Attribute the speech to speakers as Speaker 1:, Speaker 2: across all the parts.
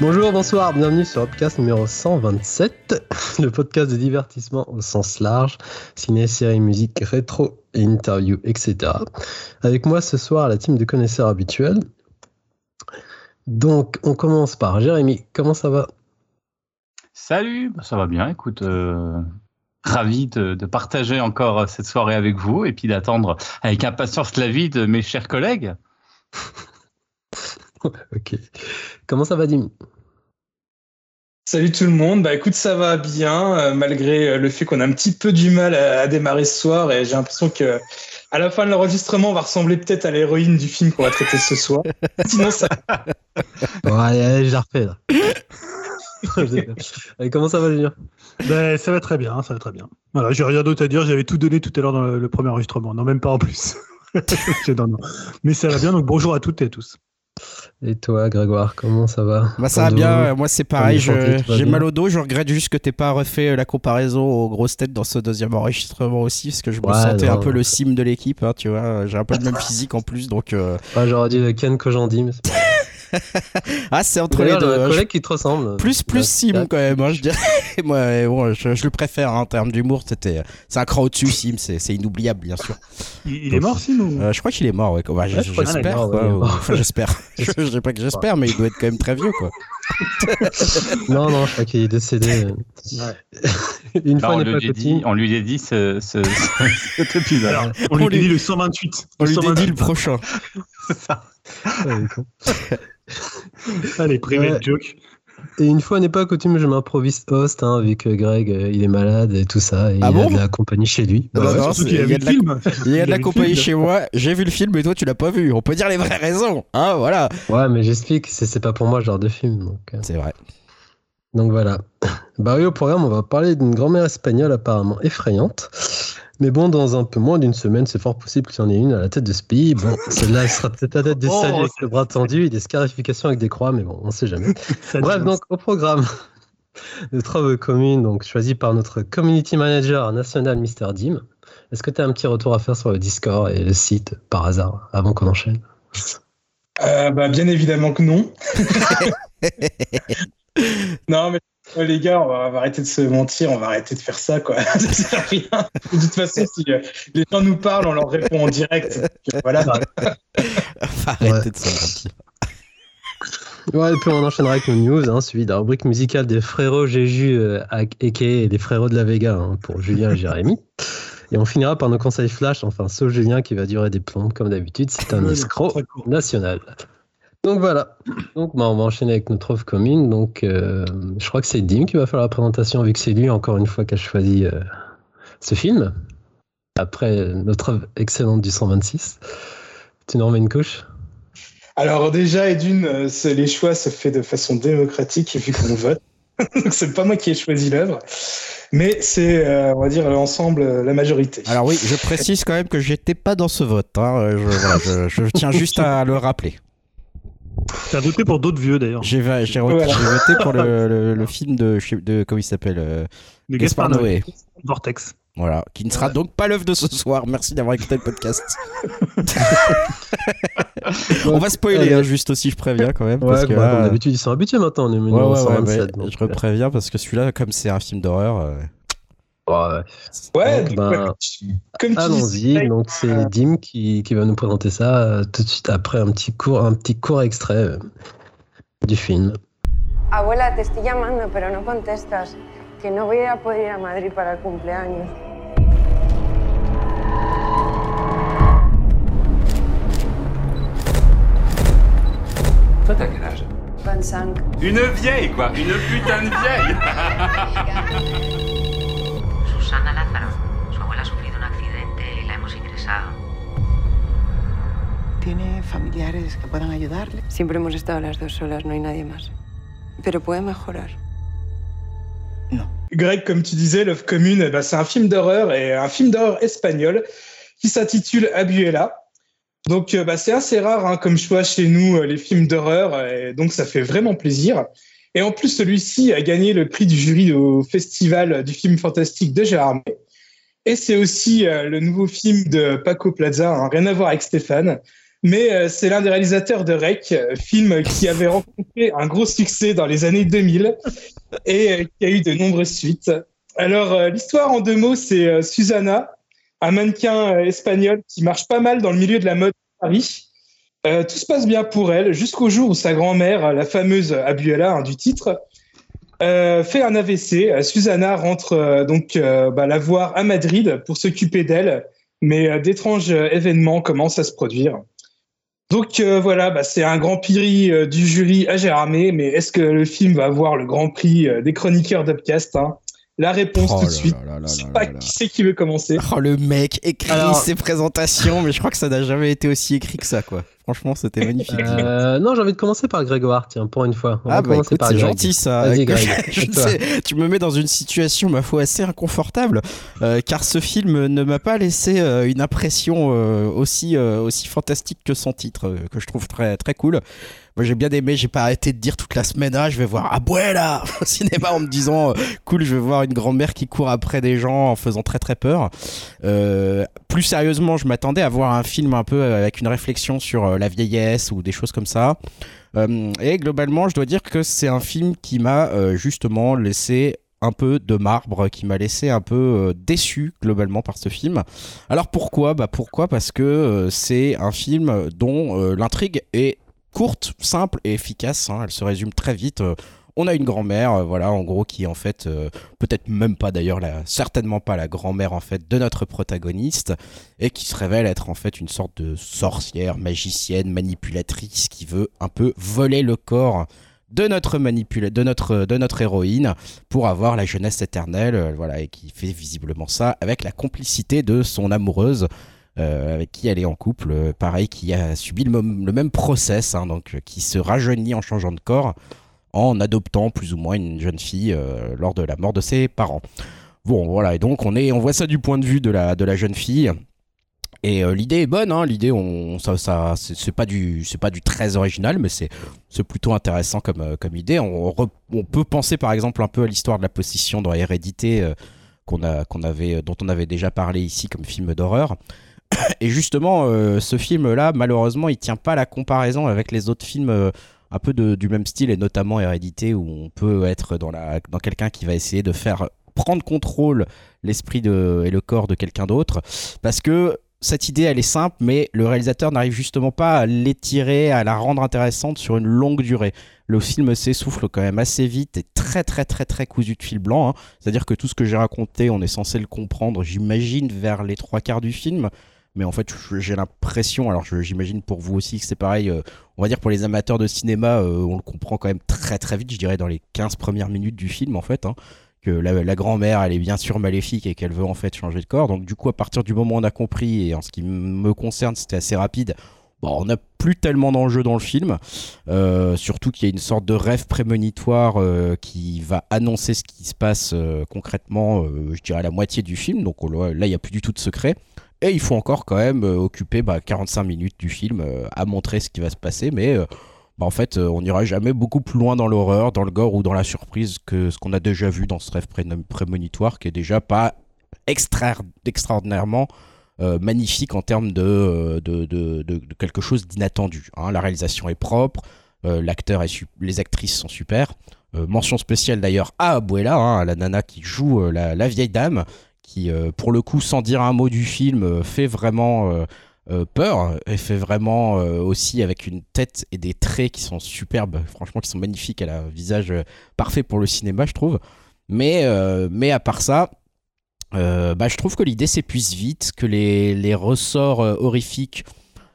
Speaker 1: Bonjour, bonsoir, bienvenue sur podcast numéro 127, le podcast de divertissement au sens large, ciné, série, musique, rétro, interview, etc. Avec moi ce soir, la team de connaisseurs habituels. Donc, on commence par Jérémy. Comment ça va?
Speaker 2: Salut, bah, ça va bien. Écoute, euh, ravi de, de, partager encore cette soirée avec vous et puis d'attendre avec impatience la vie de mes chers collègues.
Speaker 1: ok. Comment ça va, Dim
Speaker 3: Salut tout le monde. Bah écoute, ça va bien, euh, malgré le fait qu'on a un petit peu du mal à, à démarrer ce soir et j'ai l'impression que à la fin de l'enregistrement, on va ressembler peut-être à l'héroïne du film qu'on va traiter ce soir. Sinon, ça.
Speaker 1: Bon, allez, allez, je la refais là. allez, comment ça va, Julien?
Speaker 4: Ben, Ça va très bien, ça va très bien. Voilà, j'ai rien d'autre à dire. J'avais tout donné tout à l'heure dans le, le, premier enregistrement. Non, même pas en plus. non, non. Mais ça va bien. Donc bonjour à toutes et à tous.
Speaker 1: Et toi, Grégoire, comment ça va
Speaker 5: bah, Ça va bien, moi c'est pareil, j'ai mal au dos, je regrette juste que t'aies pas refait la comparaison aux grosses têtes dans ce deuxième enregistrement aussi, parce que je me ouais, sentais non, un peu le sim de l'équipe, hein, tu vois, j'ai un peu le même physique en plus, donc... Euh...
Speaker 1: Ouais, J'aurais dit le Ken que j'en dis, mais
Speaker 5: ah, c'est entre les deux.
Speaker 1: un collègue qui te ressemble.
Speaker 5: Plus, plus Sim quand même, hein, je dirais. Moi, bon, je, je, le préfère hein, en termes d'humour. C'était, c'est un cran au-dessus, Sim. C'est, c'est inoubliable, bien sûr.
Speaker 4: Il, il est mort, Sim ou...
Speaker 5: euh, Je crois qu'il est mort, ouais. Bah, ouais j'espère. Ouais, ouais. Enfin, j'espère. je, je sais pas que j'espère, mais il doit être quand même très vieux, quoi.
Speaker 1: non, non, je crois qu'il est décédé.
Speaker 2: Une fois, on, lui pas dit, on lui a dit ce, ce, cet épisode. Alors,
Speaker 4: on, lui a dit le 128.
Speaker 5: On lui a dit le prochain.
Speaker 2: C'est
Speaker 4: Allez, private ouais. joke.
Speaker 1: Et une fois n'est pas coutume, je m'improvise host, hein, vu que Greg, euh, il est malade et tout ça, et
Speaker 5: ah
Speaker 1: il
Speaker 5: bon
Speaker 1: a de la compagnie chez lui.
Speaker 5: Bah, non, il, y a de la, il y a de la compagnie chez moi, j'ai vu le film, et toi tu l'as pas vu. On peut dire les vraies raisons, hein, voilà.
Speaker 1: Ouais, mais j'explique, c'est pas pour moi ce genre de film. Donc, euh...
Speaker 5: C'est vrai.
Speaker 1: Donc voilà. Bah oui, au programme, on va parler d'une grand-mère espagnole apparemment effrayante. Mais bon, dans un peu moins d'une semaine, c'est fort possible qu'il y en ait une à la tête de ce pays. Bon, celle-là sera peut-être la tête des oh, saluts avec le bras tendu et des scarifications avec des croix, mais bon, on sait jamais. Bref, donc au programme de travaux communes, donc choisi par notre community manager national, Mr. Dim. Est-ce que tu as un petit retour à faire sur le Discord et le site par hasard avant qu'on enchaîne?
Speaker 3: Euh, bah, Bien évidemment que non. non, mais Oh, les gars, on va, on va, arrêter de se mentir, on va arrêter de faire ça, quoi. ça sert à rien. De toute façon, si euh, les gens nous parlent, on leur répond en direct. Voilà.
Speaker 5: arrêter ouais. de se mentir.
Speaker 1: Ouais, et puis on enchaînera avec nos news, hein, suivi de la rubrique musicale des frérots Jéju, euh, Eke et des frérots de la Vega hein, pour Julien et Jérémy. Et on finira par nos conseils flash, enfin, sauf Julien qui va durer des plombes, comme d'habitude, c'est un escroc national. Donc voilà. Donc bah, on va enchaîner avec notre offre commune. Donc euh, je crois que c'est Dim qui va faire la présentation vu que c'est lui encore une fois qui a choisi euh, ce film. Après notre œuvre excellente du 126. Tu nous remets une couche?
Speaker 3: Alors déjà et d'une, euh, les choix se fait de façon démocratique vu qu'on vote. Donc c'est pas moi qui ai choisi l'œuvre. Mais c'est, euh, on va dire, l'ensemble, la majorité.
Speaker 5: Alors oui, je précise quand même que j'étais pas dans ce vote. Hein. Je, voilà, je, je tiens juste à le rappeler.
Speaker 4: T'as voté pour d'autres vieux d'ailleurs.
Speaker 5: J'ai voté, voté pour le, le, le, film de, de comment il s'appelle euh,
Speaker 4: De Gaspard Noé. Vortex.
Speaker 5: Voilà, qui ne sera donc pas l'œuvre de ce soir. Merci d'avoir écouté le podcast. on va spoiler, hein, juste aussi, je préviens quand même.
Speaker 1: Ouais,
Speaker 5: parce que,
Speaker 1: bah, là, d'habitude, ils sont habitués maintenant. On est
Speaker 5: ouais, ouais, 127, ouais, donc, je préviens parce que celui-là, comme c'est un film d'horreur. Euh...
Speaker 1: Ouais,
Speaker 3: ouais
Speaker 1: donc, ben, allons-y. Donc c'est Dim qui, qui, va nous présenter ça euh, tout de suite après un petit court, un petit court extrait euh, du film.
Speaker 6: Abuela, te estoy llamando, pero no contestas. Que no voy a poder ir a Madrid para el cumpleaños.
Speaker 7: Toi, t'as quel âge?
Speaker 6: 25.
Speaker 7: Une vieille, quoi Une putain de vieille
Speaker 6: ¿Tiene familiares que puedan ayudarle? Siempre hemos estado las dos solas, no hay nadie más. Pero puede mejorar.
Speaker 3: Non. Greg, comme tu disais, Love Commune, bah, c'est un film d'horreur et un film d'horreur espagnol qui s'intitule Abuela. Donc, bah, c'est assez rare hein, comme choix chez nous, les films d'horreur, et donc ça fait vraiment plaisir. Et en plus, celui-ci a gagné le prix du jury au Festival du film fantastique de Gérardmer. Et c'est aussi euh, le nouveau film de Paco Plaza, hein, rien à voir avec Stéphane. Mais c'est l'un des réalisateurs de Rec, film qui avait rencontré un gros succès dans les années 2000 et qui a eu de nombreuses suites. Alors, l'histoire en deux mots, c'est Susanna, un mannequin espagnol qui marche pas mal dans le milieu de la mode à Paris. tout se passe bien pour elle jusqu'au jour où sa grand-mère, la fameuse Abuela hein, du titre, euh, fait un AVC. Susanna rentre euh, donc euh, bah, la voir à Madrid pour s'occuper d'elle, mais d'étranges événements commencent à se produire. Donc voilà, bah, c'est un grand prix du jury à Gérardmer, mais est-ce que le film va avoir le grand prix des chroniqueurs d'Upcast hein? La réponse
Speaker 5: oh
Speaker 3: tout de suite. je sais pas qui c'est qui veut commencer.
Speaker 5: Oh, le mec écrit ses présentations, mais je crois que ça n'a jamais été aussi écrit que ça, quoi. Franchement, c'était magnifique.
Speaker 1: Euh, non, j'ai envie de commencer par Grégoire, tiens, pour une fois.
Speaker 5: ah bah écoute, c'est gentil ça. tu me mets dans une situation, ma foi, assez inconfortable, euh, car ce film ne m'a pas laissé euh, une impression aussi, aussi fantastique que son titre, que je trouve très, très cool. J'ai bien aimé, j'ai pas arrêté de dire toute la semaine, ah, je vais voir Abuela au cinéma en me disant, euh, cool, je vais voir une grand-mère qui court après des gens en faisant très très peur. Euh, plus sérieusement, je m'attendais à voir un film un peu avec une réflexion sur euh, la vieillesse ou des choses comme ça. et globalement, je dois dire que c'est un film qui m'a justement laissé un peu de marbre qui m'a laissé un peu déçu globalement par ce film. Alors pourquoi? Bah pourquoi? Parce que c'est un film dont l'intrigue est courte, simple et efficace. Hein. elle se résume très vite. Euh, on a une grand-mère, euh, voilà, en gros, qui en fait, euh, peut-être même pas d'ailleurs, certainement pas la grand-mère en fait de notre protagoniste, et qui se révèle être en fait une sorte de sorcière, magicienne, manipulatrice, qui veut un peu voler le corps de notre de notre de notre héroïne pour avoir la jeunesse éternelle, voilà, et qui fait visiblement ça avec la complicité de son amoureuse. Euh, avec qui elle est en couple, euh, pareil, qui a subi le, même process, hein, donc euh, qui se rajeunit en changeant de corps, en adoptant plus ou moins une jeune fille lors de la mort de ses parents. Bon, voilà, et donc on, est, on voit ça du point de vue de la, de la jeune fille. Et l'idée est bonne, hein, l'idée, on, ça, ça, c'est pas du, pas du très original, mais c'est, plutôt intéressant comme, comme idée. On, peut penser par exemple un peu à l'histoire de la possession dans Hérédité a, avait, dont on avait déjà parlé ici comme film d'horreur. Et justement, euh, ce film-là, malheureusement, il tient pas la comparaison avec les autres films euh, un peu du même style, et notamment Hérédité, où on peut être dans, dans quelqu'un qui va essayer de faire prendre contrôle l'esprit et le corps de quelqu'un d'autre. Parce que cette idée, elle est simple, mais le réalisateur n'arrive justement pas à l'étirer, à la rendre intéressante sur une longue durée. Le film s'essouffle quand même assez vite et très très très très cousu de fil blanc. Hein. C'est-à-dire que tout ce que j'ai raconté, on est censé le comprendre, j'imagine, vers les trois quarts du film mais en fait j'ai l'impression, alors j'imagine pour vous aussi que c'est pareil, euh, on va dire pour les amateurs de cinéma, euh, on le comprend quand même très très vite, je dirais dans les 15 premières minutes du film en fait, hein, que la, grand-mère elle est bien sûr maléfique et qu'elle veut en fait changer de corps, donc du coup à partir du moment où on a compris, et en ce qui me concerne c'était assez rapide, Bon, on n'a plus tellement d'enjeux dans le film, euh, surtout qu'il y a une sorte de rêve prémonitoire qui va annoncer ce qui se passe concrètement, je dirais la moitié du film, donc là il n'y a plus du tout de secret. Et il faut encore quand même euh, occuper 45 bah, minutes du film euh, à montrer ce qui va se passer, mais euh, bah, en fait, on n'ira jamais beaucoup plus loin dans l'horreur, dans le gore ou dans la surprise que ce qu'on a déjà vu dans ce rêve prémonitoire, qui est déjà pas extra extraordinairement magnifique en termes de, quelque chose d'inattendu. Hein. La réalisation est propre, l'acteur et les actrices sont super. mention spéciale d'ailleurs à Abuela, hein, la nana qui joue la, vieille dame, qui, euh, pour le coup, sans dire un mot du film, euh, fait vraiment euh, peur et fait vraiment aussi avec une tête et des traits qui sont superbes, franchement, qui sont magnifiques. Elle a un visage parfait pour le cinéma, je trouve. Mais, mais à part ça, bah, je trouve que l'idée s'épuise vite, que les, les ressorts horrifiques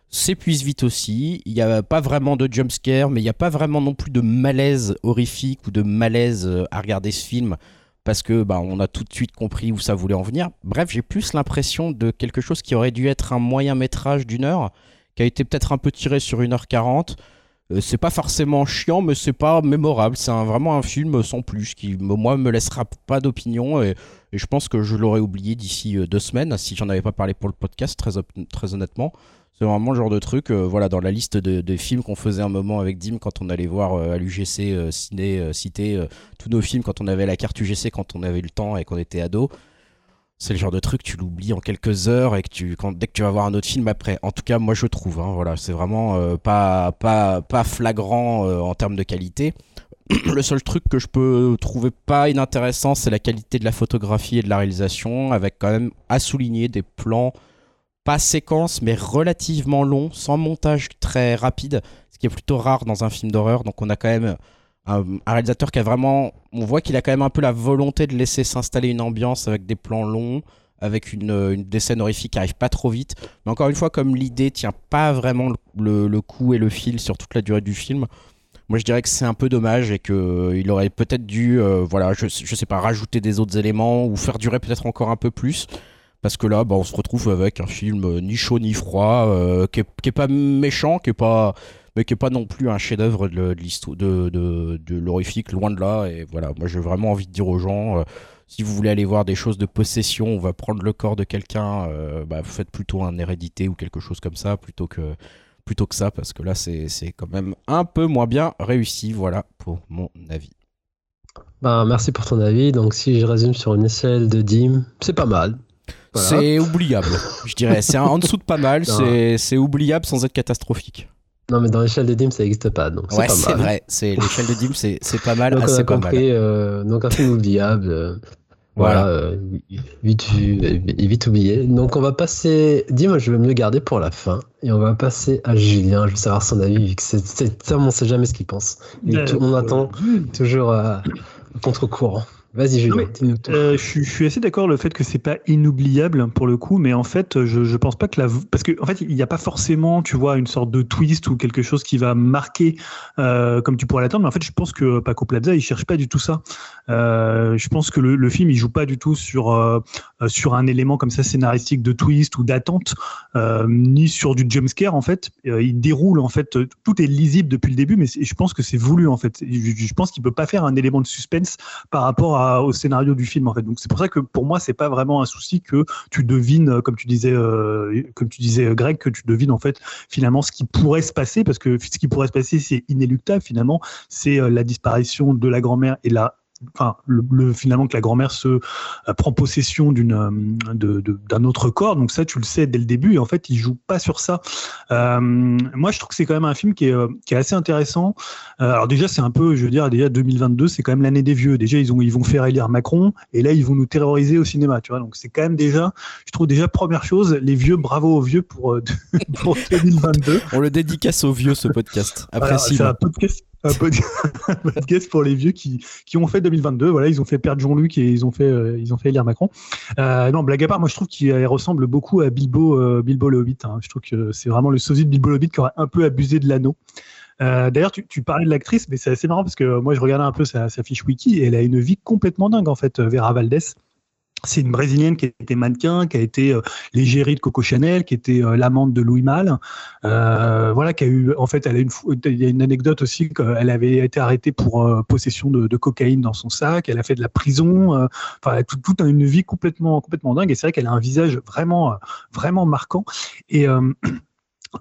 Speaker 5: s'épuisent vite aussi. Il n'y a pas vraiment de jumpscare, mais il n'y a pas vraiment non plus de malaise horrifique ou de malaise à regarder ce film parce que bah, on a tout de suite compris où ça voulait en venir. Bref, j'ai plus l'impression de quelque chose qui aurait dû être un moyen métrage d'une heure, qui a été peut-être un peu tiré sur 1h40. Euh, c'est pas forcément chiant, mais c'est pas mémorable. C'est vraiment un film sans plus qui, moi, me laissera pas d'opinion et, je pense que je l'aurais oublié d'ici euh, deux semaines si j'en avais pas parlé pour le podcast, très honnêtement. C'est vraiment le genre de truc, euh, voilà, dans la liste de, films qu'on faisait un moment avec Dim quand on allait voir euh, à l'UGC euh, Ciné citer tous nos films quand on avait la carte UGC, quand on avait le temps et qu'on était ado. c'est le genre de truc tu l'oublies en quelques heures et que tu dès que tu vas voir un autre film après. En tout cas, moi je trouve. Hein, voilà, c'est vraiment euh, pas pas pas flagrant euh, en termes de qualité. le seul truc que je peux trouver pas inintéressant, c'est la qualité de la photographie et de la réalisation, avec quand même à souligner des plans pas séquences mais relativement longs, sans montage très rapide, ce qui est plutôt rare dans un film d'horreur. Donc on a quand même un, réalisateur qui a vraiment, on voit qu'il a quand même un peu la volonté de laisser s'installer une ambiance avec des plans longs, avec une, une des scènes horrifiques qui arrivent pas trop vite. Mais encore une fois, comme l'idée tient pas vraiment le, coup et le fil sur toute la durée du film, moi je dirais que c'est un peu dommage et qu'il euh, aurait peut-être dû, euh, voilà, je, je sais pas, rajouter des autres éléments ou faire durer peut-être encore un peu plus. Parce que là, bah, on se retrouve avec un film euh, ni chaud ni froid, qui, est, qui, est, pas méchant, qui est pas mais qui est pas non plus un chef-d'œuvre de, l'histoire de, de, l'horrifique, loin de là. Et voilà, moi j'ai vraiment envie de dire aux gens, euh, si vous voulez aller voir des choses de possession, on va prendre le corps de quelqu'un, euh, bah, faites plutôt un hérédité ou quelque chose comme ça, plutôt que, plutôt que ça, parce que là c'est quand même un peu moins bien réussi. Voilà pour mon avis.
Speaker 1: Bah, merci pour ton avis. Donc si je résume sur une échelle de Dim, c'est pas mal.
Speaker 5: C'est oubliable, je dirais. C'est en dessous de pas mal, c'est oubliable sans être catastrophique.
Speaker 1: Non, mais dans l'échelle de Dim, ça n'existe pas. Donc
Speaker 5: ouais,
Speaker 1: c'est
Speaker 5: vrai. C'est, l'échelle de Dim, c'est, c'est pas mal.
Speaker 1: donc,
Speaker 5: assez
Speaker 1: on a compris, euh, donc, un film oubliable. Euh, voilà. Euh, vite vu, vite oublié. Donc, on va passer. Dim, je vais me le garder pour la fin. Et on va passer à Julien. Je veux savoir son avis, vu que c'est, on ne sait jamais ce qu'il pense. on attend toujours à contre-courant. Vas-y, Julien.
Speaker 4: Euh, je, suis assez d'accord le fait que c'est pas inoubliable pour le coup, mais en fait, je, je pense pas que la parce que en fait, il n'y a pas forcément, tu vois, une sorte de twist ou quelque chose qui va marquer euh, comme tu pourrais l'attendre. Mais en fait, je pense que Paco Plaza, il cherche pas du tout ça. Euh, je pense que le, le, film, il joue pas du tout sur euh, sur un élément comme ça scénaristique de twist ou d'attente, ni sur du jumpscare. En fait, il déroule en fait, tout est lisible depuis le début, mais je pense que c'est voulu en fait. Je, je pense qu'il peut pas faire un élément de suspense par rapport à au scénario du film en fait. Donc c'est pour ça que pour moi c'est pas vraiment un souci que tu devines, euh, comme tu disais, euh, comme tu disais euh, Greg, que tu devines en fait finalement ce qui pourrait se passer parce que ce qui pourrait se passer c'est inéluctable finalement, c'est la disparition de la grand-mère et la enfin, le, finalement que la grand-mère se euh, prend possession d'une euh, d'un autre corps. Donc ça, tu le sais dès le début. Et en fait, il joue pas sur ça. Euh, moi, je trouve que c'est quand même un film qui est, qui est assez intéressant. alors déjà, c'est un peu, je veux dire, déjà 2022, c'est quand même l'année des vieux. Déjà, ils ont ils vont faire élire Macron et là, ils vont nous terroriser au cinéma. Tu vois, donc c'est quand même déjà, je trouve déjà première chose, les vieux, bravo aux vieux pour, pour 2022.
Speaker 5: On le dédicace aux vieux ce podcast. Après,
Speaker 4: c'est un podcast un podcast pour les vieux qui, qui ont fait 2022. Voilà, ils ont fait perdre Jean-Luc et ils ont fait, euh, ils ont fait élire Macron. Euh, non, blague à part, moi je trouve qu'il ressemble beaucoup à Bilbo, euh, Bilbo le Hobbit. Hein. Je trouve que c'est vraiment le sosie de Bilbo le Hobbit qui aurait un peu abusé de l'anneau. D'ailleurs, tu, tu, parlais de l'actrice, mais c'est assez marrant parce que moi je regardais un peu sa, sa, fiche wiki et elle a une vie complètement dingue en fait, Vera Valdez. C'est une brésilienne qui été mannequin, qui a été euh, l'égérie de Coco Chanel, qui était euh, l'amante de Louis Malle. Euh, voilà, qui a eu, en fait, elle a une, il y a une anecdote aussi qu'elle avait été arrêtée pour euh, possession de, cocaïne dans son sac. Elle a fait de la prison. Euh, enfin, toute tout une vie complètement, complètement dingue. Et c'est vrai qu'elle a un visage vraiment, vraiment marquant. Et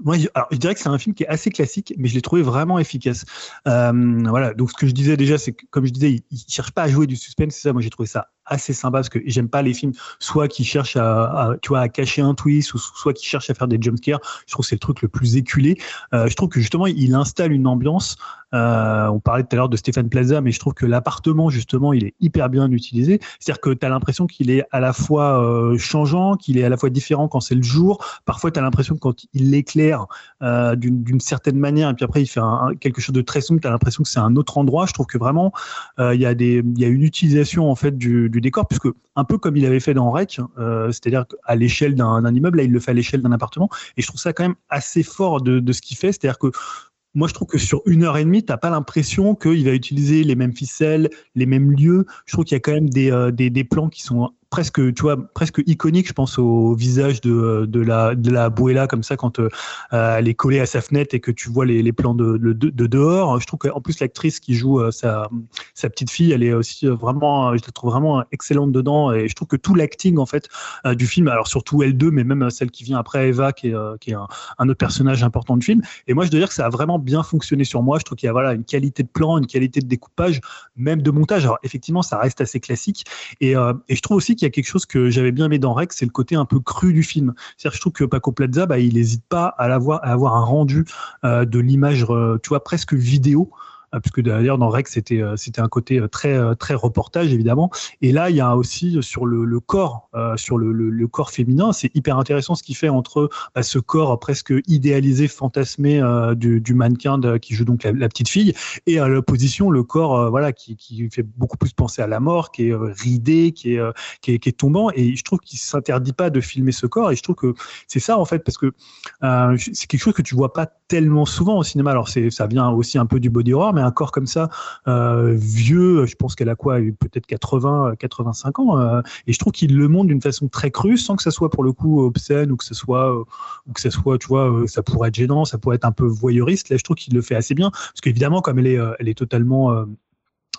Speaker 4: Moi, je, alors, je dirais que c'est un film qui est assez classique, mais je l'ai trouvé vraiment efficace. Voilà. Donc, ce que je disais déjà, c'est que, comme je disais, il, il cherche pas à jouer du suspense. C'est ça. Moi, j'ai trouvé ça assez sympa parce que j'aime pas les films soit qui cherchent à, tu vois à cacher un twist ou soit qui cherchent à faire des jumpscares je trouve que c'est le truc le plus éculé. Euh, je trouve que justement il installe une ambiance euh, on parlait tout à l'heure de Stéphane Plaza mais je trouve que l'appartement justement il est hyper bien utilisé. C'est-à-dire que tu as l'impression qu'il est à la fois euh, changeant qu'il est à la fois différent quand c'est le jour. Parfois tu as l'impression que quand il l'éclaire euh, d'une certaine manière et puis après il fait quelque chose de très sombre tu as l'impression que c'est un autre endroit. Je trouve que vraiment il y a des il y a une utilisation en fait du, du décor, puisque un peu comme il avait fait dans Rec, euh, c'est-à-dire à l'échelle d'un immeuble, là il le fait à l'échelle d'un appartement, et je trouve ça quand même assez fort de, de ce qu'il fait, c'est-à-dire que moi, je trouve que sur une heure et demie, t'as pas l'impression qu'il va utiliser les mêmes ficelles, les mêmes lieux. Je trouve qu'il y a quand même des, euh, des, des plans qui sont presque, tu vois, presque iconique. Je pense au visage de, de la de la Buella comme ça quand euh, elle est collée à sa fenêtre et que tu vois les, les plans de, de, de, dehors. Je trouve qu'en plus l'actrice qui joue euh, sa sa petite fille, elle est aussi vraiment, je la trouve vraiment excellente dedans. Et je trouve que tout l'acting en fait euh, du film, alors surtout elle 2 mais même celle qui vient après Eva, qui est, qui est un, un, autre personnage important du film. Et moi, je dois dire que ça a vraiment bien fonctionné sur moi. Je trouve qu'il y a voilà une qualité de plan, une qualité de découpage, même de montage. Alors effectivement, ça reste assez classique. Et, et je trouve aussi qu'il y a quelque chose que j'avais bien aimé dans Rex, c'est le côté un peu cru du film. C'est-à-dire, je trouve que Paco Plaza, bah, il n'hésite pas à, avoir, à avoir un rendu de l'image, tu vois, presque vidéo. Ah, puisque d'ailleurs dans Rex c'était euh, c'était un côté euh, très euh, très reportage évidemment. Et là il y a aussi sur le, le corps sur le, le, corps féminin, c'est hyper intéressant ce qu'il fait entre bah, ce corps presque idéalisé, fantasmé du, mannequin qui joue donc la, petite fille, et à l'opposition le corps voilà qui, qui fait beaucoup plus penser à la mort, qui est ridé, qui est, qui est, qui est tombant. Et je trouve qu'il s'interdit pas de filmer ce corps. Et je trouve que c'est ça en fait parce que c'est quelque chose que tu vois pas tellement souvent au cinéma. Alors c'est ça vient aussi un peu du body horror, mais un corps comme ça, euh, vieux, je pense qu'elle a quoi, peut-être 80, 85 ans, euh, et je trouve qu'il le montre d'une façon très crue, sans que ça soit pour le coup obscène ou que ce soit, ou que ça soit, tu vois, ça pourrait être gênant, ça pourrait être un peu voyeuriste. Là, je trouve qu'il le fait assez bien, parce qu'évidemment, comme elle est, elle est totalement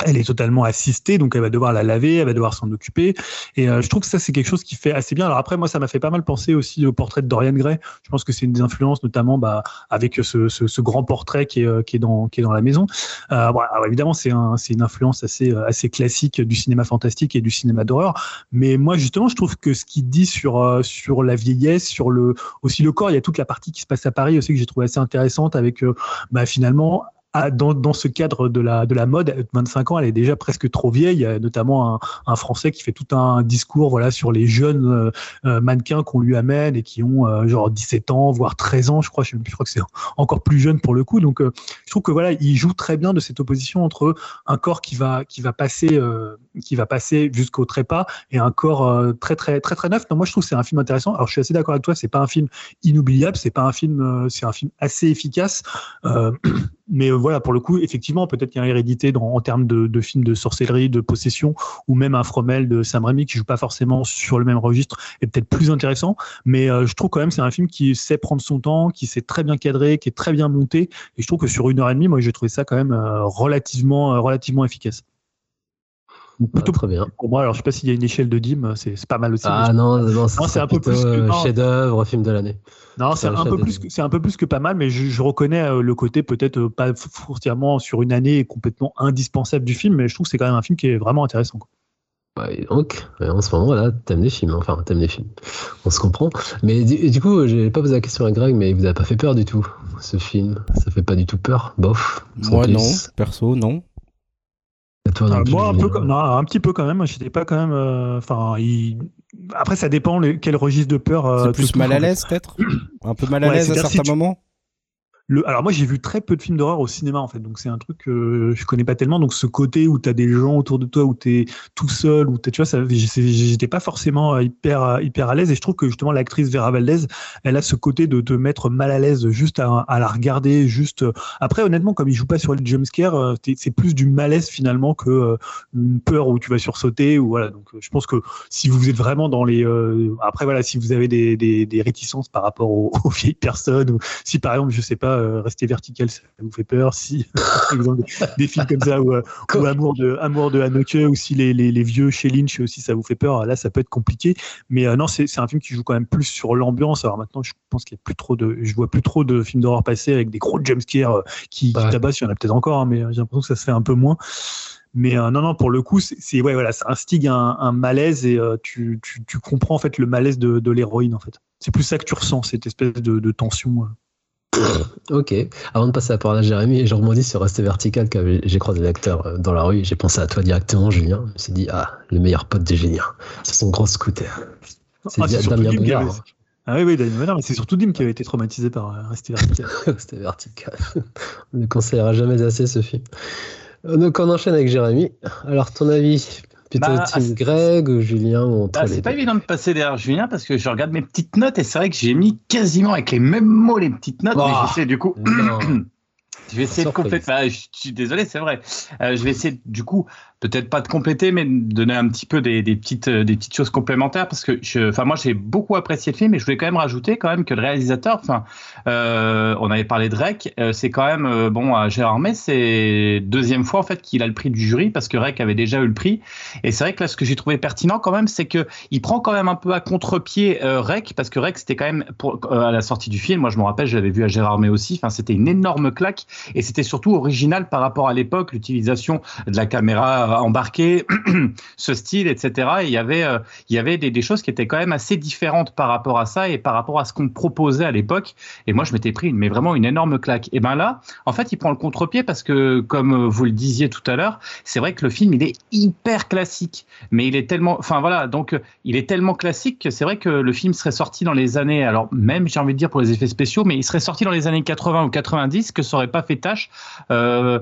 Speaker 4: elle est totalement assistée, donc elle va devoir la laver, elle va devoir s'en occuper. Et euh, je trouve que ça, c'est quelque chose qui fait assez bien. Alors après, moi, ça m'a fait pas mal penser aussi au portrait de Dorian Gray. Je pense que c'est une des influences, notamment bah, avec ce, ce, ce, grand portrait qui est, euh, qui est, dans, qui est dans la maison. Euh, bon, alors évidemment, c'est un, une influence assez, euh, assez classique du cinéma fantastique et du cinéma d'horreur. Mais moi, justement, je trouve que ce qu'il dit sur, sur la vieillesse, sur le, aussi le corps, il y a toute la partie qui se passe à Paris aussi que j'ai trouvé assez intéressante avec bah, finalement dans, dans, ce cadre de la, de la mode, 25 ans, elle est déjà presque trop vieille. Il y a notamment un, un Français qui fait tout un discours voilà, sur les jeunes euh, euh, mannequins qu'on lui amène et qui ont euh, genre 17 ans, voire 13 ans, je crois. Je, je crois que c'est encore plus jeune pour le coup. Donc, je trouve que voilà, il joue très bien de cette opposition entre un corps qui va, qui va passer, qui va passer jusqu'au trépas et un corps très, très, très, très neuf. Non, moi, je trouve que c'est un film intéressant. Alors, je suis assez d'accord avec toi. C'est pas un film inoubliable. C'est pas un film, c'est un film assez efficace. mais voilà, pour le coup, effectivement, peut-être qu'il y a une hérédité en termes de, films de sorcellerie, de possession, ou même un Fromel de Sam Raimi qui joue pas forcément sur le même registre, est peut-être plus intéressant. Mais euh, je trouve quand même c'est un film qui sait prendre son temps, qui sait très bien cadrer, qui est très bien monté. Et je trouve que sur une heure et demie, moi, j'ai trouvé ça quand même euh, euh, relativement efficace.
Speaker 1: Plutôt très bien.
Speaker 4: Pour moi, alors je sais pas s'il y a une échelle de Dim, c'est pas mal aussi.
Speaker 1: Ah non, non, c'est un peu plus que chef-d'œuvre, film de l'année.
Speaker 4: Non, c'est un, peu plus, c'est un peu plus que pas mal, mais je, je reconnais euh, le côté peut-être euh, pas foncièrement sur une année complètement indispensable du film, mais je trouve que c'est quand même un film qui est vraiment intéressant. Quoi.
Speaker 1: Bah, donc, en ce moment-là, t'aimes des films, enfin, t'aimes des films. On se comprend. Mais du, du coup, j'ai pas posé la question à Greg, mais il vous a pas fait peur du tout, ce film Ça fait pas du tout peur Bof
Speaker 5: Moi, non. Perso, non.
Speaker 4: Toi, euh, moi, un, peu comme, non, un petit peu quand même. J'étais pas quand même. Enfin, il après, ça dépend quel registre de peur.
Speaker 5: Euh, c'est plus mal à l'aise, peut-être? Un peu mal à l'aise à certains moments?
Speaker 4: Alors moi j'ai vu très peu de films d'horreur au cinéma en fait, donc c'est un truc que je connais pas tellement. Donc ce côté où tu as des gens autour de toi, où tu es tout seul, où tu vois, j'étais pas forcément hyper hyper à l'aise. Et je trouve que justement l'actrice Vera Valdez, elle a ce côté de te mettre mal à l'aise juste à, la regarder. Juste après honnêtement, comme il joue pas sur les jumpscares, euh, c'est plus du malaise finalement que euh, une peur où tu vas sursauter ou voilà. Donc je pense que si vous êtes vraiment dans les euh, après voilà, si vous avez des, des, des réticences par rapport aux, aux vieilles personnes ou si par exemple je sais pas euh, rester vertical, ça vous fait peur. Si, par exemple, des, films comme ça, ou, euh, Amour de, Amour de Haneke, ou si les, les, les, vieux chez Lynch aussi, ça vous fait peur, là, ça peut être compliqué. Mais euh, non, c'est un film qui joue quand même plus sur l'ambiance. Alors maintenant, je pense qu'il y a plus trop de, je vois plus trop de films d'horreur passer avec des gros jumpscares qui, qui tabassent. Il y en a peut-être encore, hein, mais j'ai l'impression que ça se fait un peu moins. Mais non, non, pour le coup, c'est ouais, voilà, ça instigue un, un malaise et tu, tu, tu, comprends en fait le malaise de, de l'héroïne en fait. C'est plus ça que tu ressens, cette espèce de, de tension.
Speaker 1: Ok. Avant de passer la parole à Jérémy, je rebondis sur Rester Vertical, j'ai croisé l'acteur euh, dans la rue. J'ai pensé à toi directement, Julien. Je me suis dit, ah, le meilleur pote de Julien. C'est son gros scooter.
Speaker 4: C'est ah, Damien Bonnard. Hein. Ah oui, oui, Damien Bonnard, mais c'est surtout Dim qui avait été traumatisé par euh, Rester Vertical.
Speaker 1: Rester Vertical. On ne conseillera jamais assez ce film. Euh, donc on enchaîne avec Jérémy. Alors ton avis? Bah, Greg Julien ou
Speaker 2: bah, C'est pas évident de passer derrière Julien parce que je regarde mes petites notes et c'est vrai que j'ai mis quasiment avec les mêmes mots les petites notes, mais oh. j'essaie du coup. je vais essayer de compléter. Bah, je suis désolé, c'est vrai. Euh, je vais essayer du coup peut-être pas de compléter, mais de donner un petit peu des, euh, petites choses complémentaires parce que, je, moi, j'ai beaucoup apprécié le film et je voulais quand même rajouter quand même que le réalisateur, euh, on avait parlé de Rec, euh, c'est quand même, bon, à Gérard May, c'est deuxième fois en fait qu'il a le prix du jury parce que Rec avait déjà eu le prix. Et c'est vrai que là, ce que j'ai trouvé pertinent quand même, c'est que il prend quand même un peu à contre-pied Rec parce que Rec, c'était quand même à la sortie du film. Moi, je me rappelle, j'avais vu à Gérard May aussi. C'était une énorme claque et c'était surtout original par rapport à l'époque, l'utilisation de la caméra embarquer ce style, etc. Et il y avait, il y avait des, choses qui étaient quand même assez différentes par rapport à ça et par rapport à ce qu'on proposait à l'époque. Et moi, je m'étais pris, mais vraiment une énorme claque. Et ben là, en fait, il prend le contre-pied parce que, comme vous le disiez tout à l'heure, c'est vrai que le film, il est hyper classique, mais il est tellement, enfin voilà, donc il est tellement classique que c'est vrai que le film serait sorti dans les années, alors même j'ai envie de dire pour les effets spéciaux, mais il serait sorti dans les années 80 ou 90 que ça aurait pas fait tâche. Euh,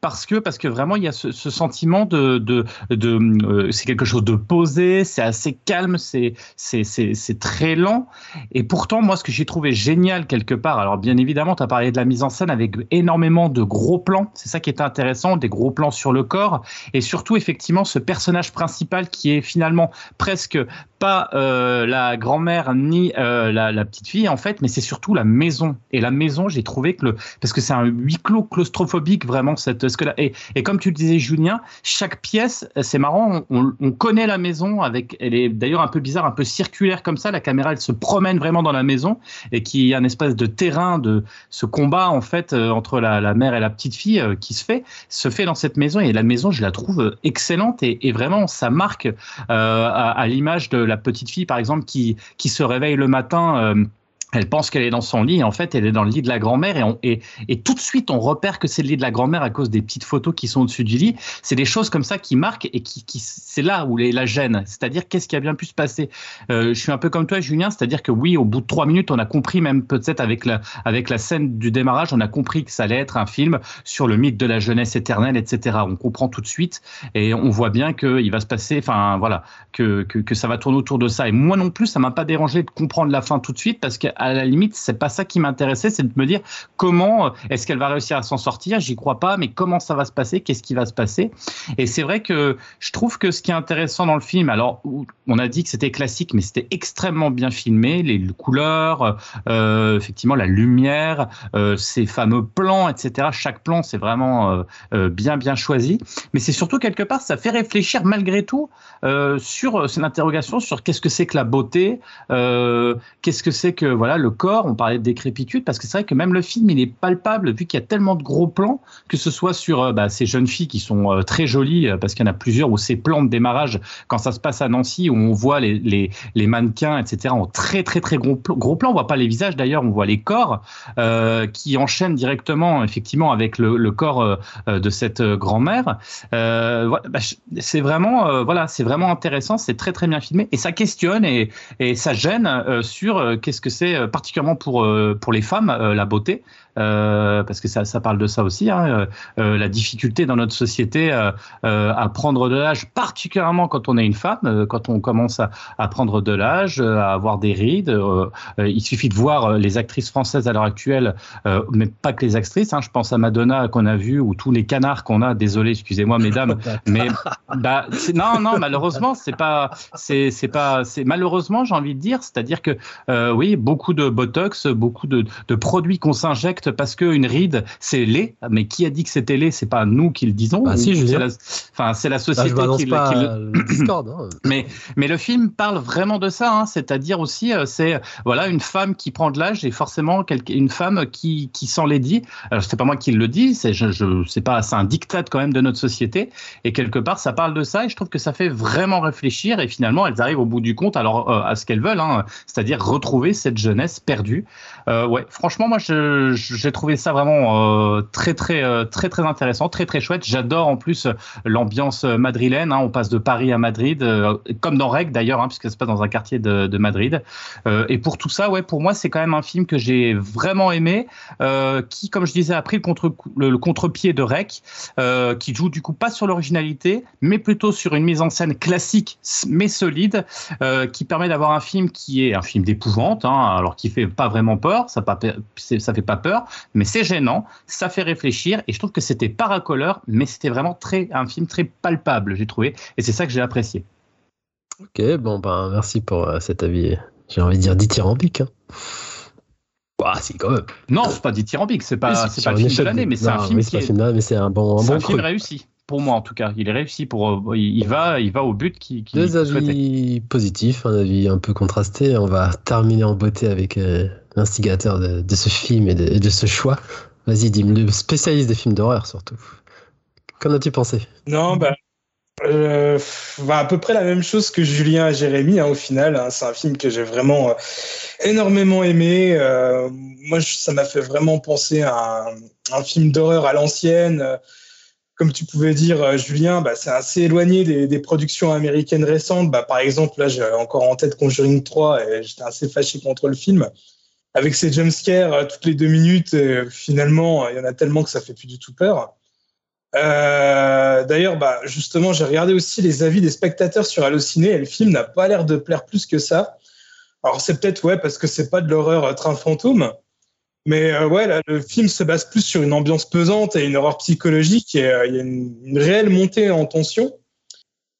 Speaker 2: parce que parce que vraiment il y a ce, sentiment de de, de euh, c'est quelque chose de posé, c'est assez calme, c'est c'est c'est très lent et pourtant moi ce que j'ai trouvé génial quelque part alors bien évidemment tu as parlé de la mise en scène avec énormément de gros plans, c'est ça qui est intéressant, des gros plans sur le corps et surtout effectivement ce personnage principal qui est finalement presque pas euh, la grand-mère ni euh, la, la, petite fille en fait, mais c'est surtout la maison. Et la maison, j'ai trouvé que le parce que c'est un huis clos claustrophobique vraiment cette et, comme tu le disais Julien, chaque pièce, c'est marrant, on, on, connaît la maison avec elle est d'ailleurs un peu bizarre, un peu circulaire comme ça. La caméra elle se promène vraiment dans la maison et qui y a un espèce de terrain de ce combat en fait euh, entre la, mère et la petite fille euh, qui se fait se fait dans cette maison et la maison je la trouve excellente et, vraiment ça marque euh, à, l'image de la petite fille, par exemple, qui, qui se réveille le matin. Euh, elle pense qu'elle est dans son lit en fait elle est dans le lit de la grand-mère et, et, et, tout de suite on repère que c'est le lit de la grand-mère à cause des petites photos qui sont au-dessus du lit. C'est des choses comme ça qui marquent et qui, qui c'est là où les, la gêne. C'est-à-dire qu'est-ce qui a bien pu se passer? Euh, je suis un peu comme toi Julien, c'est-à-dire que oui au bout de trois minutes on a compris même peut-être avec la avec la scène du démarrage on a compris que ça allait être un film sur le mythe de la jeunesse éternelle etc. On comprend tout de suite et on voit bien qu'il va se passer enfin voilà que, que, que ça va tourner autour de ça et moi non plus ça m'a pas dérangé de comprendre la fin tout de suite parce qu'à la limite, c'est pas ça qui m'intéressait, c'est de me dire comment euh, est-ce qu'elle va réussir à s'en sortir? J'y crois pas, mais comment ça va se passer? Qu'est-ce qui va se passer? Et c'est vrai que je trouve que ce qui est intéressant dans le film, alors on a dit que c'était classique, mais c'était extrêmement bien filmé, les couleurs, euh, effectivement la lumière, euh, ces fameux plans, etc. Chaque plan, c'est vraiment bien bien choisi. Mais c'est surtout quelque part, ça fait réfléchir malgré tout sur cette interrogation sur qu'est-ce que c'est que la beauté, qu'est-ce que c'est que le corps, on parlait de décrépitude, parce que c'est vrai que même le film, il est palpable, vu qu'il y a tellement de gros plans, que ce soit sur euh, bah, ces jeunes filles qui sont euh, très jolies, euh, parce qu'il y en a plusieurs, ou ces plans de démarrage, quand ça se passe à Nancy, où on voit les, les, les mannequins, etc., en très très très gros, gros plans, on voit pas les visages d'ailleurs, on voit les corps, qui enchaînent directement, effectivement, avec le, corps de cette grand-mère. Bah, c'est vraiment, voilà, c'est vraiment intéressant, c'est très très bien filmé, et ça questionne et, et ça gêne sur qu'est-ce que c'est particulièrement pour, euh, pour les femmes, euh, la beauté. Euh, parce que ça, ça, parle de ça aussi, hein, euh, euh la difficulté dans notre société euh, à prendre de l'âge, particulièrement quand on est une femme, quand on commence à, à prendre de l'âge, à avoir des rides. il suffit de voir les actrices françaises à l'heure actuelle, mais pas que les actrices. Hein, je pense à Madonna qu'on a vu ou tous les canards qu'on a. Désolé, excusez-moi, mesdames, mais bah, non, non, malheureusement, c'est pas, c'est, c'est pas, c'est malheureusement, j'ai envie de dire, c'est-à-dire que oui, beaucoup de botox, beaucoup de, de produits qu'on s'injecte parce qu'une ride, c'est laid. Mais qui a dit que c'était laid C'est pas nous qui le disons.
Speaker 1: Ah, si,
Speaker 2: c'est la, enfin, c'est la société qui, qui, le. Discord, hein. mais, mais le film parle vraiment de ça. Hein. C'est-à-dire aussi, euh, c'est voilà une femme qui prend de l'âge et forcément une femme qui, qui dit Alors, c'est pas moi qui le dis, c'est je, je c'est pas, c'est un diktat quand même de notre société. Et quelque part, ça parle de ça et je trouve que ça fait vraiment réfléchir. Et finalement, elles arrivent au bout du compte alors euh, à ce qu'elles veulent, hein, c'est-à-dire retrouver cette jeunesse perdue. Euh, ouais, franchement, moi, je, j'ai trouvé ça vraiment euh, très, très, euh, très, très intéressant, très, très chouette. J'adore en plus l'ambiance madrilène. Hein. On passe de Paris à Madrid, euh, comme dans Rec d'ailleurs, hein, puisque ça se passe dans un quartier de, de Madrid. Euh, et pour tout ça, ouais, pour moi, c'est quand même un film que j'ai vraiment aimé, qui, comme je disais, a pris le contre le contre-pied de Rec, qui joue du coup pas sur l'originalité, mais plutôt sur une mise en scène classique mais solide, qui permet d'avoir un film qui est un film d'épouvante, hein, alors qui fait pas vraiment peur, ça, pas, ça fait pas peur, mais c'est gênant, ça fait réfléchir, et je trouve que c'était paracoleur, mais c'était vraiment très, un film très palpable, j'ai trouvé, et c'est ça que j'ai apprécié.
Speaker 1: Ok, bon, ben merci pour euh, cet avis, j'ai envie de dire dithyrambique. Hein. Bah, c'est quand même.
Speaker 2: Non, c'est pas dithyrambique, c'est pas, oui, c'est pas le film de l'année, mais c'est un film qui est...
Speaker 1: mais c'est un bon, un
Speaker 2: bon
Speaker 1: un
Speaker 2: film réussi pour moi en tout cas. Il est réussi pour, il va, il va au but qui. qui
Speaker 1: Deux avis positifs, un avis un peu contrasté. On va terminer en beauté avec euh, l'instigateur de, de, ce film et de, de ce choix. Vas-y, Dim, le spécialiste des films d'horreur surtout. Qu'en as-tu pensé?
Speaker 3: Non, bah, euh, bah, à peu près la même chose que Julien et Jérémy hein, au final. Hein. c'est un film que j'ai vraiment euh, énormément aimé. Euh, moi, ça m'a fait vraiment penser à un, film d'horreur à l'ancienne. Comme tu pouvais dire, Julien, bah, c'est assez éloigné des, productions américaines récentes. Bah, par exemple, là, j'ai encore en tête Conjuring 3 et j'étais assez fâché contre le film. Avec ces jumpscares toutes les deux minutes, finalement, il y en a tellement que ça fait plus du tout peur. Euh, D'ailleurs, bah, justement, j'ai regardé aussi les avis des spectateurs sur Allociné et le film n'a pas l'air de plaire plus que ça. Alors, c'est peut-être ouais parce que c'est pas de l'horreur euh, train fantôme, mais euh, ouais, là, le film se base plus sur une ambiance pesante et une horreur psychologique et euh, il y a une, réelle montée en tension.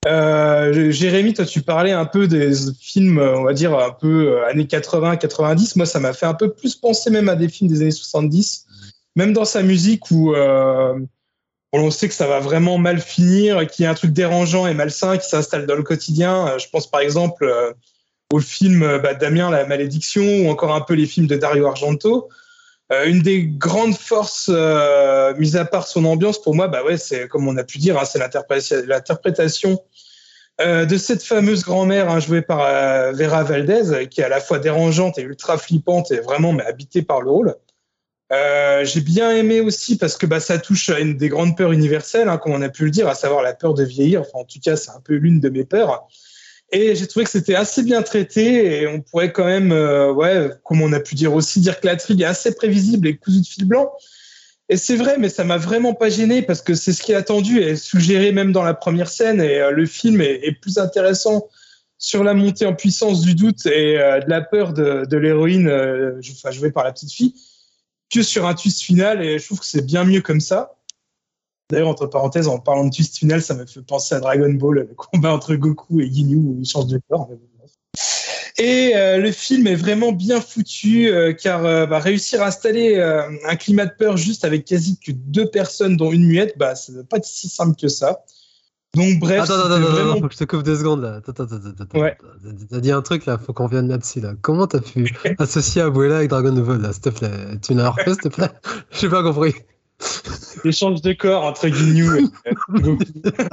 Speaker 3: Jérémy, toi, tu parlais un peu des films, on va dire un peu années 80-90. Moi, ça m'a fait un peu plus penser même à des films des années 70, même dans sa musique où on sait que ça va vraiment mal finir, qu'il y a un truc dérangeant et malsain qui s'installe dans le quotidien. Euh, je pense par exemple euh, au film euh, bah, Damien, La Malédiction, ou encore un peu les films de Dario Argento. Une des grandes forces, euh, mis à part son ambiance, pour moi, bah ouais, c'est comme on a pu dire, hein, c'est l'interprétation de cette fameuse grand-mère hein, jouée par Vera Valdez, qui est à la fois dérangeante et ultra flippante et vraiment mais habitée par le rôle. Euh, j'ai bien aimé aussi parce que bah, ça touche à une des grandes peurs universelles, hein, comme on a pu le dire, à savoir la peur de vieillir. Enfin, en tout cas, c'est un peu l'une de mes peurs. Et j'ai trouvé que c'était assez bien traité et on pourrait quand même, euh, ouais, comme on a pu dire aussi, dire que la trigue est assez prévisible et cousue de fil blanc. Et c'est vrai, mais ça m'a vraiment pas gêné parce que c'est ce qui est attendu et suggéré même dans la première scène. Et euh, le film est, plus intéressant sur la montée en puissance du doute et euh, de la peur de, de l'héroïne, enfin, jouée par la petite fille, que sur un twist final et je trouve que c'est bien mieux comme ça. D'ailleurs, entre parenthèses, en parlant de twist final, ça me fait penser à Dragon Ball, le combat entre Goku et Ginyu où il change de corps. Et euh, le film est vraiment bien foutu euh, car euh, bah, réussir à installer un climat de peur juste avec quasi que deux personnes dont une muette, bah, ça ne va pas être si simple que ça. Donc bref,
Speaker 1: attends, attends, vraiment... faut que je te coupe deux secondes là. Attends, attends, attends, ouais. T'as dit un truc là, faut qu'on vienne là-dessus là. Comment t'as pu associer Abuela avec Dragon Ball là, s'il te plaît? Tu n'as refait s'il te plaît? J'ai pas compris.
Speaker 3: L'échange de corps entre Ginyu et Goku.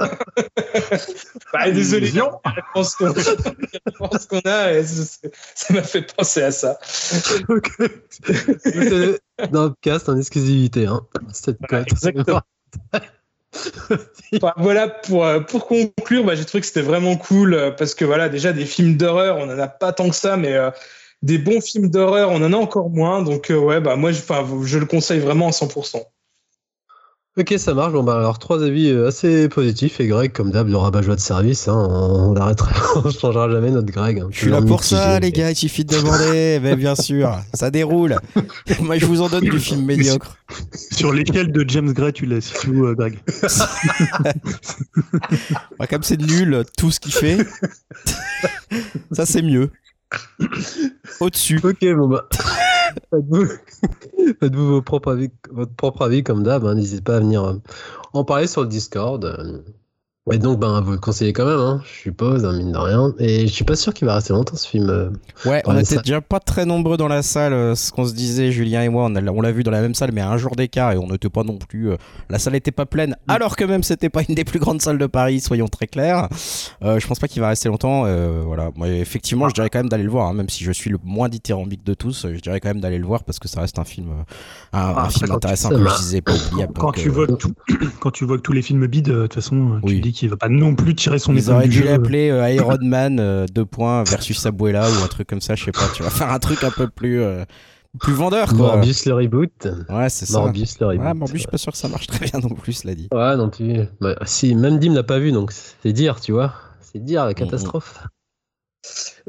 Speaker 3: bah, désolé, la réponse qu'on a, ça m'a fait penser à ça.
Speaker 1: ok. Dans le cast en exclusivité, hein. Cette
Speaker 3: exactement. voilà, pour, euh, pour conclure, bah, j'ai trouvé que c'était vraiment cool euh, parce que voilà, déjà des films d'horreur, on n'en a pas tant que ça, mais euh, des bons films d'horreur, on en a encore moins. Donc, ouais, bah, moi, je, je le conseille vraiment à 100%.
Speaker 1: Ok, ça marche. Bon, bah, alors, trois avis euh, assez positifs. Et Greg, comme d'hab, le rabat-joie de service, hein, on arrêtera, on changera jamais notre Greg. Hein.
Speaker 5: Je suis là pour ça, les gars, il suffit de demander. mais bien sûr, ça déroule. Moi, je vous en donne du film médiocre.
Speaker 4: Sur l'échelle de James Gray, tu laisses où, euh, Greg
Speaker 5: bah, Comme c'est nul, tout ce qu'il fait, ça, c'est mieux. Au-dessus.
Speaker 1: Ok, bon, bah. Faites-vous votre propre avis comme d'hab. Hein. N'hésitez pas à venir euh, en parler sur le Discord. Et donc, ben, vous le conseillez quand même, hein, je suppose, hein, mine de rien. Et je suis pas sûr qu'il va rester longtemps ce film. Euh,
Speaker 5: ouais, on était déjà pas très nombreux dans la salle. Euh, ce qu'on se disait, Julien et moi, on l'a vu dans la même salle, mais à un jour d'écart, et on n'était pas non plus. Euh, la salle n'était pas pleine, mm. alors que même c'était pas une des plus grandes salles de Paris, soyons très clairs. Euh, je pense pas qu'il va rester longtemps. voilà. Moi, effectivement, je dirais quand même d'aller le voir, hein, même si je suis le moins dithyrambique de tous. Je dirais quand même d'aller le voir parce que ça reste un film, un, ah, film intéressant, comme je disais, pas oubliable.
Speaker 4: Quand, tu vois tout, quand tu vois que tous les films bident, de toute façon, tu dis qu'il va pas non plus tirer son
Speaker 5: Ils auraient dû l'appeler euh, Iron Man euh, deux points versus Abuela ou un truc comme ça, je sais pas. Tu vas faire un truc un peu plus euh, plus vendeur quoi.
Speaker 1: Morbius le reboot.
Speaker 5: Ouais, c'est ça.
Speaker 1: Morbius le reboot.
Speaker 5: Ouais, Morbius, je suis pas sûr que ça marche très bien non plus, l'a dit.
Speaker 1: Ouais, non plus. Bah, si, même Dim l'a pas vu, donc c'est dire, tu vois. C'est dire la catastrophe.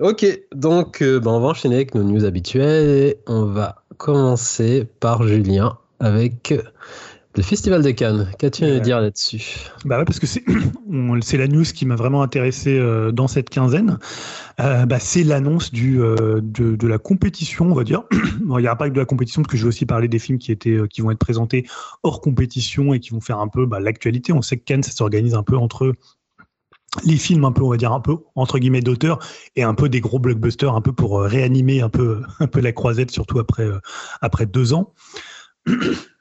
Speaker 1: Ok, donc bah, on va enchaîner avec nos news habituelles et on va commencer par Julien avec le Festival de Cannes, qu'as-tu à dire là-dessus
Speaker 4: Bah ouais, parce que c'est la news qui m'a vraiment intéressé euh, dans cette quinzaine. Euh, bah, c'est l'annonce du euh, de, de, la compétition, on va dire. bon, il n'y aura pas que de la compétition, parce que je vais aussi parler des films qui étaient qui vont être présentés hors compétition et qui vont faire un peu bah, l'actualité. On sait que Cannes, ça s'organise un peu entre les films un peu on va dire un peu entre guillemets d'auteur et un peu des gros blockbusters un peu pour réanimer un peu un peu la croisette surtout après après deux ans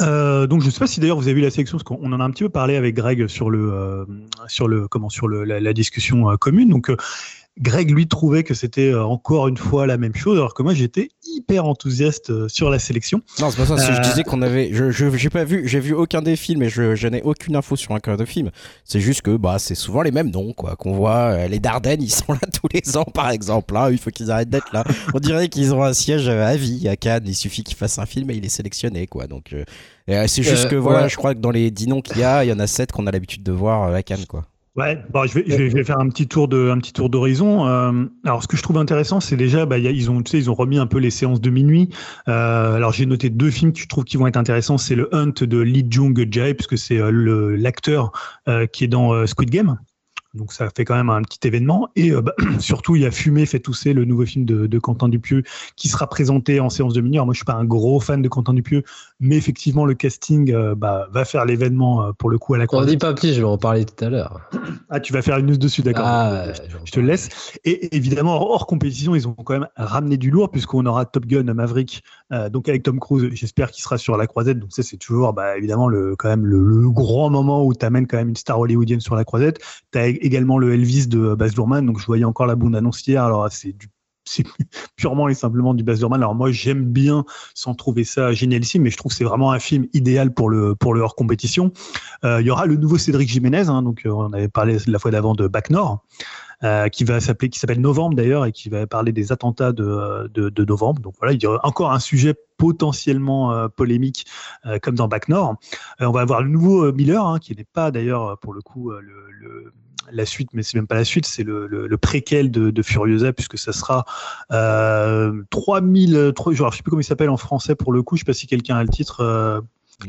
Speaker 4: Euh, donc je ne sais pas si d'ailleurs vous avez vu la sélection parce qu'on en a un petit peu parlé avec Greg sur le euh, sur le comment sur le, la, discussion euh, commune. Donc Greg, lui, trouvait que c'était euh, encore une fois la même chose, alors que moi, j'étais hyper enthousiaste euh, sur la sélection.
Speaker 5: Non, c'est pas ça. Je euh, disais qu'on avait. Je, j'ai pas vu. J'ai vu aucun des films et je, je n'ai aucune info sur un de film. C'est juste que bah, c'est souvent les mêmes noms, quoi. Qu'on voit. les Dardennes, ils sont là tous les ans, par exemple. Hein. Il faut qu'ils arrêtent d'être là. On dirait qu'ils ont un siège à vie à Cannes. Il suffit qu'ils fassent un film et il est sélectionné, quoi. Donc, c'est juste que voilà, je crois que dans les 10 noms qu'il y a, il y en a 7 qu'on a l'habitude de voir à Cannes, quoi.
Speaker 4: Ouais, bon, je, vais, je, vais, faire un petit tour de, un petit tour d'horizon. Euh, alors, ce que je trouve intéressant, c'est déjà, bah, y a, ils ont, tu sais, ils ont remis un peu les séances de minuit. Euh, alors, j'ai noté deux films que je trouve qui vont être intéressants. C'est le Hunt de Lee Jung Jae, puisque c'est euh, l'acteur euh, qui est dans euh, Squid Game. Donc ça fait quand même un petit événement. Et euh, bah, surtout, il y a Fumé fait tousser, le nouveau film de, de, Quentin Dupieux, qui sera présenté en séance de minuit. Alors moi, je suis pas un gros fan de Quentin Dupieux, mais effectivement, le casting euh, bah, va faire l'événement euh, pour le coup à la
Speaker 1: On dit pas plus, je vais en parler tout à l'heure.
Speaker 4: Ah, tu vas faire une news dessus, d'accord. Ah, je, te laisse. Et évidemment, hors compétition, ils ont quand même ramené du lourd, puisqu'on aura Top Gun Maverick, donc avec Tom Cruise, j'espère qu'il sera sur la croisette. Donc ça, c'est toujours bah, évidemment le, quand même le, grand moment où tu amènes quand même une star hollywoodienne sur la croisette. Également le Elvis de Baz Luhrmann, donc je voyais encore la bande annonce hier. Alors c'est purement et simplement du Baz Luhrmann. Alors moi, j'aime bien sans trouver ça génialissime, mais je trouve que c'est vraiment un film idéal pour le pour le hors compétition. Euh, il y aura le nouveau Cédric Jiménez, hein, donc euh, on avait parlé la fois d'avant de Bac Nord. Euh, qui va s'appeler, qui s'appelle Novembre d'ailleurs, et qui va parler des attentats de, de, novembre. Donc voilà, il y aura encore un sujet potentiellement polémique comme dans Bac Nord. on va avoir le nouveau Miller, hein, qui n'est pas d'ailleurs pour le coup le la suite, mais c'est même pas la suite, c'est le, le, le, préquel de, de, Furiosa, puisque ça sera euh, 3000, 3, je sais plus comment il s'appelle en français pour le coup, je sais pas si quelqu'un a le titre. Euh,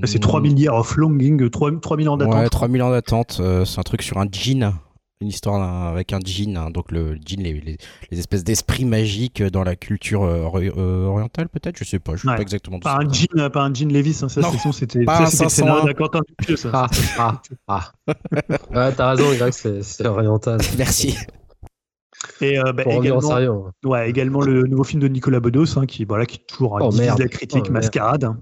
Speaker 4: c'est 3000 years of longing, 3000 ans d'attente. Ouais,
Speaker 5: 3000 ans d'attente, euh, c'est un truc sur un jean une histoire avec un djinn, hein. donc le djinn, les, les, espèces d'esprits magiques dans la culture euh, euh, orientale, peut-être, je sais pas, je sais pas exactement.
Speaker 4: Pas un, djinn, pas un djinn Levis, hein, ça, c'était
Speaker 5: pas ça,
Speaker 4: c'était le Quentin ça.
Speaker 1: Ah, ah, ah. ouais, t'as raison, Greg, c'est oriental.
Speaker 5: Merci.
Speaker 4: Et euh, bah, également, hein. ouais, également le nouveau film de Nicolas Bedos, hein, qui voilà, qui toujours oh, divise la critique oh, mascarade.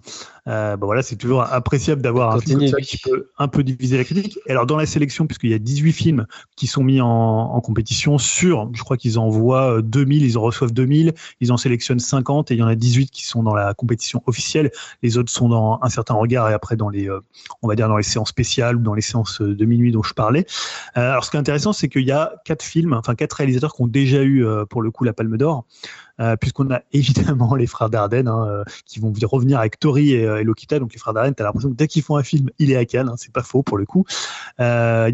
Speaker 4: Euh, bah voilà, c'est toujours appréciable d'avoir un film qui peut un peu diviser la critique. Et alors dans la sélection, puisqu'il y a 18 films qui sont mis en, en compétition sur, je crois qu'ils envoient 2000, euh, ils en reçoivent 2000, ils en sélectionnent 50 et il y en a 18 qui sont dans la compétition officielle. Les autres sont dans un certain regard et après dans les, euh, on va dire dans les séances spéciales ou dans les séances de minuit dont je parlais. Euh, alors ce qui est intéressant, c'est qu'il y a quatre films, enfin quatre réalisateurs qui ont déjà eu pour le coup la Palme d'Or. Euh, puisqu'on a évidemment les frères Dardenne hein, euh, qui vont revenir avec Tori et, euh, Lokita. Donc les frères Dardenne, tu as l'impression que dès qu'ils font un film, il est à Cannes, hein, c'est pas faux pour le coup. il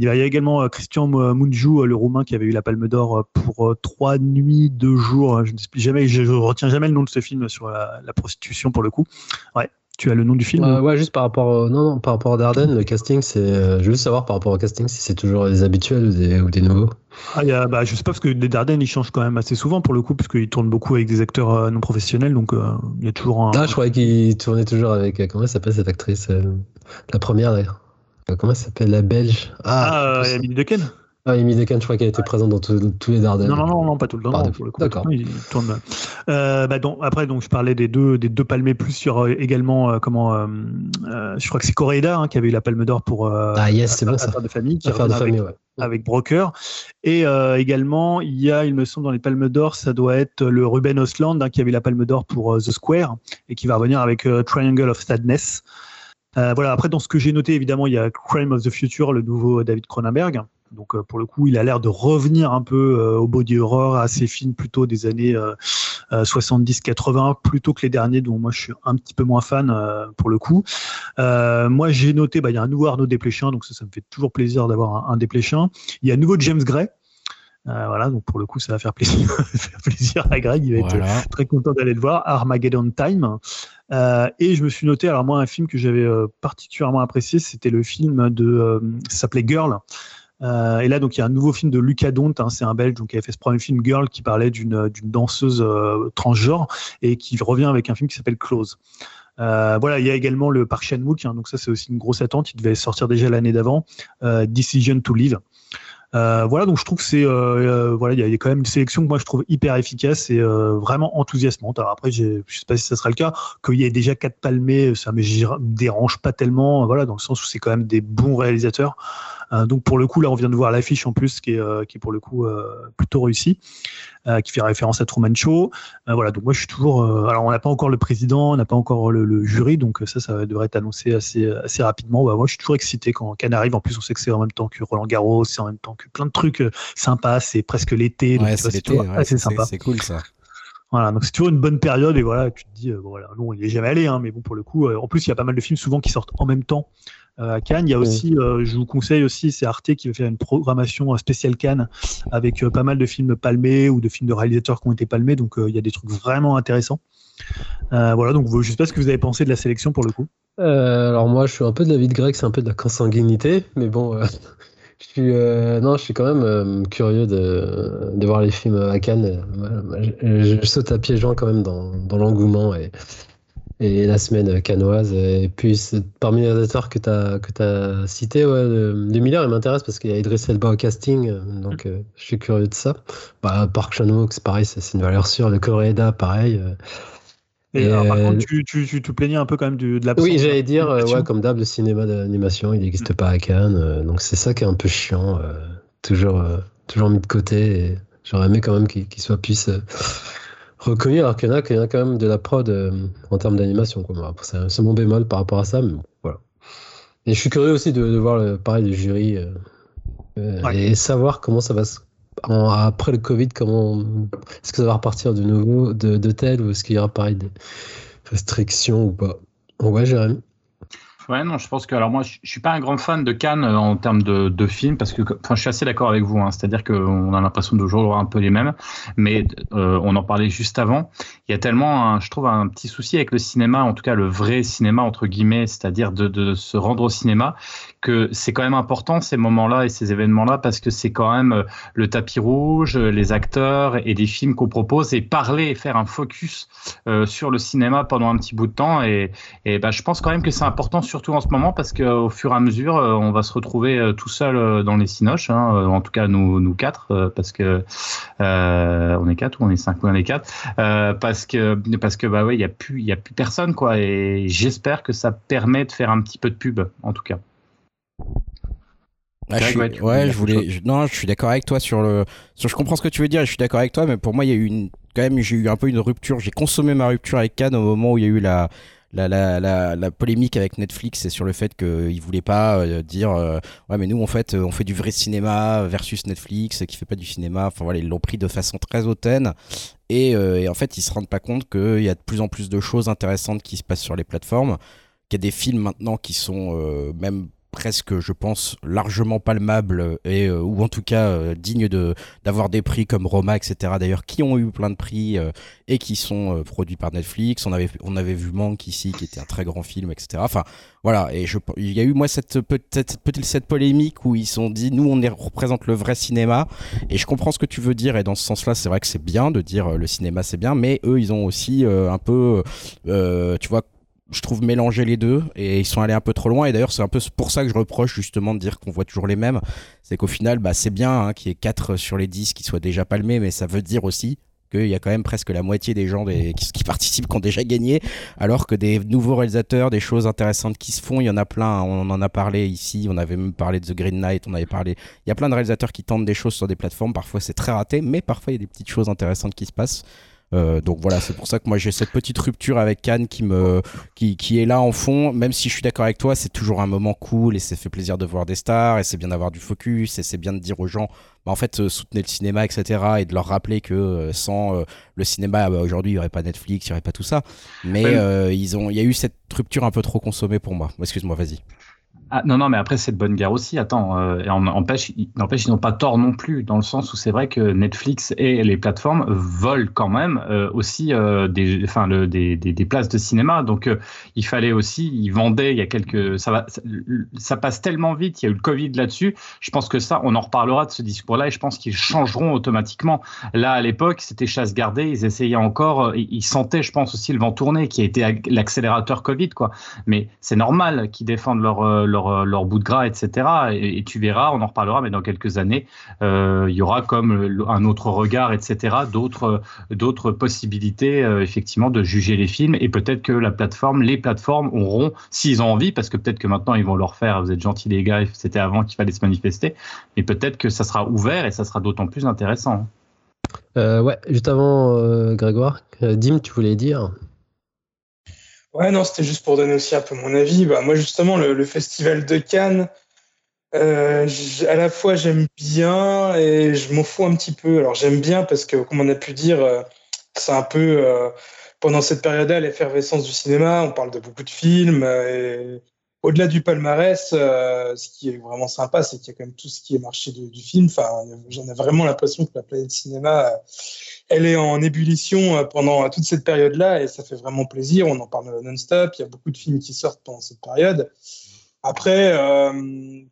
Speaker 4: y a également Christian Munjou, le roumain qui avait eu la Palme d'Or pour trois nuits, deux jours. Je ne sais jamais, je, retiens jamais le nom de ce film sur la, la prostitution pour le coup. Ouais, tu as le nom du film
Speaker 1: euh, Ouais, juste par rapport, non, non, par rapport à Darden, le casting, c'est. Je veux savoir par rapport au casting si c'est toujours des habituels ou des, ou des nouveaux.
Speaker 4: Ah, y a, bah, je sais pas parce que les Darden ils changent quand même assez souvent pour le coup parce qu'ils tournent beaucoup avec des acteurs euh, non professionnels, donc il y a toujours un.
Speaker 1: Ah, je croyais qu'ils tournaient toujours avec comment s'appelle cette actrice, la première d'ailleurs. Comment s'appelle la Belge?
Speaker 4: Ah, ah Emily Dequesne
Speaker 1: ah, Amy Decan, je crois qu'elle était présente dans tous les Dardennes.
Speaker 4: Non, non, non, non, pas tout le temps. pour le coup.
Speaker 1: D'accord.
Speaker 4: Il tourne. Euh, bah, donc, après, donc, je parlais des deux, des deux palmés plus sur euh, également, euh, comment, je crois que c'est Coréda hein, qui avait eu la palme d'or pour
Speaker 1: ah, yes, c'est bon, ça.
Speaker 4: De famille. Qui
Speaker 1: Affaire de famille,
Speaker 4: avec, ouais. Avec Broker. Et également, il y a, il me semble, dans les palmes d'or, ça doit être le Ruben Osland hein, qui avait eu la palme d'or pour The Square et qui va revenir avec Triangle of Sadness. voilà, après, dans ce que j'ai noté, évidemment, il y a Crime of the Future, le nouveau David Cronenberg. Donc euh, pour le coup, il a l'air de revenir un peu euh, au body horror, à ses films plutôt des années 70-80, euh, plutôt que les derniers dont moi je suis un petit peu moins fan pour le coup. moi j'ai noté, bah, il y a un nouveau Arnaud Desplechin, donc ça, ça me fait toujours plaisir d'avoir un, un Desplechin. Il y a un nouveau James Gray. Euh, voilà, donc pour le coup, ça va faire plaisir, faire plaisir à Greg. Il va être très content d'aller le voir. Armageddon Time. Euh, et je me suis noté, alors moi, un film que j'avais particulièrement apprécié, c'était le film de, ça s'appelait Girl, euh, et là, donc, il y a un nouveau film de Lucas Dont, hein, c'est un Belge donc, qui avait fait ce premier film Girl qui parlait d'une danseuse euh, transgenre et qui revient avec un film qui s'appelle Close. Euh, voilà, il y a également le Park Chan Wook, hein, donc ça c'est aussi une grosse attente. Il devait sortir déjà l'année d'avant. Euh, Decision to Live. voilà, donc je trouve que c'est voilà, il y, a quand même une sélection que moi je trouve hyper efficace et vraiment enthousiasmante. Après, je sais pas si ça sera le cas, qu'il y ait déjà quatre palmés, ça me dérange pas tellement, voilà, dans le sens où c'est quand même des bons réalisateurs. Donc pour le coup, là, on vient de voir l'affiche en plus, qui est, qui est pour le coup plutôt réussi. Euh, qui fait référence à Truman Show. Euh, voilà, donc moi je suis toujours. Euh, alors on n'a pas encore le président, on n'a pas encore le, jury, donc ça, ça devrait être annoncé assez, assez rapidement. Bah, moi je suis toujours excité quand Cannes arrive. En plus, on sait que c'est en même temps que Roland Garros, c'est en même temps que plein de trucs sympas. C'est presque l'été,
Speaker 5: donc c'est sympa. C'est cool ça.
Speaker 4: Voilà, donc c'est toujours une bonne période et voilà, tu te dis, voilà, non, il est jamais allé, hein, mais bon, pour le coup, en plus, il y a pas mal de films souvent qui sortent en même temps euh, à Cannes. Il y a aussi, euh, je vous conseille aussi, c'est Arte qui va faire une programmation spéciale Cannes avec euh, pas mal de films palmés ou de films de réalisateurs qui ont été palmés. Donc il y a des trucs vraiment intéressants. voilà, donc je sais pas ce que vous avez pensé de la sélection pour le coup.
Speaker 1: alors moi, je suis un peu de la vie de Grec, c'est un peu de la consanguinité, mais bon. Je suis, non, je suis quand même curieux de, de, voir les films à Cannes. Je, saute à pieds joints quand même dans, dans l'engouement et, et la semaine canoise. Et puis, parmi les réalisateurs que tu as, que as cités, ouais, de, Miller, il m'intéresse parce qu'il y a Idris Elba au casting, donc euh, je suis curieux de ça. Bah, Park Chan-wook, c'est pareil, c'est une valeur sûre. Le Coréda, pareil. Euh.
Speaker 4: Et, par euh, contre, tu, tu, tu, te plaignais un peu quand même de, de l'absence.
Speaker 1: Oui, j'allais dire, ouais, comme d'hab, le cinéma d'animation, il n'existe pas à Cannes. donc c'est ça qui est un peu chiant. toujours, toujours mis de côté. J'aurais aimé quand même qu'il soit puisse reconnu, alors qu'il y, en a, qu'il y a quand même de la prod euh, en termes d'animation. C'est mon bémol par rapport à ça, mais bon, voilà. Et je suis curieux aussi de, voir le pareil du jury euh, euh, et savoir comment ça va se. après le Covid, comment est-ce que ça va repartir de nouveau de, de tel ou est-ce qu'il y aura pareil des restrictions ou pas Ouais, Jérémy.
Speaker 2: Ouais, non, je pense que alors moi, je, suis pas un grand fan de Cannes euh, en termes de, de films parce que, enfin, je suis assez d'accord avec vous. Hein, C'est-à-dire qu'on a l'impression de toujours un peu les mêmes, mais euh, on en parlait juste avant. Il y a tellement, je trouve, un petit souci avec le cinéma, en tout cas le vrai cinéma entre guillemets, c'est-à-dire de, de se rendre au cinéma, que c'est quand même important ces moments-là et ces événements-là parce que c'est quand même euh, le tapis rouge, les acteurs et des films qu'on propose et parler et faire un focus euh, sur le cinéma pendant un petit bout de temps et, et bah, je pense quand même que c'est important surtout en ce moment parce qu'au fur et à mesure euh, on va se retrouver tout seul dans les cinoches, hein, en tout cas nous nous quatre parce que euh, on est quatre ou on est cinq, on est quatre parce que parce que bah ouais il y a plus a plus personne quoi et j'espère que ça permet de faire un petit peu de pub en tout cas.
Speaker 5: Ah, je suis, ouais, je voulais. non, je suis d'accord avec toi sur le. Sur, je comprends ce que tu veux dire. Et je suis d'accord avec toi, mais pour moi, il y a eu une. Quand même, j'ai eu un peu une rupture. J'ai consommé ma rupture avec Cannes au moment où il y a eu la. La, la, la, la polémique avec Netflix et sur le fait qu'ils voulaient pas euh, dire euh, ouais mais nous en fait on fait du vrai cinéma versus Netflix qui fait pas du cinéma enfin voilà ils l'ont pris de façon très hautaine et, euh, et en fait ils se rendent pas compte qu'il y a de plus en plus de choses intéressantes qui se passent sur les plateformes qu'il y a des films maintenant qui sont même presque, je pense, largement palmable et euh, ou en tout cas euh, digne de d'avoir des prix comme Roma, etc. D'ailleurs, qui ont eu plein de prix euh, et qui sont produits par Netflix. On avait on avait vu Manque ici, qui était un très grand film, etc. Enfin, voilà. Et je, il y a eu moi cette petite cette, cette polémique où ils sont dit, nous on représente le vrai cinéma. Et je comprends ce que tu veux dire. Et dans ce sens-là, c'est vrai que c'est bien de dire le cinéma c'est bien, mais eux ils ont aussi un peu, tu vois je trouve mélanger les deux et ils sont allés un peu trop loin. Et d'ailleurs c'est un peu pour ça que je reproche justement de dire qu'on voit toujours les mêmes. C'est qu'au final bah, c'est bien hein, qu'il y ait 4 sur les 10 qui soient déjà palmés mais ça veut dire aussi qu'il y a quand même presque la moitié des gens des, qui, participent qui ont déjà gagné. Alors que des nouveaux réalisateurs des choses intéressantes qui se font il y en a plein. On en a parlé ici. On avait même parlé de The Green Knight. On avait parlé il y a plein de réalisateurs qui tentent des choses sur des plateformes. Parfois c'est très raté mais parfois il y a des petites choses intéressantes qui se passent euh, donc voilà, c'est pour ça que moi j'ai cette petite rupture avec Cannes qui me qui, qui est là en fond. Même si je suis d'accord avec toi, c'est toujours un moment cool et c'est fait plaisir de voir des stars et c'est bien d'avoir du focus et c'est bien de dire aux gens, bah, en fait, euh, soutenez le cinéma, etc. Et de leur rappeler que euh, sans le cinéma, bah, aujourd'hui il n'y aurait pas Netflix, il n'y aurait pas tout ça. Mais ils ont, il y a eu cette rupture un peu trop consommée pour moi. Excuse-moi, vas-y.
Speaker 2: Ah, non, non, mais après, c'est de bonne guerre aussi. Attends, euh, n'empêche, ils n'ont pas tort non plus, dans le sens où c'est vrai que Netflix et les plateformes volent quand même euh, aussi euh, des, enfin, le, des, des, des, places de cinéma. Donc, euh, il fallait aussi, ils vendaient il y a quelques. Ça, va, ça, passe tellement vite, il y a eu le Covid là-dessus. Je pense que ça, on en reparlera de ce discours-là et je pense qu'ils changeront automatiquement. Là, à l'époque, c'était chasse gardée, ils essayaient encore, ils sentaient, je pense, aussi le vent tourner, qui a été l'accélérateur Covid, quoi. Mais c'est normal qu'ils défendent leur, leur leur, leur bout de gras, etc. Et, tu verras, on en reparlera, mais dans quelques années, il y aura comme un autre regard, etc. D'autres d'autres possibilités, effectivement, de juger les films. Et peut-être que la plateforme, les plateformes auront, s'ils ont envie, parce que peut-être que maintenant ils vont leur faire, vous êtes gentils les gars, c'était avant qu'il fallait se manifester, mais peut-être que ça sera ouvert et ça sera d'autant plus intéressant.
Speaker 1: Euh, ouais, juste avant, euh, Grégoire, euh, Dim, tu voulais dire?
Speaker 3: Ouais, non, c'était juste pour donner aussi un peu mon avis. Bah, moi, justement, le, festival de Cannes, à la fois j'aime bien et je m'en fous un petit peu. Alors, j'aime bien parce que, comme on a pu dire, c'est un peu pendant cette période-là l'effervescence du cinéma. On parle de beaucoup de films. Et au-delà du palmarès, euh, ce qui est vraiment sympa, c'est qu'il y a quand même tout ce qui est marché du film. Enfin, j'en ai vraiment l'impression que la planète cinéma, euh, elle est en ébullition euh, pendant toute cette période-là et ça fait vraiment plaisir. On en parle non-stop. Il y a beaucoup de films qui sortent pendant cette période. Après,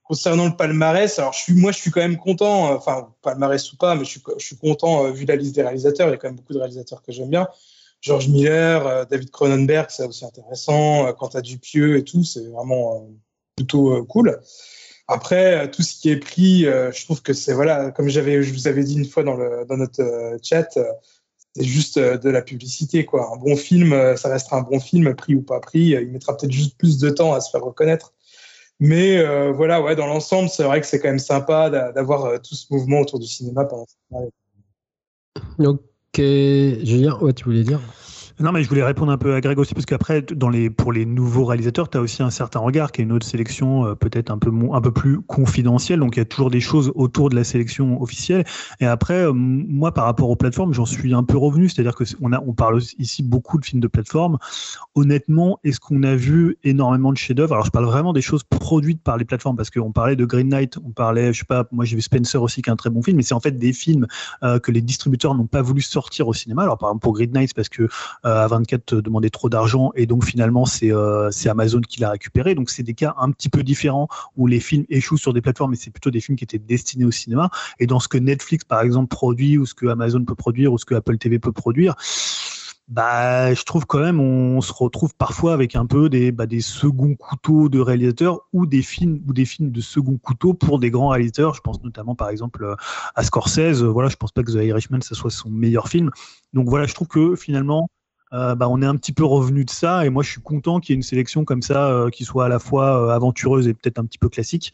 Speaker 3: concernant le palmarès, alors moi, je suis quand même content. Enfin, palmarès ou pas, mais je suis content vu la liste des réalisateurs. Il y a quand même beaucoup de réalisateurs que j'aime bien. George Miller, euh, David Cronenberg, c'est aussi intéressant. Euh, Quentin Dupieux et tout, c'est vraiment euh, plutôt cool. Après, tout ce qui est pris, je trouve que c'est voilà, comme j'avais, je vous avais dit une fois dans, le, dans notre chat, c'est juste de la publicité quoi. Un bon film, ça restera un bon film, pris ou pas pris. Il mettra peut-être juste plus de temps à se faire reconnaître. Mais voilà, ouais, dans l'ensemble, c'est vrai que c'est quand même sympa d'avoir tout ce mouvement autour du cinéma pendant cette période.
Speaker 1: Ok, Julien, ouais, tu voulais dire
Speaker 4: non, mais je voulais répondre un peu à Greg aussi, parce qu'après, pour les nouveaux réalisateurs, tu as aussi un certain regard, qui est une autre sélection euh, peut-être un peu, un peu plus confidentielle. Donc, il y a toujours des choses autour de la sélection officielle. Et après, euh, moi, par rapport aux plateformes, j'en suis un peu revenu. C'est-à-dire que on, a, on parle ici beaucoup de films de plateforme. Honnêtement, est-ce qu'on a vu énormément de chefs-d'œuvre? Alors, je parle vraiment des choses produites par les plateformes, parce qu'on parlait de Green Knight, on parlait, je sais pas, moi j'ai vu Spencer aussi, qui est un très bon film, mais c'est en fait des films euh, que les distributeurs n'ont pas voulu sortir au cinéma. Alors, par exemple, pour Green Knight, parce que à 24 demandait trop d'argent et donc finalement euh, c'est Amazon qui l'a récupéré. Donc c'est des cas un petit peu différents où les films échouent sur des plateformes, mais c'est plutôt des films qui étaient destinés au cinéma. Et dans ce que Netflix par exemple produit ou ce que Amazon peut produire ou ce que Apple TV peut produire, bah, je trouve quand même on se retrouve parfois avec un peu des, bah, des seconds couteaux de réalisateurs ou des films ou des films de second couteau pour des grands réalisateurs. Je pense notamment par exemple à Scorsese. Voilà, je pense pas que The Irishman ça soit son meilleur film. Donc voilà, je trouve que finalement euh, bah, on est un petit peu revenu de ça et moi je suis content qu'il y ait une sélection comme ça euh, qui soit à la fois euh, aventureuse et peut-être un petit peu classique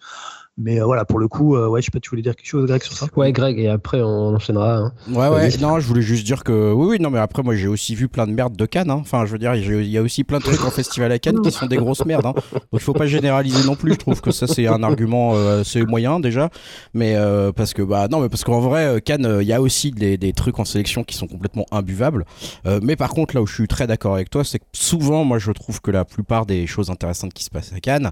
Speaker 4: mais euh, voilà, pour le coup, euh, ouais, je sais pas, tu voulais dire quelque chose, Greg, sur ça?
Speaker 1: Ouais, Greg, et après on enchaînera. Hein.
Speaker 5: Ouais, ouais, non, je voulais juste dire que oui, oui, non, mais après, moi j'ai aussi vu plein de merdes de Cannes. Hein. Enfin, je veux dire, il y a aussi plein de trucs en festival à Cannes qui sont des grosses merdes. Hein. Donc il faut pas généraliser non plus. Je trouve que ça c'est un argument euh, assez moyen déjà, mais parce que bah non, mais parce qu'en vrai, Cannes, il y a aussi des, des, trucs en sélection qui sont complètement imbuvables. mais par contre, là où je suis très d'accord avec toi, c'est que souvent, moi je trouve que la plupart des choses intéressantes qui se passent à Cannes,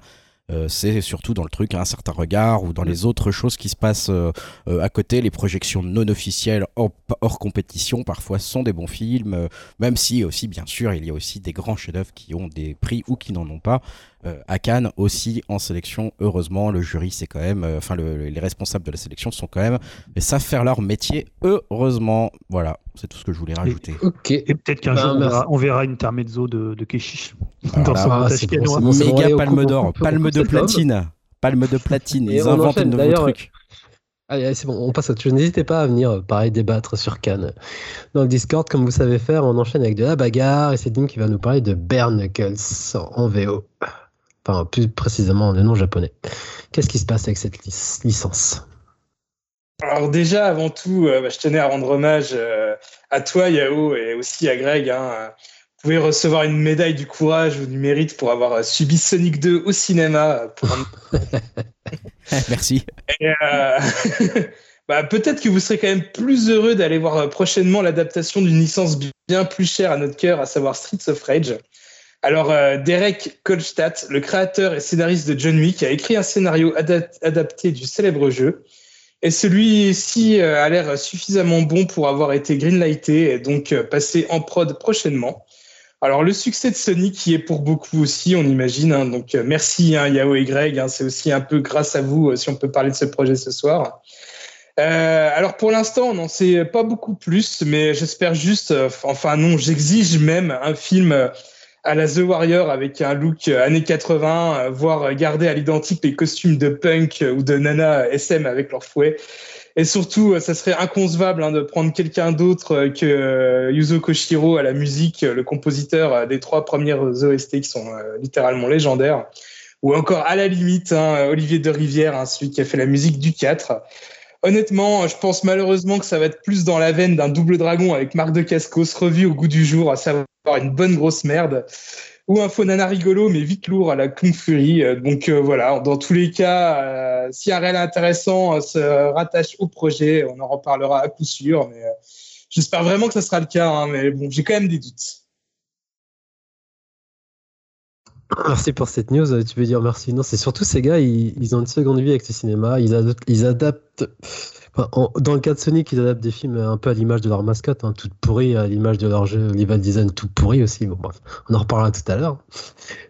Speaker 5: euh, c'est surtout dans le truc un certain regard ou dans les autres choses qui se passent euh, euh, à côté. Les projections non officielles hors, compétition parfois sont des bons films, même si aussi bien sûr il y a aussi des grands chefs-d'œuvre qui ont des prix ou qui n'en ont pas. à Cannes aussi en sélection, heureusement le jury c'est quand même, enfin les responsables de la sélection sont quand même, mais savent faire leur métier heureusement. Voilà, c'est tout ce que je voulais rajouter.
Speaker 4: Et, ok. Et peut-être qu'un jour bah, on verra, une intermezzo de, de Keshish dans
Speaker 5: son montage Méga palme d'or, palme de platine. Palme de platine. Ils inventent de nouveaux trucs.
Speaker 1: Allez, c'est bon, on passe à autre chose. N'hésitez pas à venir, euh, pareil, débattre sur Cannes. Dans le Discord, comme vous savez faire, on enchaîne avec de la bagarre et c'est Dim qui va nous parler de Bare Knuckles en VO. Enfin, plus précisément, le nom japonais. Qu'est-ce qui se passe avec cette licence?
Speaker 3: Alors déjà, avant tout, euh, bah, je tenais à rendre hommage euh, à toi, Yao, et aussi à Greg. Hein, pouvez recevoir une médaille du courage ou du mérite pour avoir euh, subi Sonic 2 au cinéma.
Speaker 5: Merci.
Speaker 3: Bah, peut-être que vous serez quand même plus heureux d'aller voir prochainement l'adaptation d'une licence bien plus chère à notre cœur, à savoir Streets of Rage. Alors, Derek Kolstadt, le créateur et scénariste de John Wick, a écrit un scénario adapté du célèbre jeu. Et celui-ci a l'air suffisamment bon pour avoir été greenlighté et donc passé en prod prochainement. Alors le succès de Sonic qui est pour beaucoup aussi, on imagine. Hein. donc euh, merci hein, Yao et Greg. Hein. c'est aussi un peu grâce à vous euh, si on peut parler de ce projet ce soir. Euh, alors pour l'instant, on n'en sait pas beaucoup plus, mais j'espère juste, enfin non, j'exige même un film à la The Warrior avec un look années 80, voire garder à l'identique les costumes de punk ou de nana SM avec leur fouet. Et surtout, ça serait inconcevable hein, de prendre quelqu'un d'autre que Yuzo Koshiro à la musique, le compositeur des trois premières OST qui sont littéralement légendaires. Ou encore, à la limite, hein, Olivier de Rivière, hein, celui qui a fait la musique du 4. Honnêtement, je pense malheureusement que ça va être plus dans la veine d'un double dragon avec Marc de Cascos revu au goût du jour, à savoir une bonne grosse merde, ou un faux nana rigolo mais vite lourd à la Kung. Euh, donc euh, voilà, dans tous les cas, euh, si un réel intéressant se rattache au projet, on en reparlera à coup sûr. Mais j'espère vraiment que ça sera le cas. Hein, mais bon, j'ai quand même des doutes.
Speaker 1: Merci pour cette news. Tu veux dire merci Non, c'est surtout ces gars, ils, ont une seconde vie avec le cinéma. Ils adaptent. Dans le cas de Sonic, ils adaptent des films un peu à l'image de leur mascotte, hein, tout pourri, à l'image de leur jeu level design tout pourri aussi. Bon, bref, on en reparlera tout à l'heure.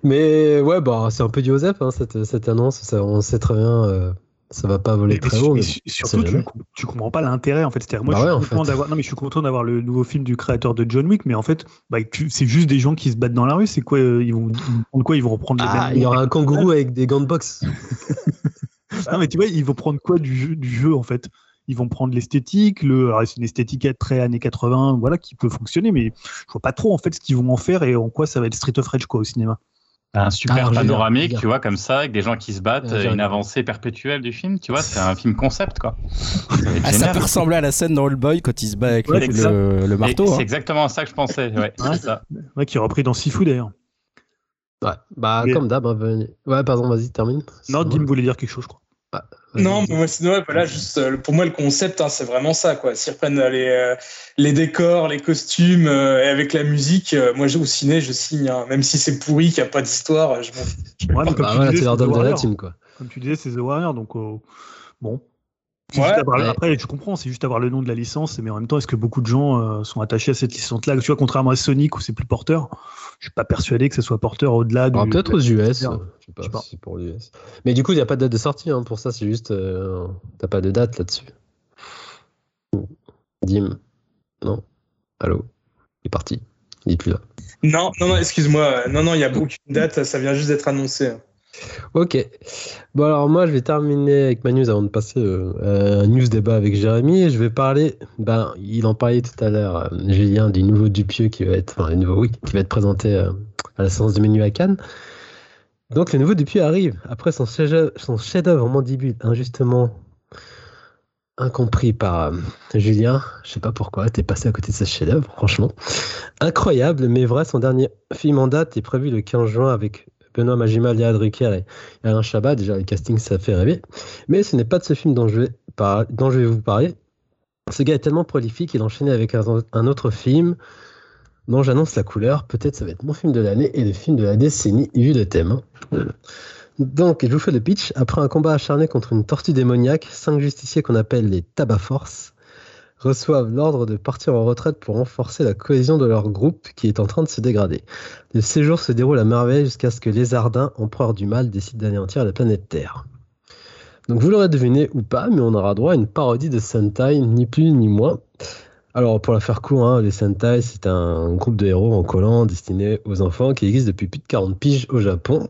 Speaker 1: Mais ouais, bah, c'est un peu du Joseph, hein, cette, annonce. On sait très bien. Euh, ça va pas voler très haut. Mais
Speaker 4: surtout, tu, tu, comprends pas l'intérêt en fait. Moi, bah je, suis content d'avoir. Non, mais je suis content d'avoir le nouveau film du créateur de John Wick, mais en fait, bah, c'est juste des gens qui se battent dans la rue. C'est quoi euh, Ils vont prendre quoi Ils vont reprendre les
Speaker 1: ah, Il y aura un kangourou avec des gants de boxe.
Speaker 4: non, mais tu vois, ils vont prendre quoi du jeu, du jeu en fait? Ils vont prendre l'esthétique, le, c'est une esthétique très années 80, voilà, qui peut fonctionner, mais je vois pas trop en fait ce qu'ils vont en faire et en quoi ça va être Street of Rage quoi au cinéma.
Speaker 2: Un super panoramique, tu vois, comme ça, avec des gens qui se battent, une avancée perpétuelle du film, tu vois, c'est un film concept, quoi.
Speaker 5: Ah, ça peut ressembler à la scène dans All Boy quand il se bat avec le, marteau.
Speaker 2: C'est hein. exactement ça que je pensais, ouais. ça.
Speaker 4: ouais qui est repris dans Sifu d'ailleurs.
Speaker 1: Ouais, bah comme d'hab. Hein, ouais, pardon, vas-y, termine.
Speaker 4: Non, Dim voulait dire quelque chose, je crois.
Speaker 3: Non, mais moi, voilà, juste, euh, pour moi, le concept, hein, c'est vraiment ça, quoi. S'ils reprennent euh, les, euh, les décors, les costumes, et avec la musique, moi, au ciné, je signe, hein. même si c'est pourri, qu'il n'y a pas d'histoire, je
Speaker 1: m'en ouais, comme bah, tu disais, de la team, quoi.
Speaker 4: Comme tu disais, c'est The Warrior, donc bon. Après, je comprends, c'est juste avoir le nom de la licence, mais en même temps, est-ce que beaucoup de gens sont attachés à cette licence-là? Tu vois, contrairement à Sonic où c'est plus porteur, je suis pas persuadé que ce soit porteur au-delà
Speaker 1: du. Peut-être aux US. Je sais pas, si pour l'US. Mais du coup, il n'y a pas de date de sortie hein, pour ça, c'est juste. Euh, T'as pas de date là-dessus. Dim. Non. Allô Il est parti. Il est plus là.
Speaker 3: Non, non, non, excuse-moi. Non, non, il n'y a aucune date, ça vient juste d'être annoncé.
Speaker 1: Ok. Bon, alors moi, je vais terminer avec ma news avant de passer euh, un news débat avec Jérémy. je vais parler, ben, il en parlait tout à l'heure, euh, Julien, du nouveau Dupieux qui va être, enfin, nouveau, oui, qui va être présenté euh, à la séance de menu à Cannes. Donc, le nouveau Dupieux arrive après son chef-d'œuvre en mandibule, injustement incompris par Julien. Je sais pas pourquoi, t'es passé à côté de ce chef-d'œuvre, franchement. Incroyable, mais vrai, son dernier film en date est prévu le 15 juin avec Benoît Majima, Léa Drucker et Alain Chabat. Déjà, le casting, ça fait rêver. Mais ce n'est pas de ce film dont je vais, vous parler. Ce gars est tellement prolifique, il enchaîné avec un, autre film dont j'annonce la couleur. Peut-être ça va être mon film de l'année et le film de la décennie, vu le thème. Hein. Donc, je vous fais le pitch. Après un combat acharné contre une tortue démoniaque, cinq justiciers qu'on appelle les Tabac Force reçoivent l'ordre de partir en retraite pour renforcer la cohésion de leur groupe qui est en train de se dégrader. Le séjour se déroule à merveille jusqu'à ce que les Ardins, empereurs du mal, décident d'anéantir la planète Terre. Donc vous l'aurez deviné ou pas, mais on aura droit à une parodie de Sentai, ni plus ni moins. Alors pour la faire court, hein, les Sentai c'est un groupe de héros en collant destiné aux enfants qui existe depuis plus de 40 piges au Japon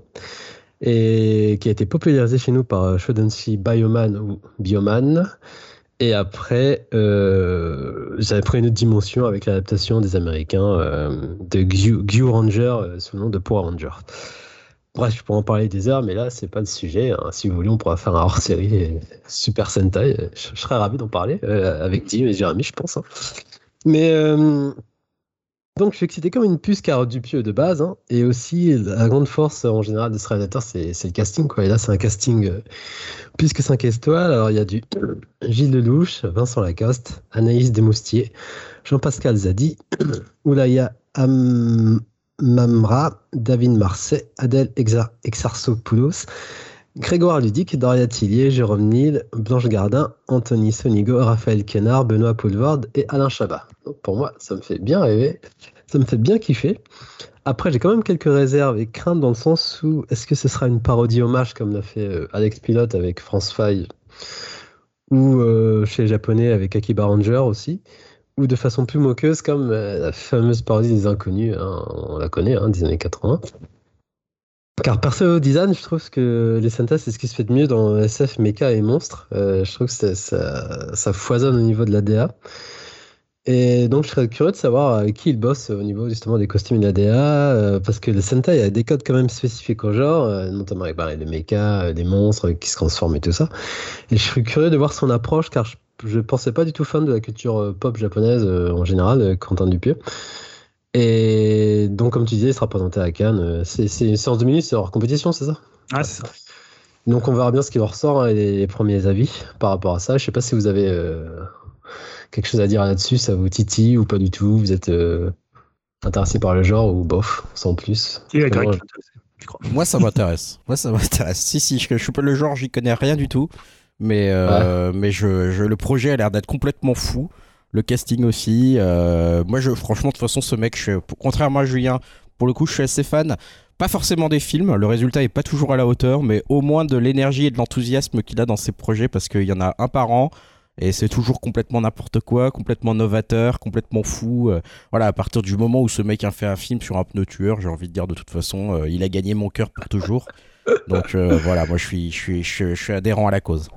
Speaker 1: et qui a été popularisé chez nous par Shodanshi Bioman ou Bioman et après, euh, j'avais pris une autre dimension avec l'adaptation des Américains euh, de Gyu, Ranger euh, sous le nom de Power Ranger. Bref, je pourrais en parler des heures, mais là, c'est pas le sujet. Hein. Si vous voulez, on pourra faire un hors-série Super Sentai. Je, serais ravi d'en parler avec Tim et Jérémy, je pense. Hein. Mais donc, je suis excité comme une puce car du pieu de base. Hein. et aussi, la grande force en général de ce réalisateur, c'est, le casting. Quoi. Et là, c'est un casting euh, plus que 5 étoiles. Alors, il y a du Gilles Lelouch, Vincent Lacoste, Anaïs Desmoustiers, Jean-Pascal Zadi, Oulaya Mamra, David Marseille, Adèle Exarsopoulos, Grégoire Ludic, Doria Tillier, Jérôme Nil, Blanche Gardin, Anthony Sonigo, Raphaël Kenard, Benoît Poulvord et Alain Chabat. pour moi, ça me fait bien rêver, ça me fait bien kiffer. Après, j'ai quand même quelques réserves et craintes dans le sens où est-ce que ce sera une parodie hommage comme l'a fait euh, Alex Pilote avec France Faye ou euh, chez les Japonais avec Akiba Ranger aussi ou de façon plus moqueuse, comme la fameuse parodie des inconnus, hein, on la connaît, hein, des années 80. Car perso design, je trouve que les Sentai, c'est ce qui se fait de mieux dans SF, Mecha et Monstres. je trouve que ça, foisonne au niveau de la DA. Et donc, je serais curieux de savoir avec qui il bosse au niveau justement des costumes et de la DA, parce que le Sentai a des codes quand même spécifiques au genre, notamment avec bah, les mechas, des monstres qui se transforment et tout ça. Et je serais curieux de voir son approche, car je je pensais pas du tout fan de la culture euh, pop japonaise euh, en général, euh, Quentin Dupieux. Et donc, comme tu disais, il sera présenté à Cannes. C'est une séance de minutes, c'est hors compétition, c'est ça?
Speaker 4: Ah, c'est ça.
Speaker 1: Donc, on verra bien ce qui ressort hein, et les, premiers avis par rapport à ça. Je sais pas si vous avez quelque chose à dire là-dessus, ça vous titille ou pas du tout? Vous êtes intéressé par le genre ou bof, sans plus?
Speaker 5: Moi, ça m'intéresse. Moi, ça m'intéresse. Si, si, je, je suis pas le genre, j'y connais rien du tout. Mais, euh, mais je, je, le projet a l'air d'être complètement fou. Le casting aussi. Euh, moi, je, franchement, de toute façon, ce mec, contrairement à Julien, pour le coup, je suis assez fan. Pas forcément des films, le résultat est pas toujours à la hauteur, mais au moins de l'énergie et de l'enthousiasme qu'il a dans ses projets, parce qu'il y en a un par an, et c'est toujours complètement n'importe quoi, complètement novateur, complètement fou. Euh, voilà, à partir du moment où ce mec a fait un film sur un pneu tueur, j'ai envie de dire de toute façon, il a gagné mon cœur pour toujours. Donc voilà, moi je suis, je, suis, je suis adhérent à la cause.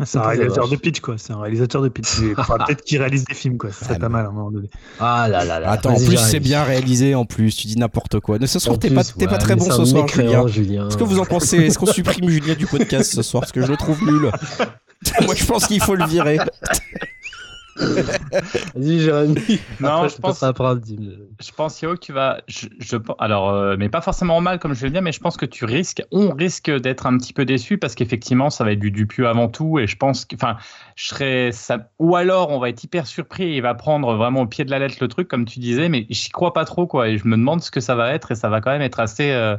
Speaker 4: Ah, c'est un réalisateur de pitch, quoi. C'est un réalisateur de pitch. peut-être qu'il réalise des films, quoi. Ça serait ah, pas mal à un moment donné.
Speaker 1: Ah là là là.
Speaker 5: Attends, en plus, c'est bien réalisé, en plus. Tu dis n'importe quoi. Ce soir, t'es pas, pas très bon ce soir, Julien. Julien. Qu'est-ce que vous en pensez Est-ce qu'on supprime Julien du podcast ce soir? Parce que je le trouve nul. Moi, je pense qu'il faut le virer.
Speaker 1: Vas-y, Jérémy.
Speaker 2: Non, je, pense. Je pense, Yo, que tu vas. Je, alors, euh, mais pas forcément mal, comme je le dire, mais je pense que tu risques. On risque d'être un petit peu déçu parce qu'effectivement, ça va être du Dupieux avant tout. Et je pense que. Enfin, je serais. Ça, ou alors, on va être hyper surpris et il va prendre vraiment au pied de la lettre le truc, comme tu disais, mais j'y crois pas trop, quoi. Et je me demande ce que ça va être et ça va quand même être assez. Euh,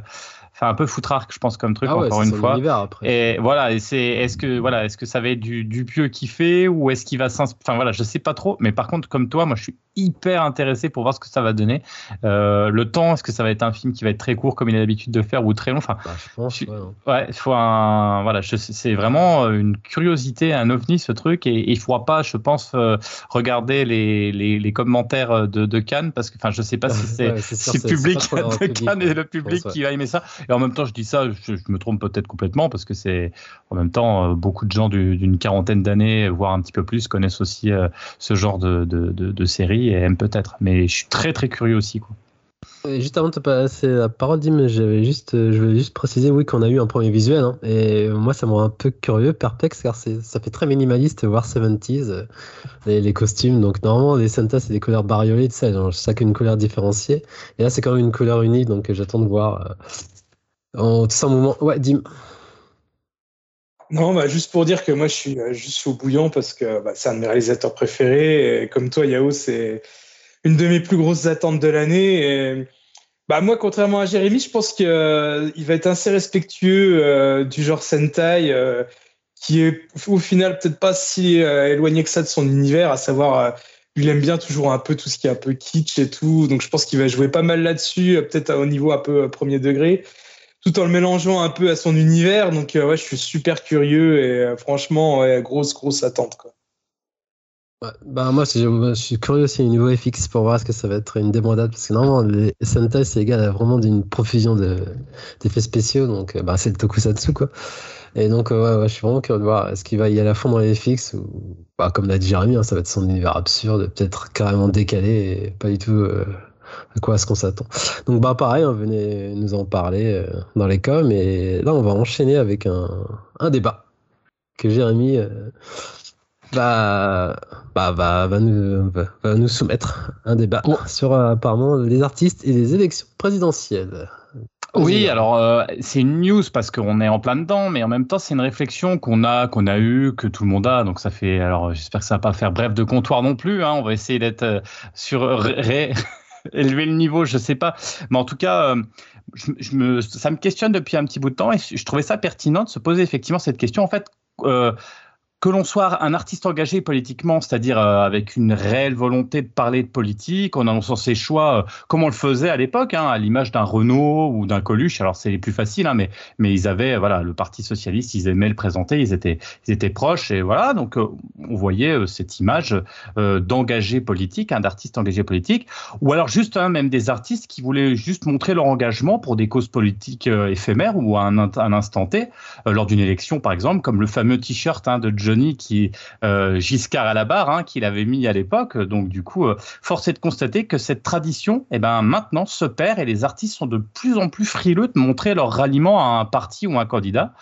Speaker 2: enfin un peu foutrarque, je pense, comme truc, ah encore une fois. Et voilà, c'est, est-ce que, voilà, est-ce que ça va être du, du pieux qui fait ou est-ce qu'il va s'inspirer Enfin voilà, je sais pas trop. Mais par contre, comme toi, moi, je suis hyper intéressé pour voir ce que ça va donner. Euh, le temps, est-ce que ça va être un film qui va être très court comme il a l'habitude de faire ou très long? Enfin,
Speaker 1: bah, je pense.
Speaker 2: ouais, il faut un. Voilà, c'est vraiment une curiosité, un ovni ce truc, et, il faudra pas, je pense, euh, regarder les, les, les, commentaires de, de, Cannes parce que, enfin, je sais pas si c'est si le public de Cannes et le public qui va aimer ça. Et en même temps, je dis ça, je, me trompe peut-être complètement parce que c'est en même temps euh, beaucoup de gens d'une quarantaine d'années, voire un petit peu plus, connaissent aussi ce genre de, de, de, de série et aime peut-être. Mais je suis très très curieux aussi. Quoi.
Speaker 1: juste avant de passer la parole, Dim, j'avais juste, je voulais juste préciser oui, qu'on a eu un premier visuel. Hein. et moi, ça me un peu curieux, perplexe, car ça fait très minimaliste voir 70s, euh, les, costumes. Donc, normalement, les Santa, c'est des couleurs bariolées, tu sais, chacune une couleur différenciée. Et là, c'est quand même une couleur unique, donc j'attends de voir euh, en tout un moment. Ouais, Dim.
Speaker 3: Non, bah, juste pour dire que moi, je suis euh, juste au bouillon parce que bah, c'est un de mes réalisateurs préférés. Comme toi, Yao, c'est une de mes plus grosses attentes de l'année. Bah, moi, contrairement à Jérémy, je pense qu'il euh, va être assez respectueux euh, du genre Sentai, qui est au final peut-être pas si éloigné que ça de son univers, à savoir, il aime bien toujours un peu tout ce qui est un peu kitsch et tout. Donc je pense qu'il va jouer pas mal là-dessus, peut-être au niveau un peu premier degré tout en le mélangeant un peu à son univers. Donc, euh, ouais, je suis super curieux et euh, franchement, grosse, grosse attente. Quoi.
Speaker 1: bah, moi, je, suis curieux aussi au niveau FX pour voir ce que ça va être une démodade parce que normalement, les Sentai, c'est égal à vraiment d'une profusion d'effets spéciaux. Donc, euh, bah, c'est le tokusatsu, quoi. Et donc, ouais, je suis vraiment curieux de voir est-ce qu'il va y aller à fond dans les FX ou, bah, comme l'a dit Jérémy, hein, ça va être son univers absurde, peut-être carrément décalé et pas du tout à quoi est-ce qu'on s'attend? Donc bah pareil, on venait nous en parler euh, dans les coms et là on va enchaîner avec un, un débat que Jérémy euh, va, bah, va, va, nous, va, nous soumettre un débat sur euh, apparemment les artistes et les élections présidentielles.
Speaker 2: Oui, alors c'est une news parce qu'on est en plein dedans, mais en même temps c'est une réflexion qu'on a, qu'on a eu, que tout le monde a. Donc ça fait, alors j'espère que ça va pas faire bref de comptoir non plus. Hein, on va essayer d'être sur élever le niveau, je sais pas. Mais en tout cas, euh, ça me questionne depuis un petit bout de temps et je trouvais ça pertinent de se poser effectivement cette question. En fait, euh, que l'on soit un artiste engagé politiquement, c'est-à-dire euh, avec une réelle volonté de parler de politique, en annonçant ses choix, euh, comme on le faisait à l'époque, hein, à l'image d'un Renault ou d'un Coluche. Alors c'est les plus faciles, hein, mais mais ils avaient voilà le Parti socialiste, ils aimaient le présenter, ils étaient ils étaient proches et voilà donc euh, on voyait cette image d'engagé politique, un d'artiste engagé politique, ou alors juste hein, même des artistes qui voulaient juste montrer leur engagement pour des causes politiques éphémères ou à un, un instant T lors d'une élection par exemple, comme le fameux t-shirt de John qui euh, Giscard à la barre, hein, qu'il avait mis à l'époque. Donc du coup, euh, force est de constater que cette tradition, eh ben maintenant se perd et les artistes sont de plus en plus frileux de montrer leur ralliement à un parti ou un candidat.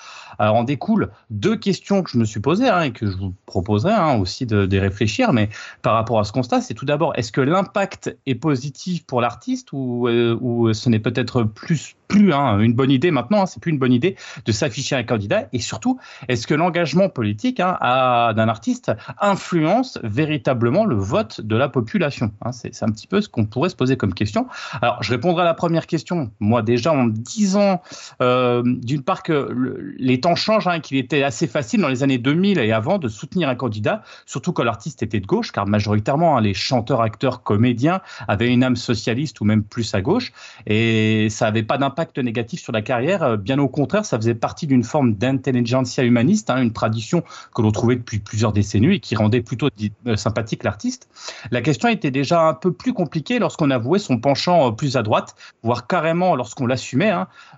Speaker 2: Alors en découle deux questions que je me suis posées hein, et que je vous proposerai hein, aussi de, réfléchir. Mais par rapport à ce constat, c'est tout d'abord est-ce que l'impact est positif pour l'artiste ou, euh, ce n'est peut-être plus hein, une bonne idée maintenant, hein, c'est plus une bonne idée de s'afficher un candidat? Et surtout, est-ce que l'engagement politique d'un artiste influence véritablement le vote de la population? C'est un petit peu ce qu'on pourrait se poser comme question. Alors, je répondrai à la première question, moi déjà en disant euh, d'une part que les temps changent, hein, qu'il était assez facile dans les années 2000 et avant de soutenir un candidat, surtout quand l'artiste était de gauche, car majoritairement hein, les chanteurs, acteurs, comédiens avaient une âme socialiste ou même plus à gauche, et ça n'avait pas d'impact négatif sur la carrière. Euh, bien au contraire, ça faisait partie d'une forme d'intelligentsia humaniste, hein, une tradition que l'on trouvait depuis plusieurs décennies et qui rendait plutôt euh, sympathique l'artiste. La question était déjà un peu plus compliquée lorsqu'on avouait son penchant euh, plus à droite, voire carrément lorsqu'on l'assumait,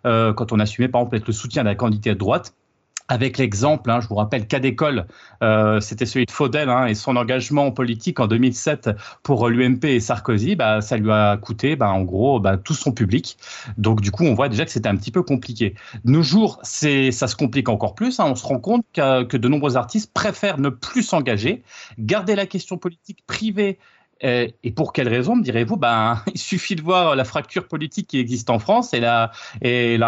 Speaker 2: quand on assumait par exemple le soutien d'un candidat de droite avec l'exemple, hein, je vous rappelle cas d'école, euh, c'était celui de Faudel hein, et son engagement politique en 2007 pour l'UMP et Sarkozy, bah, ça lui a coûté bah, en gros bah, tout son public. Donc du coup, on voit déjà que c'était un petit peu compliqué. Nos jours, ça se complique encore plus. Hein. on se rend compte que de nombreux artistes préfèrent ne plus s'engager, garder la question politique privée et pour quelle raison, me direz-vous? Ben, Il suffit de voir la fracture politique qui existe en France et la,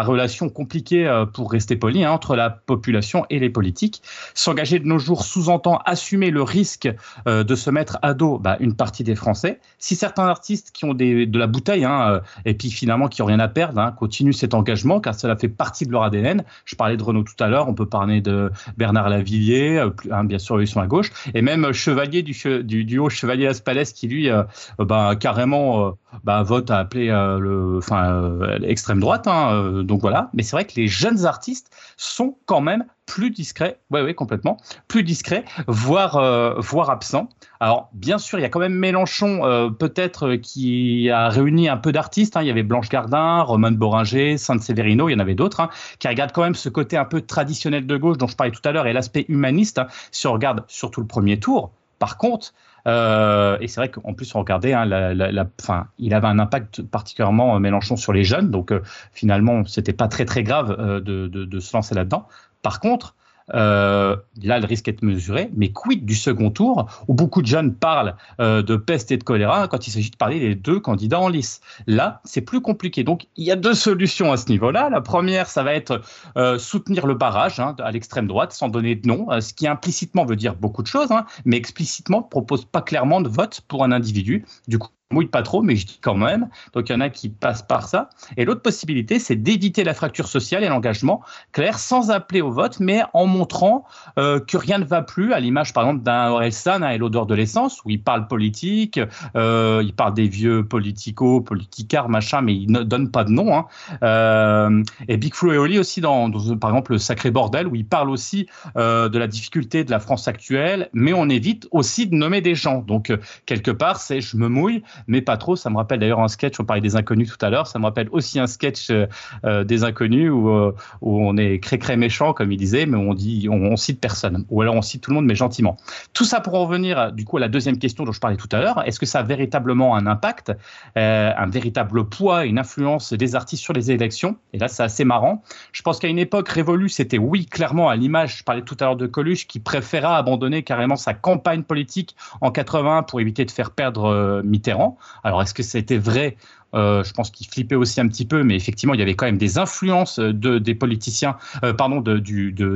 Speaker 2: relation compliquée, euh, pour rester poli, hein, entre la population et les politiques. S'engager de nos jours sous-entend assumer le risque euh, de se mettre à dos ben, une partie des Français. Si certains artistes qui ont de la bouteille hein, et puis finalement qui n'ont rien à perdre hein, continuent cet engagement, car cela fait partie de leur ADN. Je parlais de Renaud tout à l'heure, on peut parler de Bernard Lavillier, bien sûr, ils sont à gauche, et même Chevalier du, du, du haut Chevalier Aspalès qui lui euh, bah, carrément euh, bah, vote à appeler euh, le, enfin, l'extrême droite. Hein, donc voilà. Mais c'est vrai que les jeunes artistes sont quand même plus discrets, oui, oui, complètement, plus discrets, voire, voire absents. Alors, bien sûr, il y a quand même Mélenchon, peut-être, qui a réuni un peu d'artistes. Hein. Il y avait Blanche Gardin, Roman Boringer, Saint-Severino, il y en avait d'autres, hein, qui regardent quand même ce côté un peu traditionnel de gauche dont je parlais tout à l'heure et l'aspect humaniste. si on regarde surtout le premier tour, par contre, euh, et c'est vrai qu'en plus, on regardait, hein, la, fin, il avait un impact particulièrement euh, Mélenchon sur les jeunes, donc euh, finalement, c'était pas très très grave de, se lancer là-dedans. Par contre, là, le risque est mesuré. Mais quid du second tour, où beaucoup de jeunes parlent euh, de peste et de choléra quand il s'agit de parler des deux candidats en lice Là, c'est plus compliqué. Donc, il y a deux solutions à ce niveau-là. La première, ça va être euh, soutenir le barrage hein, à l'extrême droite, sans donner de nom, ce qui implicitement veut dire beaucoup de choses, hein, mais explicitement ne propose pas clairement de vote pour un individu. Du coup, mouille pas trop, mais je dis quand même. Donc il y en a qui passent par ça. Et l'autre possibilité, c'est d'éviter la fracture sociale et l'engagement clair, sans appeler au vote, mais en montrant euh, que rien ne va plus, à l'image par exemple d'un Orelsan hein, l'odeur de l'essence, où il parle politique, euh, il parle des vieux politico, politicards, machin, mais il ne donne pas de nom. Hein. Euh, et Big Flo et Oli aussi dans, par exemple le Sacré Bordel, où il parle aussi de la difficulté de la France actuelle, mais on évite aussi de nommer des gens. Donc quelque part, c'est je me mouille, mais pas trop. Ça me rappelle d'ailleurs un sketch, on parlait des inconnus tout à l'heure, ça me rappelle aussi un sketch euh, euh, des inconnus où, euh, où on est cré-cré méchant, comme il disait, mais on dit, on, cite personne. Ou alors on cite tout le monde, mais gentiment. Tout ça pour en revenir, du coup, à la deuxième question dont je parlais tout à l'heure. Est-ce que ça a véritablement un impact, un véritable poids, une influence des artistes sur les élections? Et là, c'est assez marrant. Je pense qu'à une époque révolue, c'était oui, clairement, à l'image, je parlais tout à l'heure de Coluche, qui préféra abandonner carrément sa campagne politique en 80 pour éviter de faire perdre Mitterrand. Alors, est-ce que c'était vrai je pense qu'il flippait aussi un petit peu, mais effectivement, il y avait quand même des influences de, des politiciens, pardon, de,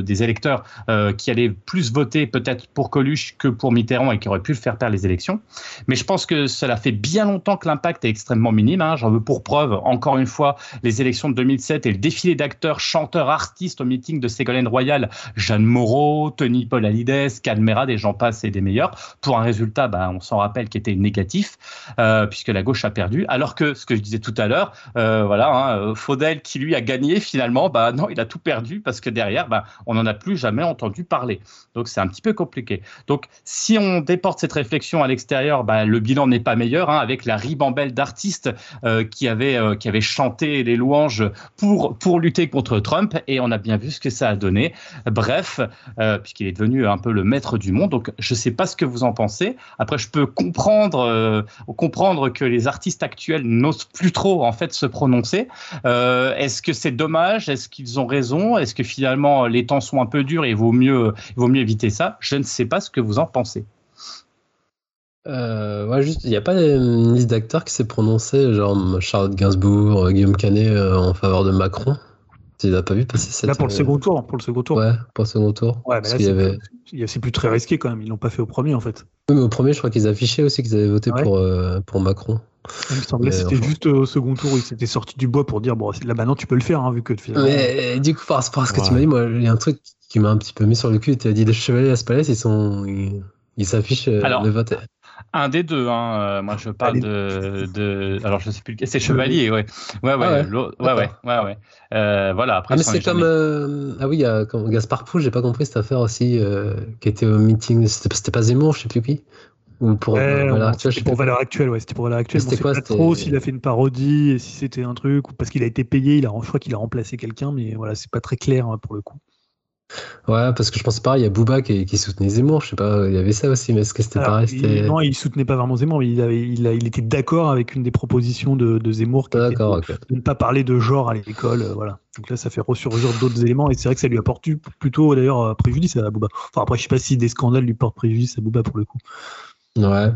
Speaker 2: des électeurs qui allaient plus voter peut-être pour Coluche que pour Mitterrand et qui auraient pu le faire perdre les élections. Mais je pense que cela fait bien longtemps que l'impact est extrêmement minime. Hein. J'en veux pour preuve, encore une fois, les élections de 2007 et le défilé d'acteurs, chanteurs, artistes au meeting de Ségolène Royal, Jeanne Moreau, Tony Paul Alides, Calmera, des gens passent et des meilleurs, pour un résultat, bah, on s'en rappelle, qui était négatif, euh, puisque la gauche a perdu. Alors que, ce que je disais tout à l'heure, euh, voilà, hein, euh, Faudel qui lui a gagné, finalement, bah non, il a tout perdu, parce que derrière, bah, on n'en a plus jamais entendu parler. Donc c'est un petit peu compliqué. Donc si on déporte cette réflexion à l'extérieur, bah, le bilan n'est pas meilleur, hein, avec la ribambelle d'artistes qui, avaient, qui avaient chanté les louanges pour, pour lutter contre Trump, et on a bien vu ce que ça a donné. Bref, puisqu'il est devenu un peu le maître du monde. Donc, je ne sais pas ce que vous en pensez. Après, je peux comprendre, euh, comprendre que les artistes actuels plus trop en fait se prononcer. Euh, est-ce que c'est dommage? Est-ce qu'ils ont raison? Est-ce que finalement les temps sont un peu durs et vaut mieux, vaut mieux éviter ça? Je ne sais pas ce que vous en pensez.
Speaker 1: Euh, il n'y a pas une liste d'acteurs qui s'est prononcé, genre Charlotte Gainsbourg, Guillaume Canet en faveur de Macron? Tu n'as pas vu passer cette.
Speaker 4: Là, pour le second tour. Pour le second tour.
Speaker 1: Ouais, pour le second tour.
Speaker 4: Ouais, mais là, c'est plus très risqué quand même. Ils l'ont pas fait au premier, en fait.
Speaker 1: Oui, mais au premier, je crois qu'ils affichaient aussi qu'ils avaient voté pour, euh, pour Macron.
Speaker 4: Il me semblait que c'était juste au second tour où ils s'étaient sortis du bois pour dire bon, là maintenant tu peux le faire, hein, vu que
Speaker 1: finalement. Mais du coup, par rapport à ce que tu m'as dit, moi, il y a un truc qui m'a un petit peu mis sur le cul. Tu as dit les chevaliers à ce palais, ils sont. Ils s'affichent euh, le vote.
Speaker 2: Un des deux, hein. Euh, moi je parle de, de, Alors je sais plus C'est Chevalier, ouais. Ouais, ouais, ah ouais. ouais, ouais, ouais, euh, voilà, après.
Speaker 1: Ah, mais c'est comme. Euh, ah oui, il y a comme Gaspard Pou, j'ai pas compris cette affaire aussi, qui était au meeting. C'était pas Zemmour, je sais plus qui.
Speaker 4: Ou pour Valeur Actuelle. C'était pour Valeur Actuelle, ouais. C'était pour Valeur Actuelle. C'était quoi pas trop s'il a fait une parodie et si c'était un truc, ou parce qu'il a été payé, il a, je crois qu'il a remplacé quelqu'un, mais voilà, c'est pas très clair hein, pour le coup.
Speaker 1: Ouais, parce que je pensais pareil, il y a Booba qui, soutenait Zemmour, je sais pas, il y avait ça aussi, mais est-ce que c'était pareil
Speaker 4: il, Non, il soutenait pas vraiment Zemmour, mais il, avait, il, il était d'accord avec une des propositions de, de Zemmour, qui était de ne pas parler de genre à l'école, euh, voilà. Donc là, ça fait ressurgir d'autres éléments, et c'est vrai que ça lui apporte plutôt d'ailleurs euh, préjudice à Booba. Enfin, après, je sais pas si des scandales lui portent préjudice à Booba pour le coup.
Speaker 1: Ouais,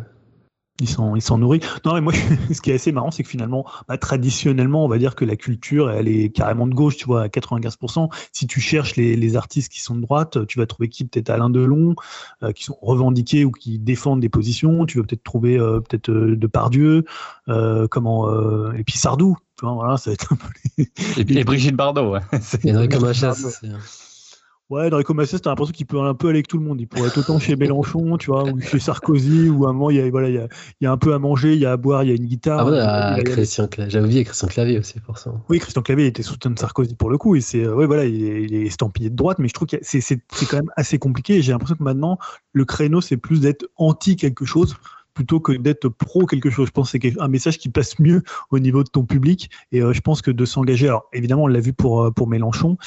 Speaker 4: il s'en nourrit. Non, mais moi, ce qui est assez marrant, c'est que finalement, bah, traditionnellement, on va dire que la culture, elle est carrément de gauche, tu vois, à 95%. Si tu cherches les, les artistes qui sont de droite, tu vas trouver qui? Peut-être Alain Delon, euh, qui sont revendiqués ou qui défendent des positions. Tu vas peut-être trouver euh, peut-être euh, Depardieu, euh, comment, et puis Sardou. Tu vois, voilà, ça va être un peu
Speaker 2: et, Brigitte Bardot, ouais.
Speaker 1: Enrico Machas.
Speaker 4: Ouais, Enrico Macias, t'as l'impression qu'il peut un peu aller avec tout le monde. Il pourrait être autant chez Mélenchon, tu vois, ou chez Sarkozy, ou à un moment, il y a, voilà, il y a, un peu à manger, il y a à boire, il y a une guitare.
Speaker 1: Ah ouais, à Christian Clavier. J'avais oublié Christian Clavier aussi, forcément.
Speaker 4: Oui, Christian Clavier était soutien de Sarkozy pour le coup, et c'est, ouais, voilà, il est, il est, estampillé de droite, mais je trouve que c'est, c'est, c'est quand même assez compliqué. J'ai l'impression que maintenant, le créneau, c'est plus d'être anti quelque chose plutôt que d'être pro quelque chose. Je pense que c'est un message qui passe mieux au niveau de ton public. Et euh, je pense que de s'engager, alors évidemment, on l'a vu pour, euh, pour Mélenchon.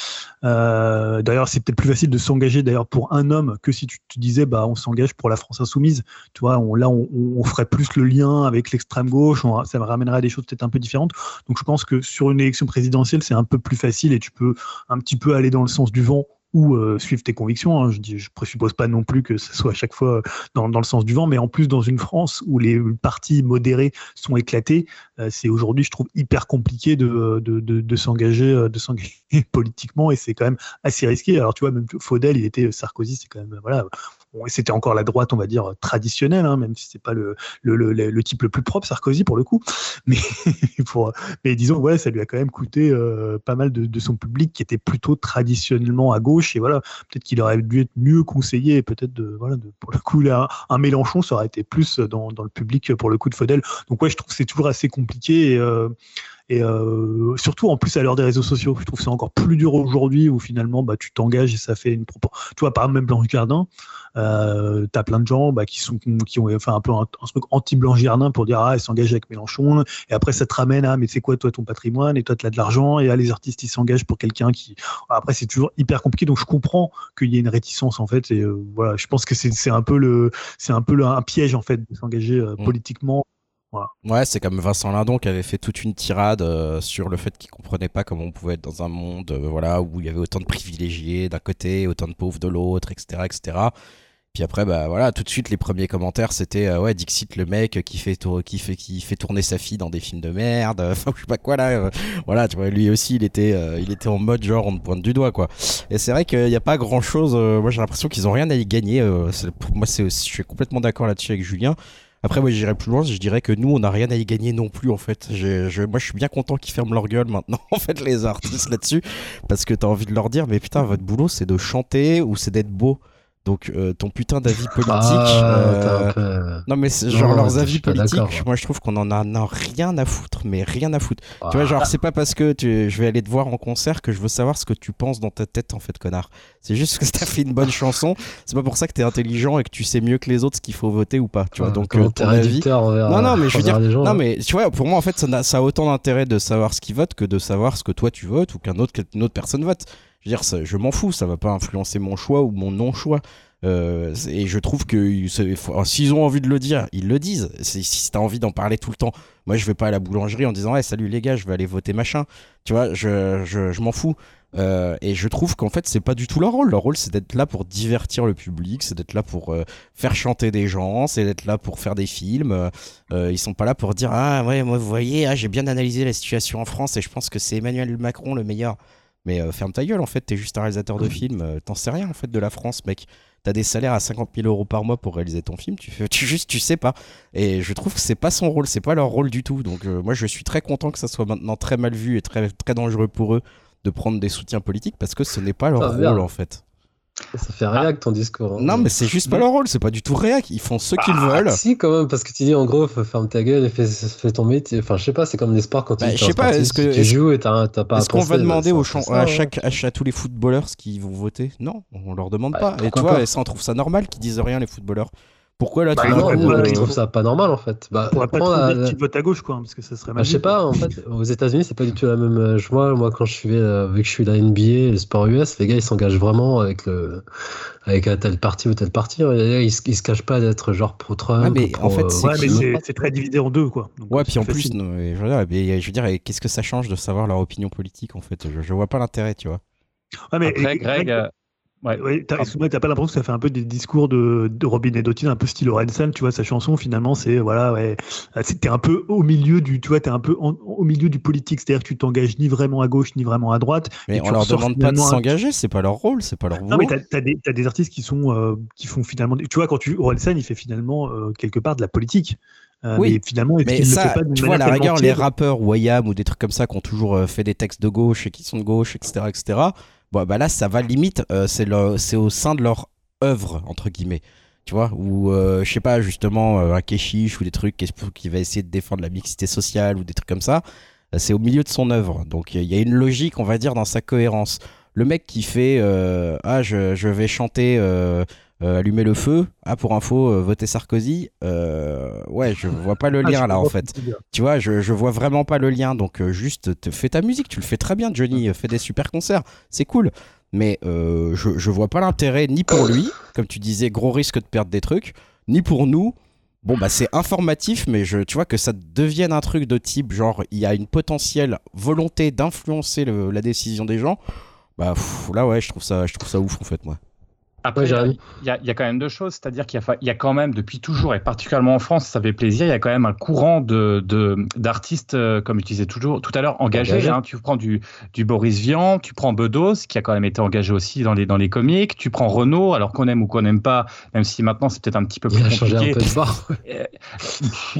Speaker 4: Euh, d'ailleurs, c'est peut-être plus facile de s'engager d'ailleurs pour un homme que si tu, te disais, bah, on s'engage pour la France insoumise. Tu vois, on, là, on, on, ferait plus le lien avec l'extrême gauche. ça ramènerait à des choses peut-être un peu différentes. Donc, je pense que sur une élection présidentielle, c'est un peu plus facile et tu peux un petit peu aller dans le sens du vent ou euh, suivre tes convictions. Hein. Je ne je présuppose pas non plus que ce soit à chaque fois dans, dans, le sens du vent, mais en plus dans une France où les partis modérés sont éclatés, euh, c'est aujourd'hui, je trouve, hyper compliqué de, de, de, s'engager euh, de s'engager politiquement et c'est quand même assez risqué. Alors tu vois, même Faudel, il était Sarkozy, c'est quand même voilà, c'était encore la droite, on va dire, traditionnelle, hein, même si c'est pas le, le, type le plus propre, Sarkozy, pour le coup. Mais, pour, mais disons, ouais, ça lui a quand même coûté euh, pas mal de, son public qui était plutôt traditionnellement à gauche. Et voilà, peut-être qu'il aurait dû être mieux conseillé. Peut-être, voilà, pour le coup, là, un Mélenchon, ça aurait été plus dans, dans le public pour le coup de Faudel. Donc, ouais, je trouve que c'est toujours assez compliqué. Euh, et euh, surtout, en plus, à l'heure des réseaux sociaux, je trouve c'est encore plus dur aujourd'hui où finalement, bah, tu t'engages et ça fait une propos. Tu vois, par exemple, même Blanche Gardin, euh, t'as plein de gens bah, qui sont qui ont fait un peu un, truc anti-Blanche Gardin pour dire ah, elle s'engage avec Mélenchon. Et après, ça te ramène à mais c'est quoi, toi, ton patrimoine Et toi, tu as de l'argent. Et là, les artistes, ils s'engagent pour quelqu'un qui. Après, c'est toujours hyper compliqué. Donc, je comprends qu'il y ait une réticence, en fait. Et euh, voilà, je pense que c'est un peu le, c'est un peu le, un piège, en fait, de s'engager euh, mmh. politiquement
Speaker 5: Ouais, c'est comme Vincent Lindon qui avait fait toute une tirade euh, sur le fait qu'il comprenait pas comment on pouvait être dans un monde euh, voilà, où il y avait autant de privilégiés d'un côté, autant de pauvres de l'autre, etc., etc. Puis après, bah voilà, tout de suite, les premiers commentaires, c'était euh, ouais, Dixit, le mec qui fait, qui, fait, qui fait tourner sa fille dans des films de merde, enfin, je sais pas quoi là. Voilà, tu vois, lui aussi, il était, il était en mode genre, on te pointe du doigt, quoi. Et c'est vrai qu'il n'y a pas grand chose. moi, j'ai l'impression qu'ils ont rien à y gagner. pour moi, c'est, je suis complètement d'accord là-dessus avec Julien. Après, moi, j'irais plus loin, je dirais que nous, on n'a rien à y gagner non plus, en fait. Je, moi, je suis bien content qu'ils ferment leur gueule maintenant, en fait, les artistes là-dessus, parce que t'as envie de leur dire, mais putain, votre boulot, c'est de chanter ou c'est d'être beau. Donc euh, ton putain d'avis politique. Ah, euh, non mais genre leurs avis politiques, moi je trouve qu'on en a, rien à foutre, mais rien à foutre. Tu vois genre ah. c'est pas parce que je vais aller te voir en concert que je veux savoir ce que tu penses dans ta tête en fait connard. C'est juste que t'as fait une bonne chanson. C'est pas pour ça que t'es intelligent et que tu sais mieux que les autres ce qu'il faut voter ou pas. Tu vois donc euh, ton avis. non non mais je veux dire non mais tu vois pour moi en fait ça a, ça a autant d'intérêt de savoir ce qu'ils votent que de savoir ce que toi tu votes ou qu'un autre qu'une autre personne vote. Je veux dire, je m'en fous, ça va pas influencer mon choix ou mon non-choix. Euh, et je trouve que s'ils ont envie de le dire, ils le disent. Si t'as envie d'en parler tout le temps, moi je vais pas à la boulangerie en disant hey, salut les gars, je vais aller voter machin. Tu vois, je, je, m'en fous. Euh, et je trouve qu'en fait c'est pas du tout leur rôle. Leur rôle c'est d'être là pour divertir le public, c'est d'être là pour euh, faire chanter des gens, c'est d'être là pour faire des films. ils sont pas là pour dire ah ouais moi vous voyez ah, j'ai bien analysé la situation en France et je pense que c'est Emmanuel Macron le meilleur. Mais euh, ferme ta gueule, en fait, t'es juste un réalisateur de film, euh, t'en sais rien en fait de la France, mec. T'as des salaires à 50 000 euros par mois pour réaliser ton film, tu, fais, tu juste tu sais pas. Et je trouve que c'est pas son rôle, c'est pas leur rôle du tout. Donc euh, moi je suis très content que ça soit maintenant très mal vu et très, très dangereux pour eux de prendre des soutiens politiques parce que ce n'est pas leur ah, rôle en fait.
Speaker 1: Ça fait réac ton discours. Hein.
Speaker 5: Non, mais c'est juste pas leur rôle, c'est pas du tout réac. Ils font ce qu'ils ah, veulent.
Speaker 1: Si, quand même, parce que tu dis en gros, ferme ta gueule et fais, fais ton métier. Enfin, je sais pas, c'est comme les sports quand
Speaker 5: bah,
Speaker 1: tu,
Speaker 5: sais pas, est-ce que,
Speaker 1: tu joues et t'as pas
Speaker 5: Est-ce qu'on va demander aux à, chaque, à, tous les footballeurs ce qu'ils vont voter? Non, on leur demande pas. Et toi, ça, on trouve ça normal qu'ils disent rien, les footballeurs pourquoi là
Speaker 1: bah tu non, je trouve ça pas normal en fait.
Speaker 4: Bah, on va pas trouver la... votes à gauche quoi, parce que ça serait mal.
Speaker 1: Bah, je sais pas, en fait, aux États-Unis c'est pas du tout la même joie. Moi, quand je suivais, euh, vu que je suis la NBA, le sport US, les gars ils s'engagent vraiment avec le, avec un tel parti ou tel parti. Ils, ils, se cachent pas d'être genre pro Trump.
Speaker 4: Mais en fait, euh, c'est très divisé en deux quoi.
Speaker 5: ouais, puis en plus, je veux dire, qu'est-ce que ça change de savoir leur opinion politique en fait? Je, je vois pas l'intérêt, tu vois.
Speaker 3: Ouais, mais Après, Greg, euh, Ouais, ouais t'as, pas l'impression que ça fait un peu des discours de, de Robin Edotin, un peu style Orelsan, tu vois, sa chanson finalement c'est voilà, ouais, t'es un peu au milieu du, tu vois, t'es un peu au milieu du politique, c'est-à-dire que tu t'engages ni vraiment à gauche ni vraiment à droite.
Speaker 5: Mais on leur demande pas de s'engager, c'est pas leur rôle, c'est pas leur rôle. Non mais
Speaker 3: t'as, des, t'as des artistes qui sont, euh, qui font finalement, tu vois, quand tu Orelsan, il fait finalement euh, quelque part de la politique.
Speaker 5: Euh, oui, mais finalement, mais ça, tu vois, la rigueur, les rappeurs ou ou des trucs comme ça qui ont toujours fait des textes de gauche et qui sont de gauche, etc., etc. Bon, bah là, ça va limite, euh, c'est au sein de leur œuvre, entre guillemets. Tu vois, ou euh, je sais pas, justement, euh, un Keshish ou des trucs qui, va essayer de défendre la mixité sociale ou des trucs comme ça. c'est au milieu de son œuvre. Donc il y a une logique, on va dire, dans sa cohérence. Le mec qui fait Ah, je, je, vais chanter euh, allumer le feu. Ah, pour info, euh, voter Sarkozy. Euh, ouais, je vois pas le ah, lien là en fait. Tu vois, je, je vois vraiment pas le lien. Donc, juste te, fais ta musique. Tu le fais très bien, Johnny. Fais des super concerts. C'est cool. Mais je, je vois pas l'intérêt ni pour lui, comme tu disais, gros risque de perdre des trucs, ni pour nous. Bon, bah, c'est informatif, mais je, tu vois, que ça devienne un truc de type genre, il y a une potentielle volonté d'influencer la décision des gens. Bah, là, ouais, je trouve ça, je trouve ça ouf en fait, moi.
Speaker 2: Après, il y, a quand même deux choses, c'est-à-dire qu'il y, a quand même depuis toujours, et particulièrement en France, ça fait plaisir, il y a quand même un courant de d'artistes, euh, comme je disais toujours tout à l'heure, engagés. Hein. tu prends du, du Boris Vian, tu prends Bedos, qui a quand même été engagé aussi dans les, dans les comics, tu prends Renault, alors qu'on aime ou qu'on n'aime pas, même si maintenant c'est peut-être un petit peu plus il a Changé un peu de bord. Euh,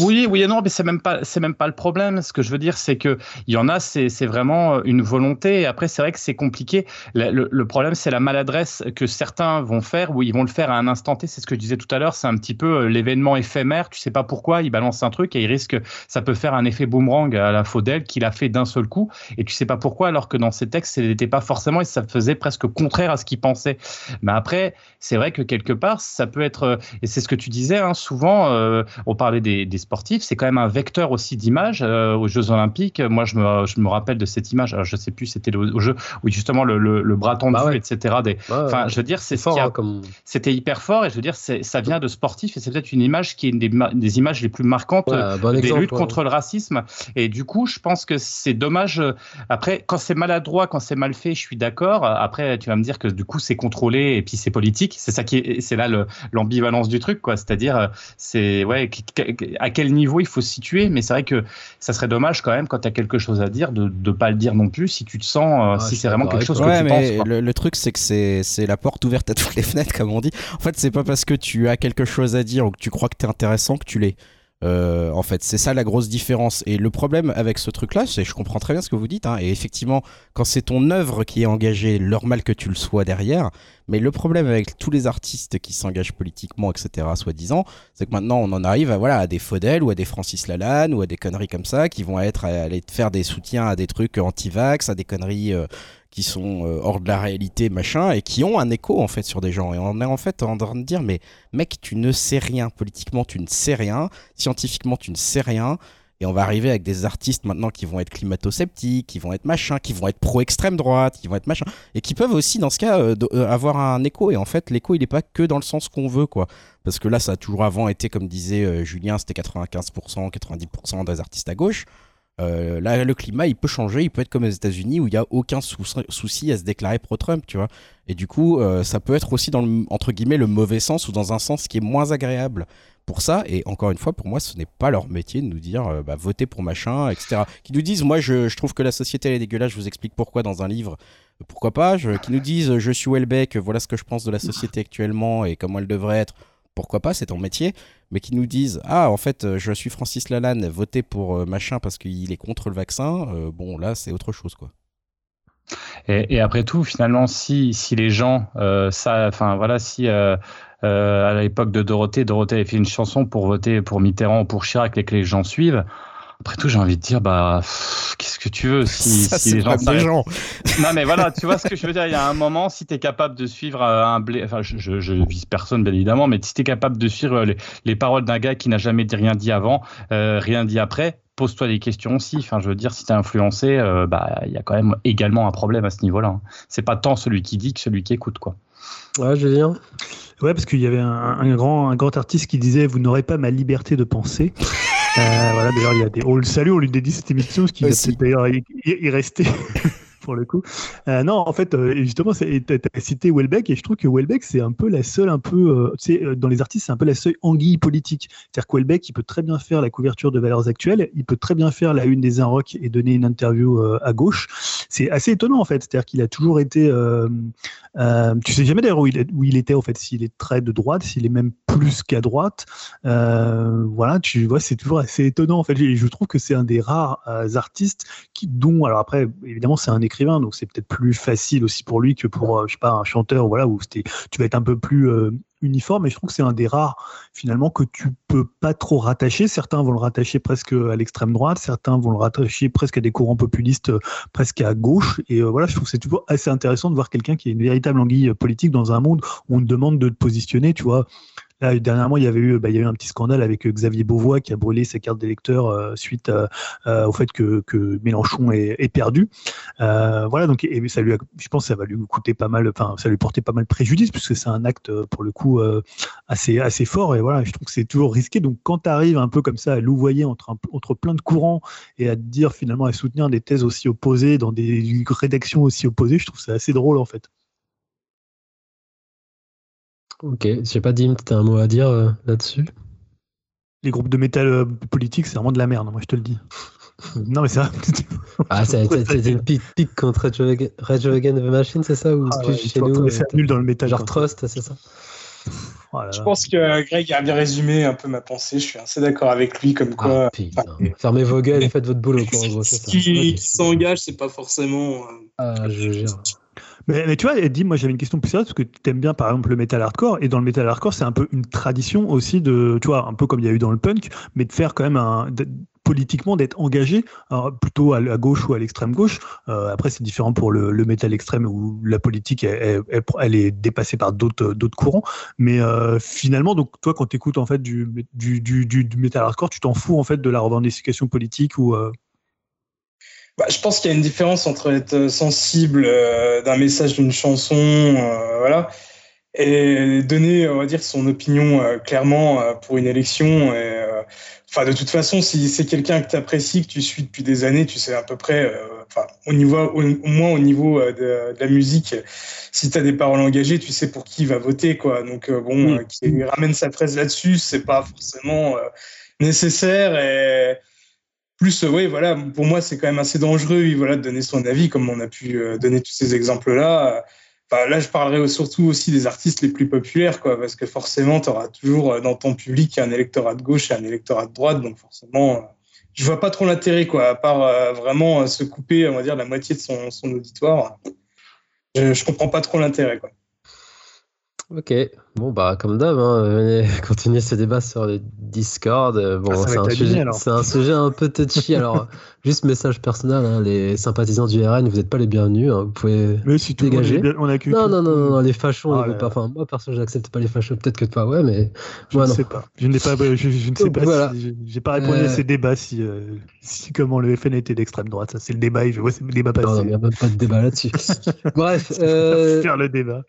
Speaker 2: oui, oui et non, mais c'est même pas même pas le problème. Ce que je veux dire, c'est que il y en a, c'est vraiment une volonté. Et après, c'est vrai que c'est compliqué. Le, le problème, c'est la maladresse que certains vont faire, ou ils vont le faire à un instant T. C'est ce que je disais tout à l'heure. C'est un petit peu euh, l'événement éphémère. Tu sais pas pourquoi, il balance un truc et il risque, ça peut faire un effet boomerang à la Faudel qu'il a fait d'un seul coup. Et tu sais pas pourquoi, alors que dans ses textes, ce n'était pas forcément et ça faisait presque contraire à ce qu'il pensait. Mais après, c'est vrai que quelque part, ça peut être, euh, et c'est ce que tu disais, hein, souvent, euh, on parlait des, sportifs, c'est quand même un vecteur aussi d'image aux Jeux Olympiques. Moi, je me, je me rappelle de cette image, alors, je sais plus, c'était au, jeu où justement le, le, bras tendu, bah etc. Des, je veux dire, c'est fort
Speaker 1: fort, comme...
Speaker 2: c'était hyper fort et je veux dire, ça vient de sportif et c'est peut-être une image qui est une des, images les plus marquantes des luttes contre le racisme. Et du coup, je pense que c'est dommage. Après, quand c'est maladroit, quand c'est mal fait, je suis d'accord. Après, tu vas me dire que du coup, c'est contrôlé et puis c'est politique. C'est ça qui est, c'est là l'ambivalence du truc, quoi. C'est-à-dire, c'est ouais, à quel niveau il faut se situer. Mais c'est vrai que ça serait dommage quand même quand tu as quelque chose à dire de ne pas le dire non plus si tu te sens, euh, si c'est vraiment quelque chose que tu
Speaker 5: mais penses. Le, le, truc, c'est que c'est la porte ouverte à les fenêtres, comme on dit. En fait, c'est pas parce que tu as quelque chose à dire ou que tu crois que tu es intéressant que tu l'es. Euh, en fait, c'est ça la grosse différence. Et le problème avec ce truc-là, c'est je comprends très bien ce que vous dites. Hein, et effectivement, quand c'est ton œuvre qui est engagée, normal que tu le sois derrière. Mais le problème avec tous les artistes qui s'engagent politiquement, etc., soi-disant, c'est que maintenant on en arrive à, voilà, à des Faudel ou à des Francis Lalanne ou à des conneries comme ça qui vont être à aller faire des soutiens à des trucs anti-vax, à des conneries euh, qui sont euh, hors de la réalité, machin, et qui ont un écho en fait sur des gens. Et on est en fait en train de dire, mais mec, tu ne sais rien. Politiquement, tu ne sais rien. Scientifiquement, tu ne sais rien. Et on va arriver avec des artistes maintenant qui vont être climato-sceptiques, qui vont être machin, qui vont être pro-extrême droite, qui vont être machin, et qui peuvent aussi, dans ce cas, euh, euh, avoir un écho. Et en fait, l'écho, il n'est pas que dans le sens qu'on veut, quoi. Parce que là, ça a toujours avant été, comme disait Julien, c'était 95%, 90% des artistes à gauche. Euh, là, le climat, il peut changer, il peut être comme aux États-Unis où il n'y a aucun souci à se déclarer pro-Trump, tu vois. Et du coup, euh, ça peut être aussi dans le, entre guillemets, le mauvais sens ou dans un sens qui est moins agréable pour ça. Et encore une fois, pour moi, ce n'est pas leur métier de nous dire euh, bah, votez pour machin, etc. Qui nous disent, moi, je, trouve que la société elle est dégueulasse, je vous explique pourquoi dans un livre. Pourquoi pas Qui nous disent, je suis Welbeck, voilà ce que je pense de la société actuellement et comment elle devrait être pourquoi pas, c'est ton métier, mais qui nous disent Ah, en fait, euh, je suis Francis Lalanne, votez pour euh, machin parce qu'il est contre le vaccin, euh, bon, là, c'est autre chose, quoi.
Speaker 2: Et, après tout, finalement, si, si les gens, ça, enfin voilà, si à l'époque de Dorothée, Dorothée avait fait une chanson pour voter pour Mitterrand ou pour Chirac et que les gens suivent, après tout, j'ai envie de dire, bah, qu'est-ce que tu veux si,
Speaker 5: si les gens, des gens.
Speaker 2: Non, mais voilà, tu vois ce que je veux dire. Il y a un moment, si tu es capable de suivre euh, un blé, enfin, je, je, vise personne, bien évidemment, mais si tu es capable de suivre les, les paroles d'un gars qui n'a jamais dit rien dit avant, euh, rien dit après, pose-toi des questions aussi. Enfin, je veux dire, si tu es influencé, euh, bah, il y a quand même également un problème à ce niveau-là. Hein. C'est pas tant celui qui dit que celui qui écoute, quoi.
Speaker 1: Ouais, Julien.
Speaker 4: Ouais, parce qu'il y avait un, un, grand, un grand artiste qui disait Vous n'aurez pas ma liberté de penser. Euh, voilà, d'ailleurs, il y a des. On le salue, on lui dédie cette émission, ce qui va peut-être d'ailleurs y, rester. pour le coup. Euh, non, en fait, euh, justement, tu as cité Welbeck et je trouve que Welbeck, c'est un peu la seule, un peu, tu sais, dans les artistes, c'est un peu la seule anguille politique. C'est-à-dire que Welbeck, il peut très bien faire la couverture de valeurs actuelles, il peut très bien faire la une des Inrocks et donner une interview à gauche. C'est assez étonnant, en fait. C'est-à-dire qu'il a toujours été. tu sais jamais d'ailleurs où, il était, en fait, s'il est très de droite, s'il est même plus qu'à droite. Euh, voilà, tu vois, c'est toujours assez étonnant en fait. Et je trouve que c'est un des rares euh, artistes qui, dont, alors après, évidemment, c'est un donc c'est peut-être plus facile aussi pour lui que pour, euh, je sais pas, un chanteur, voilà, où tu vas être un peu plus uniforme et je trouve que c'est un des rares finalement que tu peux pas trop rattacher. Certains vont le rattacher presque à l'extrême droite, certains vont le rattacher presque à des courants populistes, presque à gauche. Et voilà, je trouve que c'est toujours assez intéressant de voir quelqu'un qui est une véritable anguille politique dans un monde où on te demande de te positionner. Tu vois, Là, dernièrement, il y avait eu, bah, il y a eu un petit scandale avec euh, Xavier Beauvois qui a brûlé sa carte d'électeur euh, suite euh, au fait que, Mélenchon est, perdu. voilà, donc et ça lui, a, je pense, que ça va lui coûter pas mal, enfin, ça lui porter pas mal préjudice puisque c'est un acte pour le coup assez assez fort. Et voilà, je trouve que c'est toujours risqué. Donc quand tu arrives un peu comme ça à louvoyer entre entre plein de courants et à te dire finalement à soutenir des thèses aussi opposées dans des rédactions aussi opposées, je trouve ça assez drôle en fait.
Speaker 1: Ok, je sais pas, Dim, tu as un mot à dire euh, là-dessus?
Speaker 4: Les groupes de métal euh, politique, c'est vraiment de la merde, moi je te le dis. non, mais ça.
Speaker 1: ah, c'était une pique, pique contre Rage Against the Machine, c'est ça Ou
Speaker 4: ah, plus chez nous C'est nul dans le métal.
Speaker 1: Genre Trust, c'est ça?
Speaker 3: Je pense que Greg a bien résumé un peu ma pensée. Je suis assez d'accord avec lui, comme quoi.
Speaker 1: Ah, Fermez vos gueules et faites votre boulot. Quoi,
Speaker 3: en gros, ce qui, s'engage, c'est pas forcément. Euh,
Speaker 1: ah, je gère.
Speaker 4: Mais, tu vois, Eddie, moi j'avais une question plus sérieuse parce que tu aimes bien par exemple le metal hardcore et dans le metal hardcore c'est un peu une tradition aussi de, tu vois, un peu comme il y a eu dans le punk, mais de faire quand même un, politiquement d'être engagé plutôt à, gauche ou à l'extrême gauche. Euh, après c'est différent pour le, le métal extrême où la politique elle, elle, est dépassée par d'autres d'autres courants. Mais euh, finalement donc toi quand tu écoutes en fait du du, du, du, metal hardcore, tu t'en fous en fait de la revendication politique ou euh,
Speaker 3: bah, je pense qu'il y a une différence entre être sensible euh, d'un message d'une chanson, euh, voilà, et donner, on va dire, son opinion clairement pour une élection. Et, enfin, de toute façon, si c'est quelqu'un que tu apprécies, que tu suis depuis des années, tu sais à peu près, enfin, au, niveau, au, moins au niveau de, la musique, si tu as des paroles engagées, tu sais pour qui il va voter. Quoi. Donc, bon, qui ramène sa fraise là-dessus, c'est pas forcément nécessaire. Et plus, euh, oui, voilà, pour moi, c'est quand même assez dangereux voilà, de donner son avis, comme on a pu euh, donner tous ces exemples-là. Enfin, là, je parlerai surtout aussi des artistes les plus populaires, quoi, parce que forcément, tu auras toujours euh, dans ton public un électorat de gauche et un électorat de droite, donc forcément, je vois pas trop l'intérêt, quoi, à part vraiment se couper, on va dire, la moitié de son, son auditoire. Je, je comprends pas trop l'intérêt, quoi.
Speaker 1: Ok, bon bah comme d'hab, hein, venez continuer ce débat sur le Discord. Euh, bon, ah, c'est un, sujet, un sujet un peu touchy. alors, juste message personnel, hein, les sympathisants du RN, vous n'êtes pas les bienvenus. Hein, vous pouvez
Speaker 4: mais si dégager. on a
Speaker 1: non, non, non, non, les fachos, ah, pas. Enfin, moi perso, j'accepte pas les fachos. Peut-être que toi, ouais, mais
Speaker 4: je ne sais pas. Je n'ai pas. Je, ne sais pas. Voilà. Si, j'ai pas répondu à euh. ces débats si, euh, si comment le FN était d'extrême droite. Ça, c'est le débat. Je vois le débat passer.
Speaker 1: Non, il n'y a même pas de débat là-dessus. Bref.
Speaker 4: Faire le débat.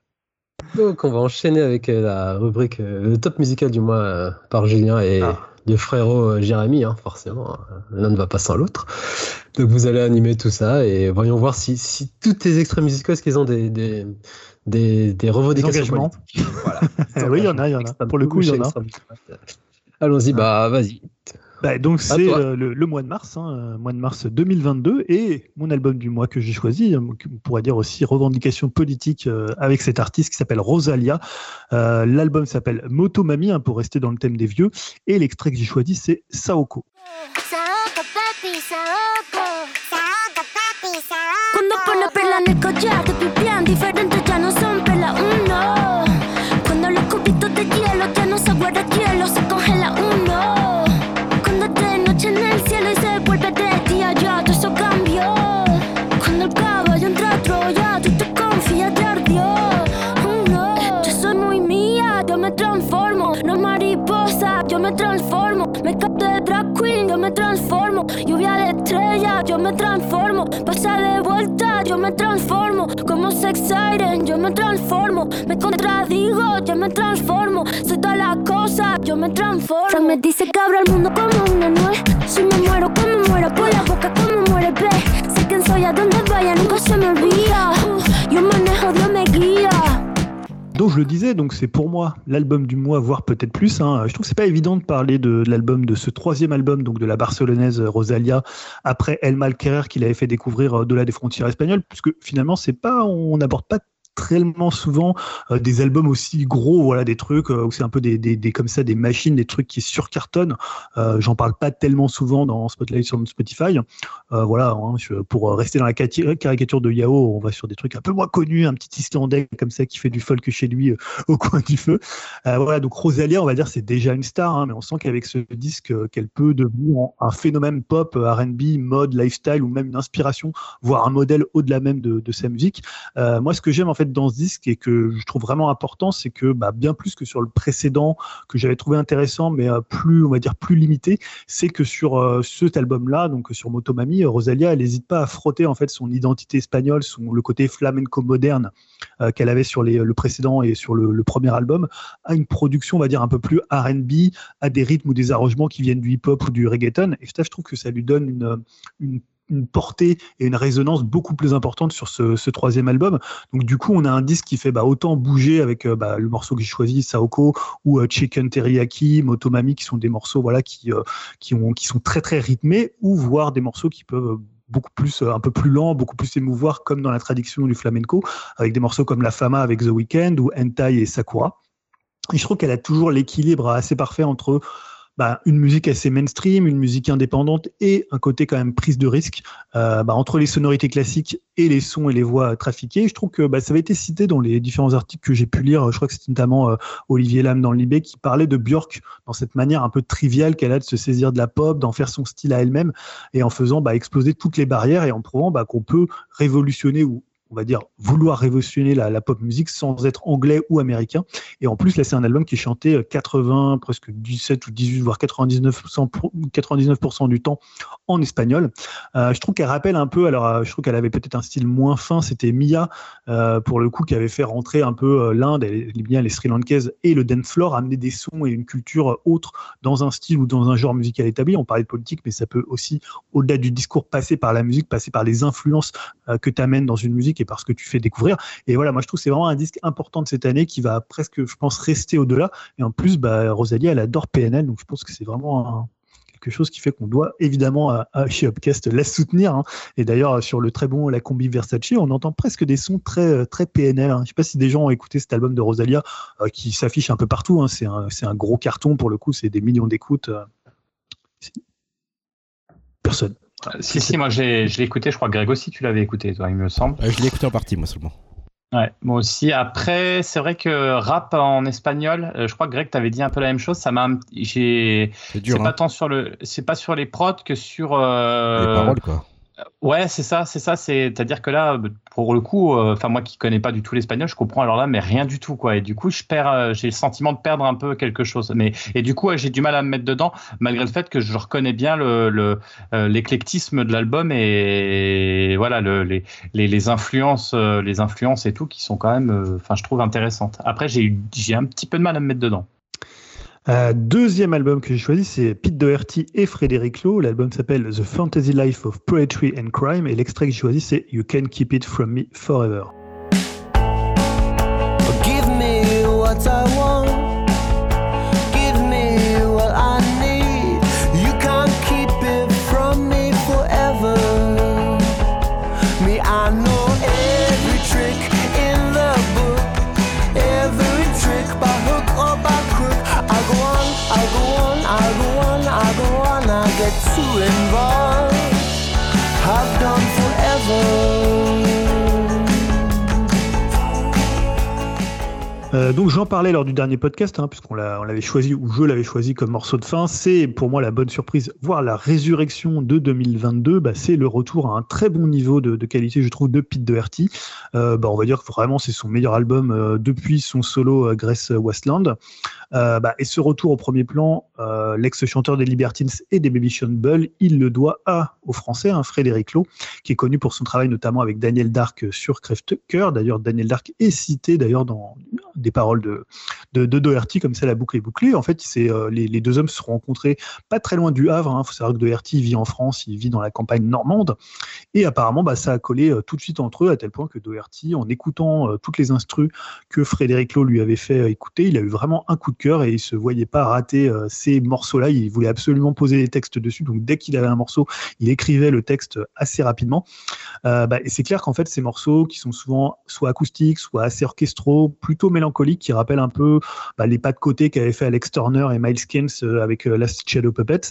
Speaker 1: Donc on va enchaîner avec euh, la rubrique euh, le top musical du mois euh, par Julien et ah. le frérot Jérémy, hein, forcément. Hein. L'un ne va pas sans l'autre. Donc vous allez animer tout ça et voyons voir si, si tous tes extraits musicaux, est-ce qu'ils ont des, des, des, des revendications
Speaker 4: Voilà. oui, il y en a, il y en a. Pour le coup, il y en a.
Speaker 1: Allons-y, bah vas-y.
Speaker 4: Bah, donc c'est euh, le, mois de mars, hein, euh, mois de mars 2022, et mon album du mois que j'ai choisi, euh, on pourrait dire aussi revendication politique avec cet artiste qui s'appelle Rosalia. L'album s'appelle Moto Mami, hein, pour rester dans le thème des vieux, et l'extrait que j'ai choisi c'est Saoko.
Speaker 8: me transformo. Lluvia de estrellas, yo me transformo. Pasa de vuelta, yo me transformo. Como sex siren, yo me transformo. Me contradigo, yo me transformo. Soy todas las cosas, yo me transformo. Se me dice que abro el mundo como una nuez. Si me muero,
Speaker 4: Je le disais, donc c'est pour moi l'album du mois, voire peut-être plus. Hein. Je trouve que c'est pas évident de parler de, l'album de ce troisième album, donc de la barcelonaise Rosalia, après El Malquerer qu'il avait fait découvrir euh, de la des frontières espagnoles, puisque finalement c'est pas, on n'aborde pas tellement souvent euh, des albums aussi gros, voilà, des trucs euh, où c'est un peu des, comme ça, des machines, des trucs qui surcartonnent. Euh, J'en parle pas tellement souvent dans Spotlight sur Spotify. Euh, voilà, hein, pour rester dans la caricature de Yao, on va sur des trucs un peu moins connus, un petit Islandais comme ça qui fait du folk chez lui au coin du feu. voilà, donc Rosalia, on va dire, c'est déjà une star, hein, mais on sent qu'avec ce disque, qu'elle peut devenir un phénomène pop, R&B, mode, lifestyle ou même une inspiration, voire un modèle au-delà même de sa musique. moi, ce que j'aime en fait dans ce disque et que je trouve vraiment important, c'est que bah, bien plus que sur le précédent que j'avais trouvé intéressant, mais euh, plus, on va dire, plus limité, c'est que sur euh, cet album-là, donc sur Motomami, Rosalia, elle n'hésite pas à frotter en fait son identité espagnole, son, le côté flamenco moderne euh, qu'elle avait sur les, le précédent et sur le, premier album, à une production, on va dire, un peu plus R&B, à des rythmes ou des arrangements qui viennent du hip-hop ou du reggaeton. Et ça, je trouve que ça lui donne une une portée et une résonance beaucoup plus importante sur ce, troisième album. Donc du coup, on a un disque qui fait bah, autant bouger avec euh, bah, le morceau que j'ai choisi, Saoko, ou euh, Chicken Teriyaki, Motomami, qui sont des morceaux voilà qui euh, qui ont qui sont très très rythmés, ou voir des morceaux qui peuvent beaucoup plus un peu plus lents, beaucoup plus émouvoir, comme dans la tradition du flamenco, avec des morceaux comme La Fama avec The Weeknd ou Entai et Sakura. Et je trouve qu'elle a toujours l'équilibre assez parfait entre bah, une musique assez mainstream, une musique indépendante et un côté quand même prise de risque euh, bah, entre les sonorités classiques et les sons et les voix trafiquées. Je trouve que bah, ça avait été cité dans les différents articles que j'ai pu lire. Je crois que c'était notamment euh, Olivier Lam dans le Libé qui parlait de Björk dans cette manière un peu triviale qu'elle a de se saisir de la pop, d'en faire son style à elle-même et en faisant bah, exploser toutes les barrières et en prouvant bah, qu'on peut révolutionner ou on va dire, vouloir révolutionner la, pop musique sans être anglais ou américain. Et en plus, là, c'est un album qui est chanté 80, euh, presque 17 ou 18, voire 99%, 99 du temps en espagnol. Euh, je trouve qu'elle rappelle un peu, alors euh, je trouve qu'elle avait peut-être un style moins fin, c'était Mia, pour le coup, qui avait fait rentrer un peu l'Inde, bien les Sri Lankaises et le dance floor, amener des sons et une culture autre dans un style ou dans un genre musical établi. On parlait de politique, mais ça peut aussi, au-delà du discours, passer par la musique, passer par les influences que tu amènes dans une musique et parce que tu fais découvrir. Et voilà, moi je trouve que c'est vraiment un disque important de cette année qui va presque, je pense, rester au-delà. Et en plus, bah, Rosalie, elle adore PNL, donc je pense que c'est vraiment quelque chose qui fait qu'on doit évidemment chez Upcast la soutenir. Hein. Et d'ailleurs, sur le très bon La Combi Versace, on entend presque des sons très, très PNL. Hein. Je ne sais pas si des gens ont écouté cet album de Rosalia euh, qui s'affiche un peu partout. Hein. C'est un, un, gros carton pour le coup, c'est des millions d'écoutes. Euh. Personne.
Speaker 2: Si, si, moi je l'ai écouté, je crois que Greg aussi tu l'avais écouté, toi, il me semble.
Speaker 5: je l'ai écouté en partie, moi seulement.
Speaker 2: Ouais, moi aussi. Après, c'est vrai que rap en espagnol, euh, je crois que Greg t'avais dit un peu la même chose. Ça m'a, j'ai, c'est pas hein. tant sur le, c'est pas sur les prods que sur
Speaker 5: euh, les paroles quoi.
Speaker 2: Ouais, c'est ça, c'est ça. C'est-à-dire que là, pour le coup, euh, enfin moi qui connais pas du tout l'espagnol, je comprends alors là, mais rien du tout quoi. Et du coup, je perds, euh, j'ai le sentiment de perdre un peu quelque chose. Mais et du coup, j'ai du mal à me mettre dedans, malgré le fait que je reconnais bien le euh, l'éclectisme de l'album et, voilà le, les, les, les, influences, les influences et tout qui sont quand même, enfin je trouve intéressantes. Après, j'ai j'ai un petit peu de mal à me mettre dedans.
Speaker 4: Euh, deuxième album que j'ai choisi, c'est Pete Doherty et Frédéric Lowe. L'album s'appelle The Fantasy Life of Poetry and Crime et l'extrait que j'ai choisi, c'est You Can Keep It From Me Forever. Donc j'en parlais lors du dernier podcast, hein, puisqu'on l'avait choisi, ou je l'avais choisi comme morceau de fin. C'est pour moi la bonne surprise, voire la résurrection de 2022. Bah, c'est le retour à un très bon niveau de, qualité, je trouve, de Pete Doherty. Euh, bah, on va dire que vraiment c'est son meilleur album euh, depuis son solo Grace Westland. Bah, et ce retour au premier plan, l'ex-chanteur des Libertines et des Baby Bull, il le doit à au français, hein, Frédéric Lowe, qui est connu pour son travail notamment avec Daniel Dark sur Cœur. D'ailleurs, Daniel Dark est cité d'ailleurs dans des paroles de, de, Doherty, comme ça la boucle est bouclée. En fait, euh, les, deux hommes se sont rencontrés pas très loin du Havre. Il hein. faut savoir que Doherty vit en France, il vit dans la campagne normande. Et apparemment, bah, ça a collé euh, tout de suite entre eux, à tel point que Doherty, en écoutant euh, toutes les instrus que Frédéric Lowe lui avait fait écouter, il a eu vraiment un coup de cœur et il se voyait pas rater ces morceaux-là. Il voulait absolument poser des textes dessus. Donc, dès qu'il avait un morceau, il écrivait le texte assez rapidement. Bah, et c'est clair qu'en fait, ces morceaux qui sont souvent soit acoustiques, soit assez orchestraux, plutôt mélancoliques, qui rappelle un peu bah, les pas de côté qu'avaient fait Alex Turner et Miles Keynes euh, avec euh, Last Shadow Puppet.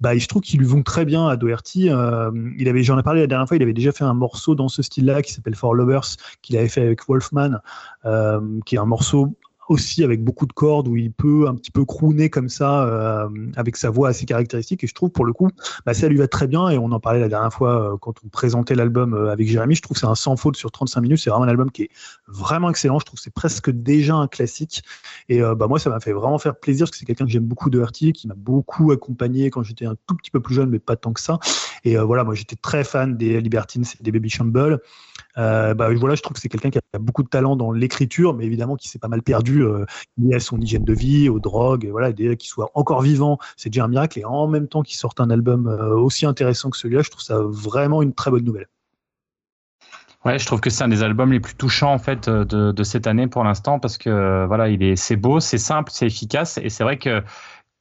Speaker 4: Bah, je trouve qu'ils lui vont très bien à Doherty. Euh, il avait, j'en ai parlé la dernière fois, il avait déjà fait un morceau dans ce style-là qui s'appelle For Lovers, qu'il avait fait avec Wolfman, qui est un morceau aussi avec beaucoup de cordes où il peut un petit peu crooner comme ça euh, avec sa voix assez caractéristique. Et je trouve pour le coup bah, ça lui va très bien. Et on en parlait la dernière fois euh, quand on présentait l'album euh, avec Jérémy. Je trouve que c'est un sans faute sur 35 minutes. C'est vraiment un album qui est vraiment excellent. Je trouve que c'est presque déjà un classique. Et bah moi ça m'a fait vraiment faire plaisir parce que c'est quelqu'un que j'aime beaucoup de Artie qui m'a beaucoup accompagné quand j'étais un tout petit peu plus jeune mais pas tant que ça. Et voilà moi j'étais très fan des Libertines et des Baby Shamble euh, bah, voilà, je trouve que c'est quelqu'un qui a beaucoup de talent dans l'écriture, mais évidemment qui s'est pas mal perdu euh, lié à son hygiène de vie, aux drogues, et voilà, qu'il soit encore vivant, c'est déjà un miracle. Et en même temps qu'il sorte un album euh, aussi intéressant que celui-là, je trouve ça vraiment une très bonne nouvelle.
Speaker 2: Ouais, je trouve que c'est un des albums les plus touchants en fait de, de cette année pour l'instant parce que voilà, il est c'est beau, c'est simple, c'est efficace et c'est vrai que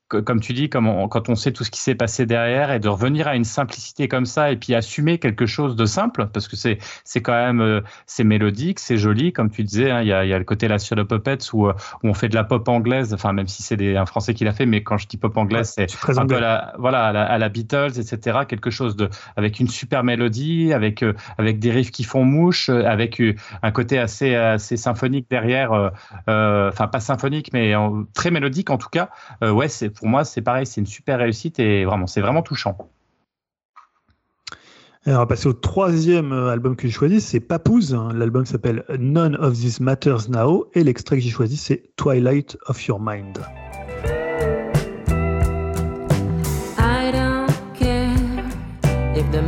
Speaker 2: comme tu dis, comme quand on sait tout ce qui s'est passé derrière et de revenir à une simplicité comme ça et puis assumer quelque chose de simple parce que c'est c'est quand même euh, c'est mélodique, c'est joli comme tu disais. Hein, il y, a, y, a, le côté là sur le Puppets où, euh, où on fait de la pop anglaise. Enfin même si c'est un Français qui l'a fait, mais quand je dis pop anglaise, c'est un peu la, voilà à la, Beatles, etc. Quelque chose de avec une super mélodie, avec euh, avec des riffs qui font mouche, avec un côté assez assez symphonique derrière. Enfin pas symphonique, mais très mélodique en tout cas. ouais, c'est pour moi, c'est pareil, c'est une super réussite et vraiment, c'est vraiment touchant.
Speaker 4: on va passer au troisième euh, album que j'ai choisi, c'est Papouze. L'album s'appelle None of This Matters Now et l'extrait que j'ai choisi c'est Twilight of Your Mind. I don't care if the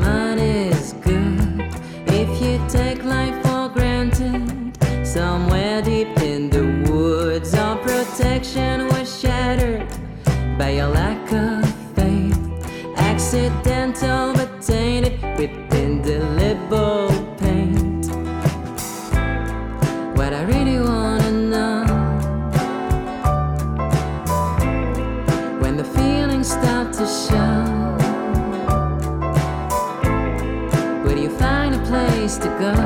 Speaker 4: place.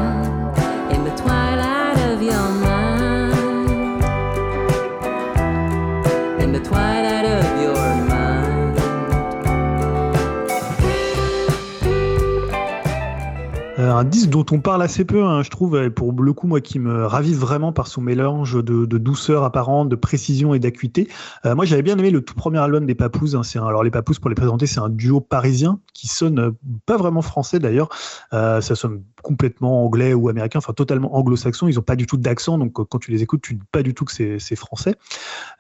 Speaker 4: Euh, un disque dont on parle assez peu, hein, je trouve, pour le coup, moi, qui me ravive vraiment par son mélange de, douceur apparente, de précision et d'acuité. Euh, moi, j'avais bien aimé le tout premier album des Papouzes. Hein, alors, les Papouzes, pour les présenter, c'est un duo parisien qui sonne euh, pas vraiment français d'ailleurs. Ça sonne complètement anglais ou américain, enfin totalement anglo-saxon. Ils ont pas du tout d'accent, donc quand tu les écoutes, tu ne dis pas du tout que c'est français.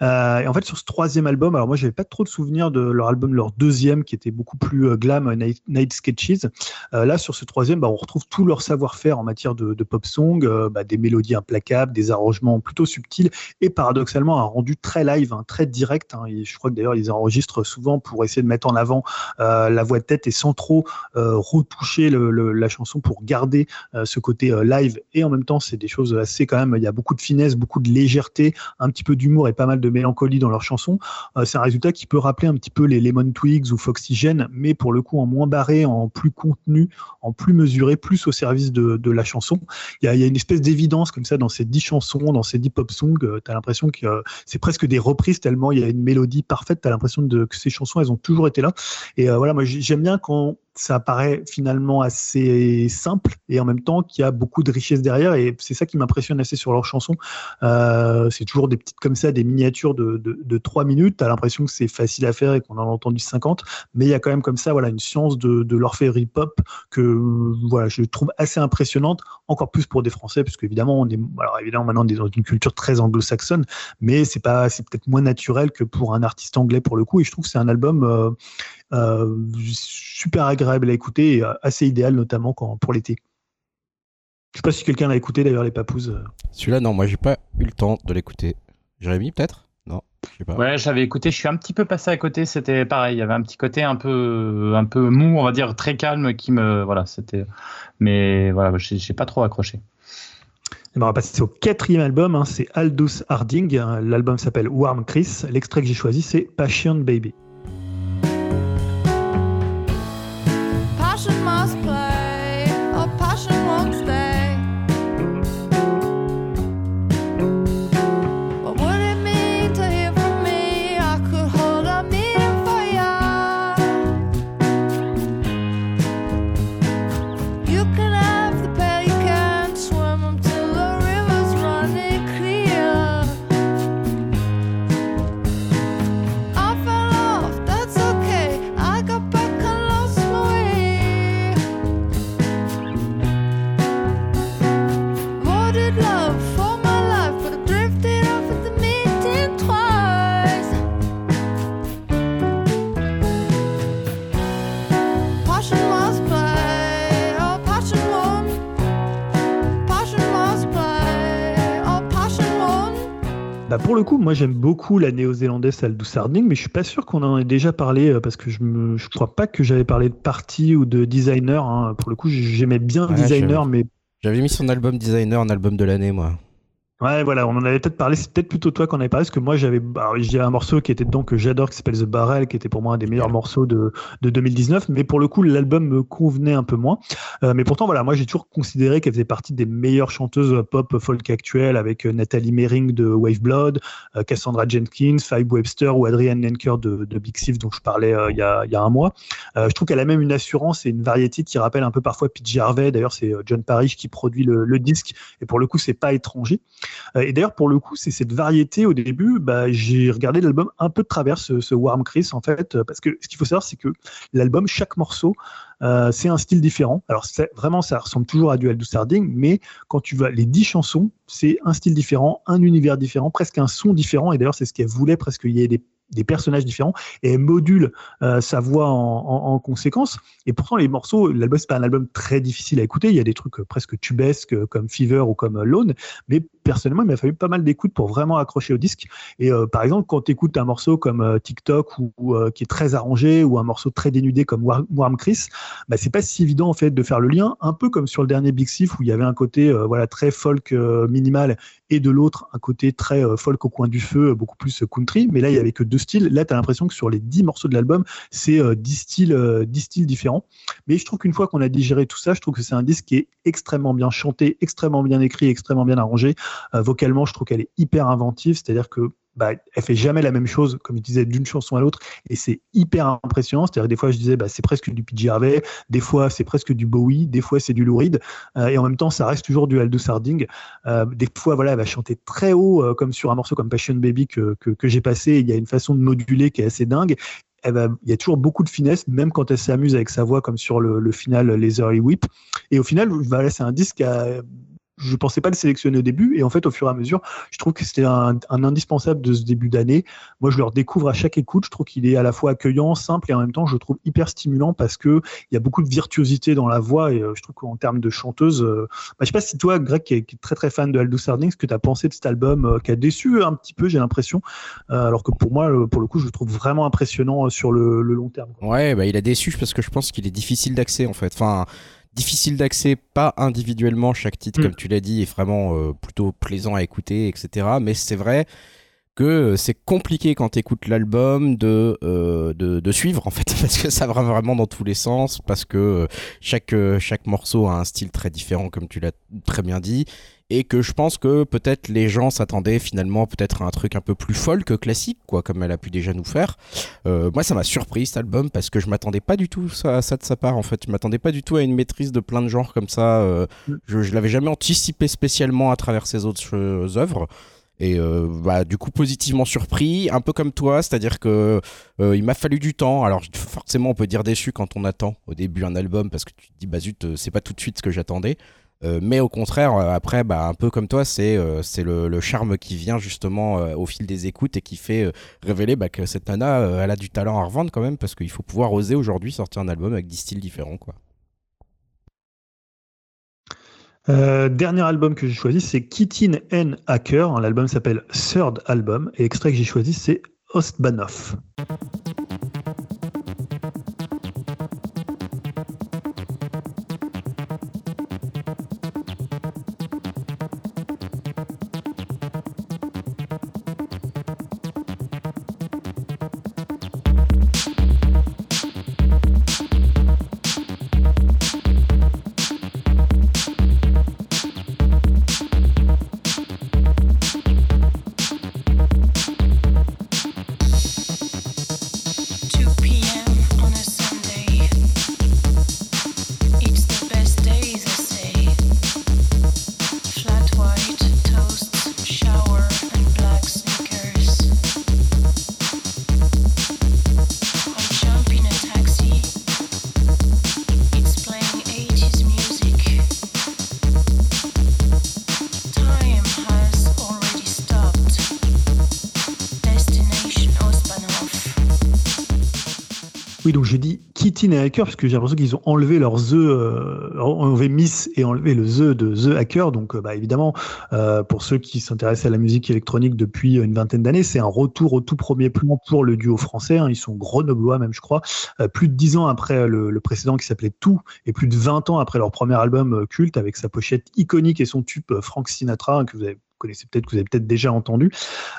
Speaker 4: Euh, et en fait, sur ce troisième album, alors moi, j'avais pas trop de souvenirs de leur album, leur deuxième, qui était beaucoup plus euh, glam, euh, Night, Sketches. Là, sur ce troisième, bah, on retrouve tout leur savoir-faire en matière de, pop song, bah, des mélodies implacables, des arrangements plutôt subtils et paradoxalement un rendu très live, hein, très direct. hein. Et je crois que d'ailleurs, ils enregistrent souvent pour essayer de mettre en avant la voix de tête et sans trop retoucher la chanson pour garder euh, ce côté euh, live. Et en même temps, c'est des choses assez quand même. Il y a beaucoup de finesse, beaucoup de légèreté, un petit peu d'humour et pas mal de mélancolie dans leurs chansons. Euh, c'est un résultat qui peut rappeler un petit peu les Lemon Twigs ou Foxygen, mais pour le coup en moins barré, en plus contenu, en plus mesuré, plus au service de, la chanson. Il y, a, une espèce d'évidence comme ça dans ces dix chansons, dans ces dix pop songs. tu as l'impression que c'est presque des reprises tellement il y a une mélodie parfaite. Tu as l'impression que ces chansons, elles ont toujours été là. Et voilà, moi j'ai- j'aime bien quand ça paraît finalement assez simple et en même temps qu'il y a beaucoup de richesse derrière et c'est ça qui m'impressionne assez sur leurs chansons. Euh, c'est toujours des petites comme ça, des miniatures de, de, de 3 minutes. Tu as l'impression que c'est facile à faire et qu'on en a entendu 50, mais il y a quand même comme ça voilà, une science de, de l'orfèvrerie pop que voilà, je trouve assez impressionnante, encore plus pour des Français, parce qu'évidemment, on est, alors évidemment, maintenant on est dans une culture très anglo-saxonne, mais c'est pas, c'est peut-être moins naturel que pour un artiste anglais pour le coup. Et je trouve que c'est un album euh, super agréable à écouter et euh, assez idéal, notamment quand, pour l'été. Je sais pas si quelqu'un l'a écouté d'ailleurs, les papouses. euh.
Speaker 5: Celui-là, non, moi j'ai pas eu le temps de l'écouter. Jérémy, peut-être? Non, je sais pas.
Speaker 2: Ouais, j'avais écouté, je suis un petit peu passé à côté, c'était pareil, il y avait un petit côté un peu, un peu mou, on va dire, très calme qui me. Voilà, c'était. Mais voilà, j'ai j'ai pas trop accroché.
Speaker 4: Et ben, on va passer au quatrième album, hein, c'est Aldous Harding. hein, L'album s'appelle Warm Chris. L'extrait que j'ai choisi, c'est Passion Baby. J'aime beaucoup la néo-zélandaise Aldous Harding, mais je suis pas sûr qu'on en ait déjà parlé euh, parce que je me, je crois pas que j'avais parlé de partie ou de designer. hein. Pour le coup, j'aimais bien
Speaker 5: Ouais,
Speaker 4: designer, mais
Speaker 5: J'avais mis son album Designer en album de l'année, moi.
Speaker 4: Ouais, voilà, on en avait peut-être parlé. C'est peut-être plutôt toi qu'on avait parlé, parce que moi, j'avais, j'ai un morceau qui était dedans que j'adore, qui s'appelle The Barrel, qui était pour moi un des meilleurs morceaux de, de 2019. Mais pour le coup, l'album me convenait un peu moins. Euh, mais pourtant, voilà, moi, j'ai toujours considéré qu'elle faisait partie des meilleures chanteuses pop folk actuelles, avec euh, Nathalie Mering de Wave Blood, euh, Cassandra Jenkins, Five Webster ou Adrienne Lenker de, de Big Thief, dont je parlais euh, il y, a, il y a un mois. Euh, je trouve qu'elle a même une assurance et une variété qui rappelle un peu parfois PJ Harvey. D'ailleurs, c'est euh, John Parrish qui produit le, le disque, et pour le coup, c'est pas étranger. Et d'ailleurs, pour le coup, c'est cette variété au début. Bah, j'ai regardé l'album un peu de travers, ce, Warm Chris, en fait, parce que ce qu'il faut savoir, c'est que l'album, chaque morceau, euh, c'est un style différent. Alors vraiment, ça ressemble toujours à du Sarding, mais quand tu vas les dix chansons, c'est un style différent, un univers différent, presque un son différent. Et d'ailleurs, c'est ce qu'elle voulait, presque qu'il y ait des personnages différents et elle module euh, sa voix en, conséquence. Et pourtant, les morceaux, l'album, c'est pas un album très difficile à écouter. Il y a des trucs presque tubesques comme Fever ou comme Lone, mais personnellement, il m'a fallu pas mal d'écoute pour vraiment accrocher au disque. Et euh, par exemple, quand tu écoutes un morceau comme euh, TikTok ou, qui est très arrangé ou un morceau très dénudé comme Warm Chris, bah, c'est pas si évident en fait de faire le lien. Un peu comme sur le dernier Big Sif où il y avait un côté voilà très folk minimal et de l'autre un côté très folk au coin du feu, beaucoup plus country. Mais là, il y avait que deux styles. Là, tu as l'impression que sur les 10 morceaux de l'album, c'est 10, euh, styles, euh, styles différents. Mais je trouve qu'une fois qu'on a digéré tout ça, je trouve que c'est un disque qui est extrêmement bien chanté, extrêmement bien écrit, extrêmement bien arrangé. Euh, vocalement, je trouve qu'elle est hyper inventive, c'est-à-dire que bah, elle fait jamais la même chose, comme je disais, d'une chanson à l'autre, et c'est hyper impressionnant. C'est-à-dire des fois je disais, bah, c'est presque du PJ Harvey, des fois c'est presque du Bowie, des fois c'est du Lou euh, et en même temps ça reste toujours du Aldous Harding. Euh, des fois, voilà, elle va chanter très haut, euh, comme sur un morceau comme Passion Baby que, que, j'ai passé. Il y a une façon de moduler qui est assez dingue. Il y a toujours beaucoup de finesse, même quand elle s'amuse avec sa voix, comme sur le, final Laser Whip. Et au final, voilà, c'est un disque à je pensais pas le sélectionner au début et en fait au fur et à mesure je trouve que c'était un, indispensable de ce début d'année. Moi je le redécouvre à chaque écoute. Je trouve qu'il est à la fois accueillant simple et en même temps je le trouve hyper stimulant parce que il y a beaucoup de virtuosité dans la voix et euh, je trouve qu'en termes de chanteuse euh, bah, je sais pas si toi Greg qui est, très très fan de Aldous Harding ce que tu as pensé de cet album euh, qui a déçu un petit peu j'ai l'impression alors que pour moi pour le coup je le trouve vraiment impressionnant sur le, long terme
Speaker 5: ouais bah il a déçu parce que je pense qu'il est difficile d'accès en fait. Enfin difficile d'accès, pas individuellement. Chaque titre, mm. comme tu l'as dit, est vraiment euh, plutôt plaisant à écouter, etc. Mais c'est vrai que c'est compliqué quand tu écoutes l'album de, euh, de, de, suivre en fait parce que ça va vraiment dans tous les sens parce que euh, chaque, chaque morceau a un style très différent comme tu l'as très bien dit et que je pense que peut-être les gens s'attendaient finalement peut-être à un truc un peu plus folle que classique, quoi, comme elle a pu déjà nous faire. Euh, moi, ça m'a surpris cet album parce que je m'attendais pas du tout à ça de sa part. En fait, je m'attendais pas du tout à une maîtrise de plein de genres comme ça. Euh, je, je l'avais jamais anticipé spécialement à travers ses autres œuvres. Et euh, bah, du coup, positivement surpris, un peu comme toi, c'est-à-dire que il m'a fallu du temps. Alors, forcément, on peut dire déçu quand on attend au début un album parce que tu te dis, bah zut, c'est pas tout de suite ce que j'attendais. Euh, mais au contraire, euh, après, bah, un peu comme toi, c'est euh, le, charme qui vient justement au fil des écoutes et qui fait révéler bah, que cette nana, elle a du talent à revendre quand même, parce qu'il faut pouvoir oser aujourd'hui sortir un album avec 10 styles différents. Quoi.
Speaker 4: dernier album que j'ai choisi, c'est Kittin N. Hacker. L'album s'appelle Third Album. Et extrait que j'ai choisi, c'est Ostbanov. Oui, donc j'ai dit Kittin et Hacker parce que j'ai l'impression qu'ils ont enlevé leurs œufs, euh, enlevé Miss et enlevé le The de The Hacker. Donc, euh, bah, évidemment, euh, pour ceux qui s'intéressent à la musique électronique depuis une vingtaine d'années, c'est un retour au tout premier plan pour le duo français. Hein. Ils sont grenoblois même, je crois. Plus de dix ans après le, précédent qui s'appelait Tout et plus de 20 ans après leur premier album culte avec sa pochette iconique et son tube Frank Sinatra hein, que vous avez que vous avez peut-être déjà entendu.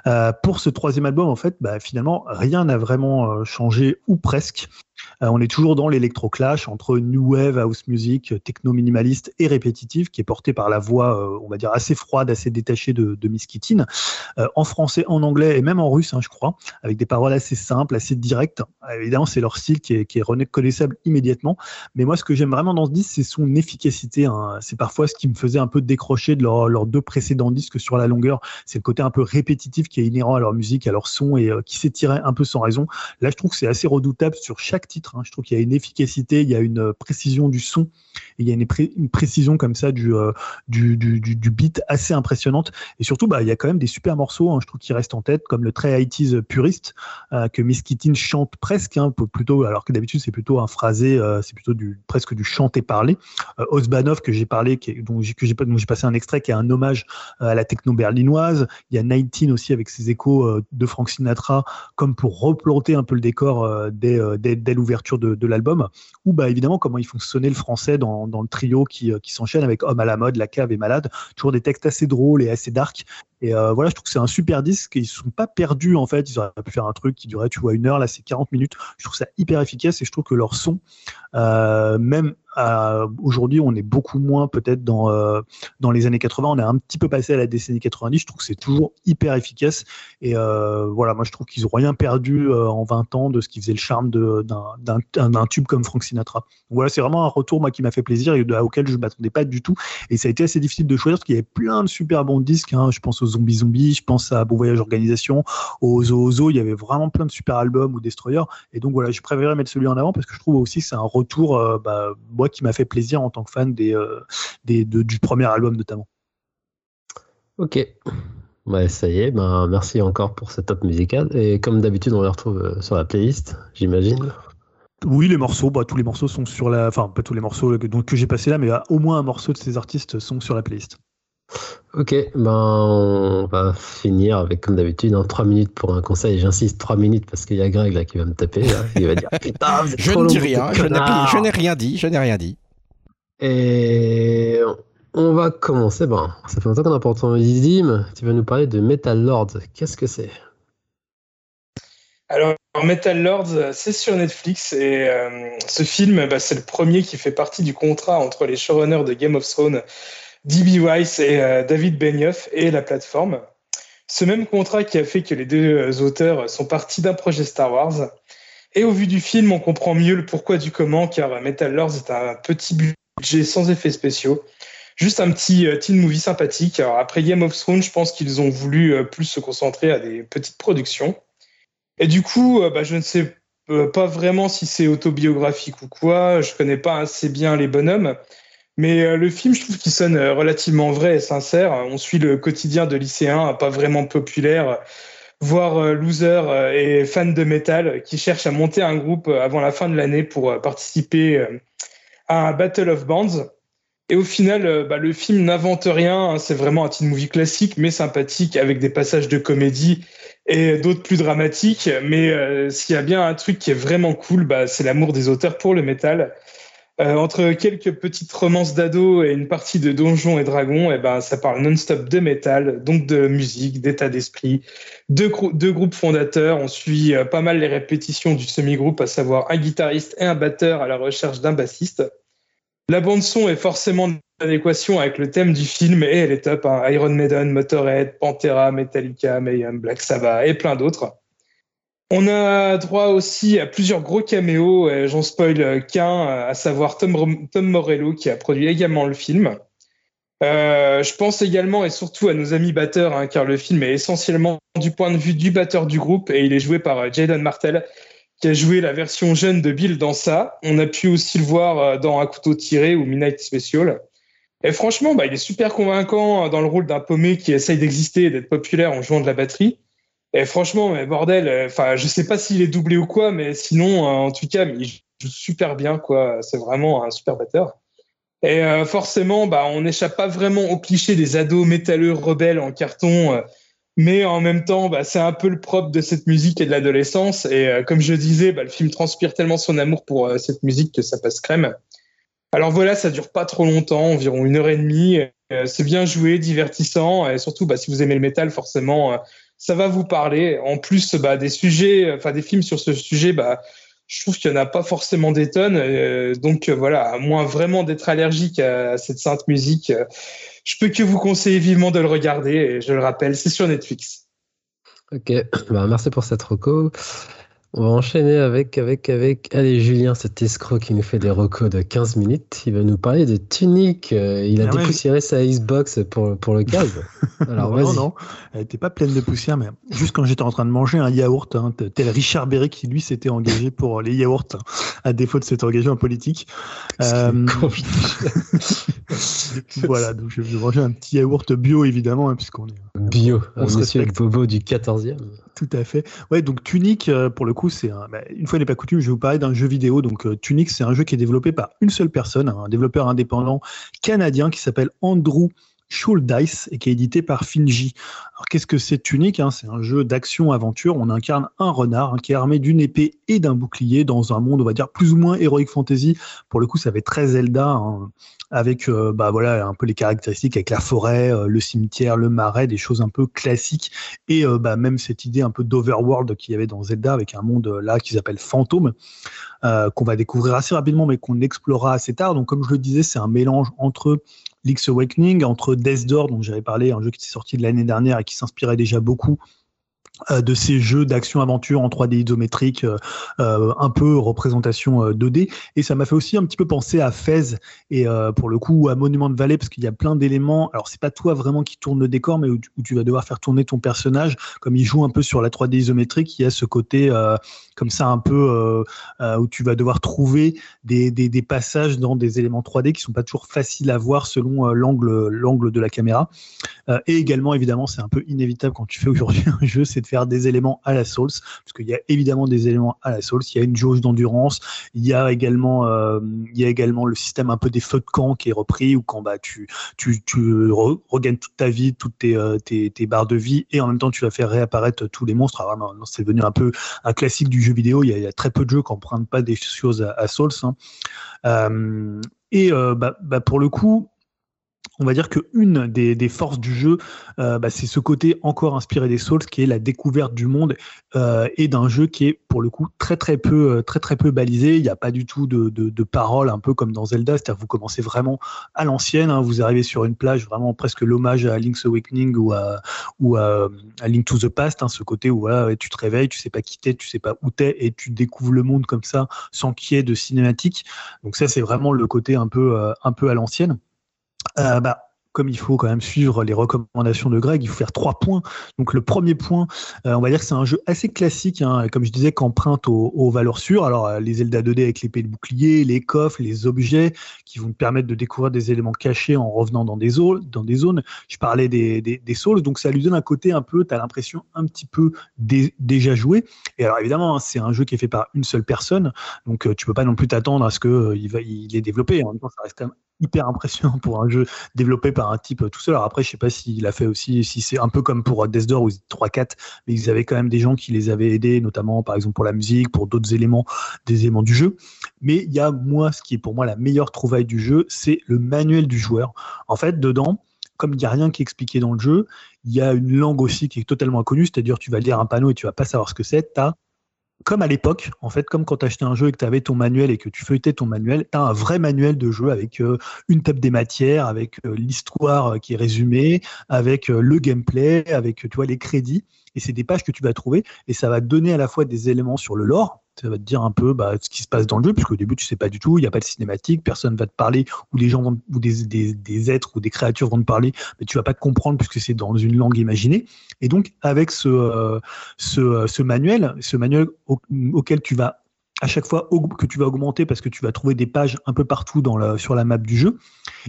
Speaker 4: Euh, pour ce troisième album, en fait, bah, finalement, rien n'a vraiment euh, changé ou presque. Euh, on est toujours dans l'électroclash entre new wave, house music, techno minimaliste et répétitive, qui est porté par la voix, euh, on va dire assez froide, assez détachée de, de Miss Keating, euh, en français, en anglais et même en russe, hein, je crois, avec des paroles assez simples, assez directes. évidemment, c'est leur style qui est, reconnaissable immédiatement. Mais moi, ce que j'aime vraiment dans ce disque, c'est son efficacité. Hein. C'est parfois ce qui me faisait un peu décrocher de leurs deux précédents disques sur la longueur. C'est le côté un peu répétitif qui est inhérent à leur musique, à leur son et qui s'étirait un peu sans raison. Là, je trouve que c'est assez redoutable sur chaque. Hein. Je trouve qu'il y a une efficacité, il y a une euh, précision du son, il y a une, précision comme ça euh, du, du, beat assez impressionnante. Et surtout, bah, il y a quand même des super morceaux, hein, je trouve, qui restent en tête, comme le très 80 puriste euh, que Miss Keating chante presque, hein, plutôt, alors que d'habitude c'est plutôt un phrasé, c'est plutôt presque du chanté parlé. Osbanov que j'ai parlé, dont j'ai passé un extrait, qui est un hommage à la techno berlinoise. Il y a 19 aussi avec ses échos de Frank Sinatra, comme pour replanter un peu le décor dès l'ouverture de, l'album, ou bah évidemment comment il fonctionnait le français dans, le trio qui, euh, qui s'enchaîne avec Homme à la mode, La cave et Malade, toujours des textes assez drôles et assez dark. Et euh, voilà, je trouve que c'est un super disque. Ils sont pas perdus en fait. Ils auraient pu faire un truc qui durait, tu vois, une heure. Là, c'est 40 minutes. Je trouve ça hyper efficace et je trouve que leur son, euh, même euh, aujourd'hui, on est beaucoup moins peut-être dans euh, dans les années 80. On est un petit peu passé à la décennie 90. Je trouve que c'est toujours hyper efficace. Et euh, voilà, moi je trouve qu'ils ont rien perdu en 20 ans de ce qui faisait le charme d'un tube comme Frank Sinatra. Voilà, c'est vraiment un retour moi qui m'a fait plaisir et auquel je ne m'attendais pas du tout. Et ça a été assez difficile de choisir parce qu'il y avait plein de super bons disques. Hein. Je pense aux Zombie Zombie, je pense à Bon Voyage Organisation, aux Ozo Il y avait vraiment plein de super albums ou Destroyer. Et donc voilà, je préférais mettre celui en avant parce que je trouve aussi que c'est un retour. bah, qui m'a fait plaisir en tant que fan des, euh, des du premier album notamment.
Speaker 1: Ok. Ouais, ça y est, ben, merci encore pour cette top musicale. Et comme d'habitude, on les retrouve euh, sur la playlist, j'imagine.
Speaker 4: Oui, les morceaux, bah, tous les morceaux sont sur la. Enfin, pas tous les morceaux que, donc, que j'ai passé là, mais au moins un morceau de ces artistes sont sur la playlist.
Speaker 1: Ok, ben on va finir avec comme d'habitude en hein, 3 minutes pour un conseil. J'insiste 3 minutes parce qu'il y a Greg là qui va me taper. Il va dire putain, vous êtes
Speaker 5: Je ne dis rien, je n'ai rien dit, je n'ai rien dit.
Speaker 1: Et on va commencer. Bon, ça fait longtemps qu'on n'a pas entendu Dim. Tu vas nous parler de Metal Lords. Qu'est-ce que c'est?
Speaker 3: Alors, Metal Lords, c'est sur Netflix et euh, ce film, bah, c'est le premier qui fait partie du contrat entre les showrunners de Game of Thrones D.B. Weiss et euh, David Benioff et la plateforme. Ce même contrat qui a fait que les deux euh, auteurs sont partis d'un projet Star Wars. Et au vu du film, on comprend mieux le pourquoi du comment, car Metal Lords est un petit budget sans effets spéciaux. Juste un petit euh, teen movie sympathique. Après Game of Thrones, je pense qu'ils ont voulu plus se concentrer à des petites productions. Et du coup, bah, je ne sais pas vraiment si c'est autobiographique ou quoi. Je connais pas assez bien les bonhommes. Mais euh, le film, je trouve qu'il sonne euh, relativement vrai et sincère. On suit le quotidien de lycéens pas vraiment populaires, voire euh, losers et fans de métal qui cherchent à monter un groupe avant la fin de l'année pour participer à un Battle of Bands. Et au final, bah, le film n'invente rien. Hein. c'est vraiment un teen movie classique, mais sympathique, avec des passages de comédie et d'autres plus dramatiques. Mais s'il y a bien un truc qui est vraiment cool, bah, c'est l'amour des auteurs pour le métal. Euh, entre quelques petites romances d'ado et une partie de Donjons et Dragons, eh ben, ça parle non-stop de métal, donc de musique, d'état d'esprit. Deux, deux, groupes fondateurs, on suit euh, pas mal les répétitions du semi-groupe, à savoir un guitariste et un batteur à la recherche d'un bassiste. La bande-son est forcément en adéquation avec le thème du film et elle est top. Hein. Iron Maiden, Motorhead, Pantera, Metallica, Mayhem, Black Sabbath et plein d'autres. On a droit aussi à plusieurs gros caméos, j'en spoil qu'un, à savoir Tom, Morello qui a produit également le film. Euh, je pense également et surtout à nos amis batteurs, hein, car le film est essentiellement du point de vue du batteur du groupe et il est joué par euh, Jaden Martel, qui a joué la version jeune de Bill dans ça. On a pu aussi le voir euh, dans Un couteau tiré ou Midnight Special. Et franchement, bah, il est super convaincant dans le rôle d'un paumé qui essaye d'exister et d'être populaire en jouant de la batterie. Et franchement, mais bordel, euh, enfin, je sais pas s'il est doublé ou quoi, mais sinon, euh, en tout cas, il joue super bien, quoi. C'est vraiment un super batteur. Et euh, forcément, bah, on n'échappe pas vraiment au cliché des ados métalleux rebelles en carton, mais en même temps, bah, c'est un peu le propre de cette musique et de l'adolescence. Et comme je disais, bah, le film transpire tellement son amour pour cette musique que ça passe crème. Alors voilà, ça dure pas trop longtemps, environ une heure et demie. c'est bien joué, divertissant, et surtout, bah, si vous aimez le métal, forcément ça va vous parler. En plus, bah, des sujets, enfin des films sur ce sujet, bah, je trouve qu'il n'y en a pas forcément des tonnes. Euh, donc voilà, à moins vraiment d'être allergique à cette sainte musique, je peux que vous conseiller vivement de le regarder. Je le rappelle, c'est sur Netflix.
Speaker 1: Ok, bah, merci pour cette reco. On va enchaîner avec, avec, avec. Allez, Julien, cet escroc qui nous fait des recos de 15 minutes. Il va nous parler de Tunic. Euh, il a ah dépoussiéré sa Xbox pour, pour le câble.
Speaker 4: Alors, non, non, elle n'était pas pleine de poussière, mais juste quand j'étais en train de manger un yaourt, hein, tel Richard Berry qui lui s'était engagé pour les yaourts, à défaut de s'être engagé en politique. Euh... voilà, donc je vais manger un petit yaourt bio, évidemment, hein, puisqu'on est.
Speaker 1: Bio, on, on monsieur Bobo du 14e.
Speaker 4: Tout à fait. Ouais, donc Tunic, euh, pour le coup, c'est bah, une fois n'est pas coutume, je vais vous parler d'un jeu vidéo. Donc euh, Tunic, c'est un jeu qui est développé par une seule personne, un développeur indépendant canadien qui s'appelle Andrew Schuldice et qui est édité par Finji. Alors qu'est-ce que c'est Tunic hein? C'est un jeu d'action-aventure. On incarne un renard hein, qui est armé d'une épée et d'un bouclier dans un monde, on va dire, plus ou moins héroïque fantasy. Pour le coup, ça fait très Zelda, hein, avec euh, bah, voilà, un peu les caractéristiques avec la forêt, euh, le cimetière, le marais, des choses un peu classiques. Et euh, bah, même cette idée un peu d'overworld qu'il y avait dans Zelda, avec un monde là qu'ils appellent fantôme, qu'on va découvrir assez rapidement, mais qu'on explorera assez tard. Donc comme je le disais, c'est un mélange entre Link's Awakening, entre Death Door, dont j'avais parlé, un jeu qui est sorti de l'année dernière et qui s'inspirait déjà beaucoup euh, de ces jeux d'action-aventure en 3D isométrique, euh, euh, un peu représentation 2D. Et ça m'a fait aussi un petit peu penser à Fez et pour le coup à Monument de Vallée parce qu'il y a plein d'éléments. Alors c'est pas toi vraiment qui tourne le décor, mais où tu, vas devoir faire tourner ton personnage. Comme il joue un peu sur la 3D isométrique, il y a ce côté comme ça un peu où tu vas devoir trouver des, passages dans des éléments 3D qui sont pas toujours faciles à voir selon l'angle l'angle de la caméra. et également évidemment c'est un peu inévitable quand tu fais aujourd'hui un jeu, c'est faire des éléments à la Souls, parce qu'il y a évidemment des éléments à la Souls. Il y a une jauge d'endurance. Il y a également, euh, il y a également le système un peu des feux de camp qui est repris, où quand bah tu tu, regagnes toute ta vie, toutes tes, euh, barres de vie, et en même temps tu vas faire réapparaître tous les monstres. C'est devenu un peu un classique du vidéo. Il y a, très peu de jeux qui n'empruntent pas des choses à, Souls. Hein. Euh, et bah, bah, pour le coup, on va dire que une des, forces du jeu, euh, bah, c'est ce côté encore inspiré des Souls, qui est la découverte du monde euh, et d'un jeu qui est pour le coup très très peu euh, très peu balisé. Il n'y a pas du tout de, paroles, un peu comme dans Zelda, c'est-à-dire vous commencez vraiment à l'ancienne, hein. vous arrivez sur une plage vraiment presque l'hommage à Link's Awakening ou à Link to the Past, hein, ce côté où tu te réveilles, tu sais pas qui t'es, tu sais pas où t'es et tu découvres le monde comme ça sans qu'il y ait de cinématique. Donc ça c'est vraiment le côté un peu un peu à l'ancienne. Euh, bah, comme il faut quand même suivre les recommandations de Greg, il faut faire trois points. Donc le premier point, euh, on va dire que c'est un jeu assez classique, hein, comme je disais, qu'emprunte aux, valeurs sûres. Alors euh, les Zelda 2D avec l'épée de bouclier, les coffres, les objets qui vont te permettre de découvrir des éléments cachés en revenant dans des zones. Dans des zones. Je parlais des, des, des souls, donc ça lui donne un côté un peu, tu as l'impression un petit peu déjà joué. Et alors évidemment, hein, c'est un jeu qui est fait par une seule personne, donc tu peux pas non plus t'attendre à ce qu'il il, il est développé. Même hyper impressionnant pour un jeu développé par un type tout seul. Alors après, je sais pas s'il a fait aussi, si c'est un peu comme pour Death Door où 3-4, mais ils avaient quand même des gens qui les avaient aidés, notamment par exemple pour la musique, pour d'autres éléments, des éléments du jeu. Mais il y a moi, ce qui est pour moi la meilleure trouvaille du jeu, c'est le manuel du joueur. En fait, dedans, comme il n'y a rien qui est expliqué dans le jeu, il y a une langue aussi qui est totalement inconnue, c'est-à-dire tu vas lire un panneau et tu vas pas savoir ce que c'est. Tu as comme à l'époque, en fait, comme quand tu achetais un jeu et que tu avais ton manuel et que tu feuilletais ton manuel, tu as un vrai manuel de jeu avec euh, une table des matières, avec euh, l'histoire euh, qui est résumée, avec le gameplay, avec tu vois les crédits. Et c'est des pages que tu vas trouver et ça va donner à la fois des éléments sur le lore, ça va te dire un peu bah, ce qui se passe dans le jeu, puisque au début tu sais pas du tout, il n'y a pas de cinématique, personne va te parler, ou des gens vont, ou des, des, des, êtres ou des créatures vont te parler, mais tu vas pas te comprendre puisque c'est dans une langue imaginée. Et donc avec ce, euh, ce, ce, manuel, ce manuel auquel tu vas à chaque fois que tu vas augmenter parce que tu vas trouver des pages un peu partout dans la, sur la map du jeu.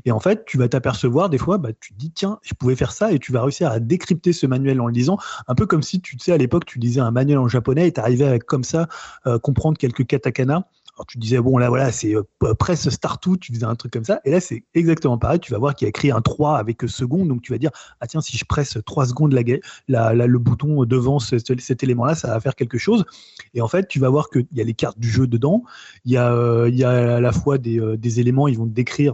Speaker 4: Et en fait, tu vas t'apercevoir des fois, bah, tu te dis, tiens, je pouvais faire ça et tu vas réussir à décrypter ce manuel en le lisant. Un peu comme si, tu sais, à l'époque, tu lisais un manuel en japonais et tu arrivais avec comme ça euh, comprendre quelques katakana alors tu disais, bon, là, voilà, c'est euh, presse start tout, tu faisais un truc comme ça. Et là, c'est exactement pareil. Tu vas voir qu'il a écrit un 3 avec seconde. Donc tu vas dire, ah tiens, si je presse 3 secondes la, le bouton devant cet élément-là, ça va faire quelque chose. Et en fait, tu vas voir qu'il y a les cartes du jeu dedans. Il y a, euh, y à la fois des, euh, des éléments, ils vont te décrire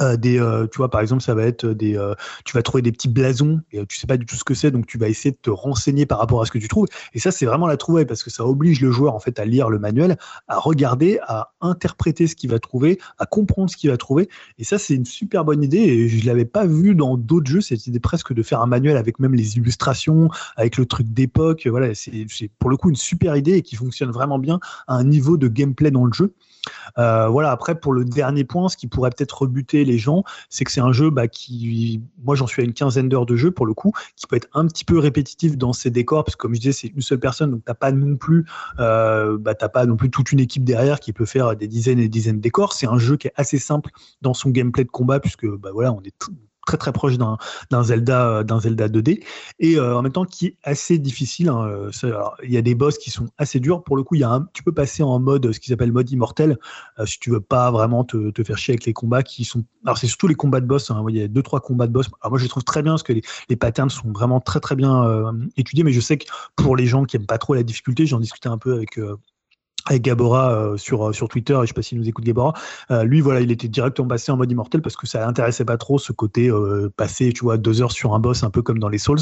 Speaker 4: Euh, des, euh, tu vois, par exemple, ça va être des, euh, tu vas trouver des petits blasons et tu sais pas du tout ce que c'est, donc tu vas essayer de te renseigner par rapport à ce que tu trouves. Et ça, c'est vraiment la trouvaille parce que ça oblige le joueur en fait à lire le manuel, à regarder, à interpréter ce qu'il va trouver, à comprendre ce qu'il va trouver. Et ça, c'est une super bonne idée. Et je l'avais pas vu dans d'autres jeux. C'était presque de faire un manuel avec même les illustrations, avec le truc d'époque. Voilà, c'est pour le coup une super idée et qui fonctionne vraiment bien à un niveau de gameplay dans le jeu. Voilà, après, pour le dernier point, ce qui pourrait peut-être rebuter gens, c'est que c'est un jeu bah, qui, moi j'en suis à une quinzaine d'heures de jeu pour le coup, qui peut être un petit peu répétitif dans ses décors, parce que comme je disais, c'est une seule personne, donc t'as pas non plus, euh, bah, t'as pas non plus toute une équipe derrière qui peut faire des dizaines et dizaines de décors. C'est un jeu qui est assez simple dans son gameplay de combat, puisque bah, voilà, on est très proche d'un Zelda d'un Zelda 2D et euh, en même temps qui est assez difficile. Hein, euh, il y a des boss qui sont assez durs. Pour le coup, tu peux passer en mode ce qu'ils appellent mode immortel euh, si tu veux pas vraiment te, faire chier avec les combats qui sont. Alors c'est surtout les combats de boss. Hein, il y a deux trois combats de boss. Moi je trouve très bien parce que les, les patterns sont vraiment très très bien étudiés. Mais je sais que pour les gens qui aiment pas trop la difficulté, j'en discutais un peu avec avec Gabora euh, sur euh, sur Twitter et je sais pas s'il nous écoute Gabora euh, lui voilà il était directement passé en mode immortel parce que ça l'intéressait pas trop ce côté passer tu vois deux heures sur un boss un peu comme dans les Souls.